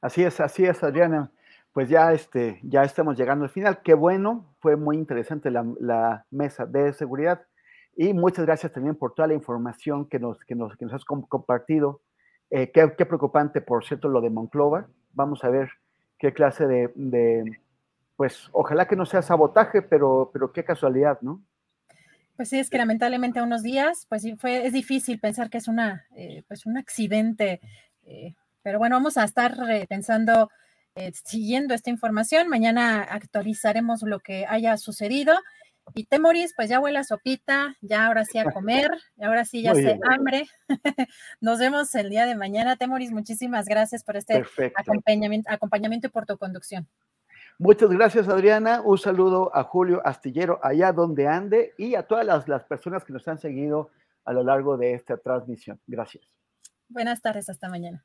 Así es, así es, Adriana. Pues ya, este, ya estamos llegando al final. Qué bueno, fue muy interesante la, mesa de seguridad. Y muchas gracias también por toda la información que nos, que nos, que nos has compartido. Eh, qué, qué, preocupante, por cierto, lo de Monclova. Vamos a ver qué clase de, pues ojalá que no sea sabotaje, pero, pero qué casualidad, ¿no? Pues sí, es que lamentablemente a unos días, pues sí, fue, es difícil pensar que es una, eh, pues un accidente, eh, pero bueno, vamos a estar eh, pensando, siguiendo esta información. Mañana actualizaremos lo que haya sucedido y Temoris, pues ya huele a sopita, ya ahora sí a comer, ahora sí ya se hambre. [LAUGHS] Nos vemos el día de mañana. Temoris, muchísimas gracias por este acompañamiento, acompañamiento y por tu conducción. Muchas gracias, Adriana. Un saludo a Julio Astillero, allá donde ande, y a todas las, las personas que nos han seguido a lo largo de esta transmisión. Gracias. Buenas tardes, hasta mañana.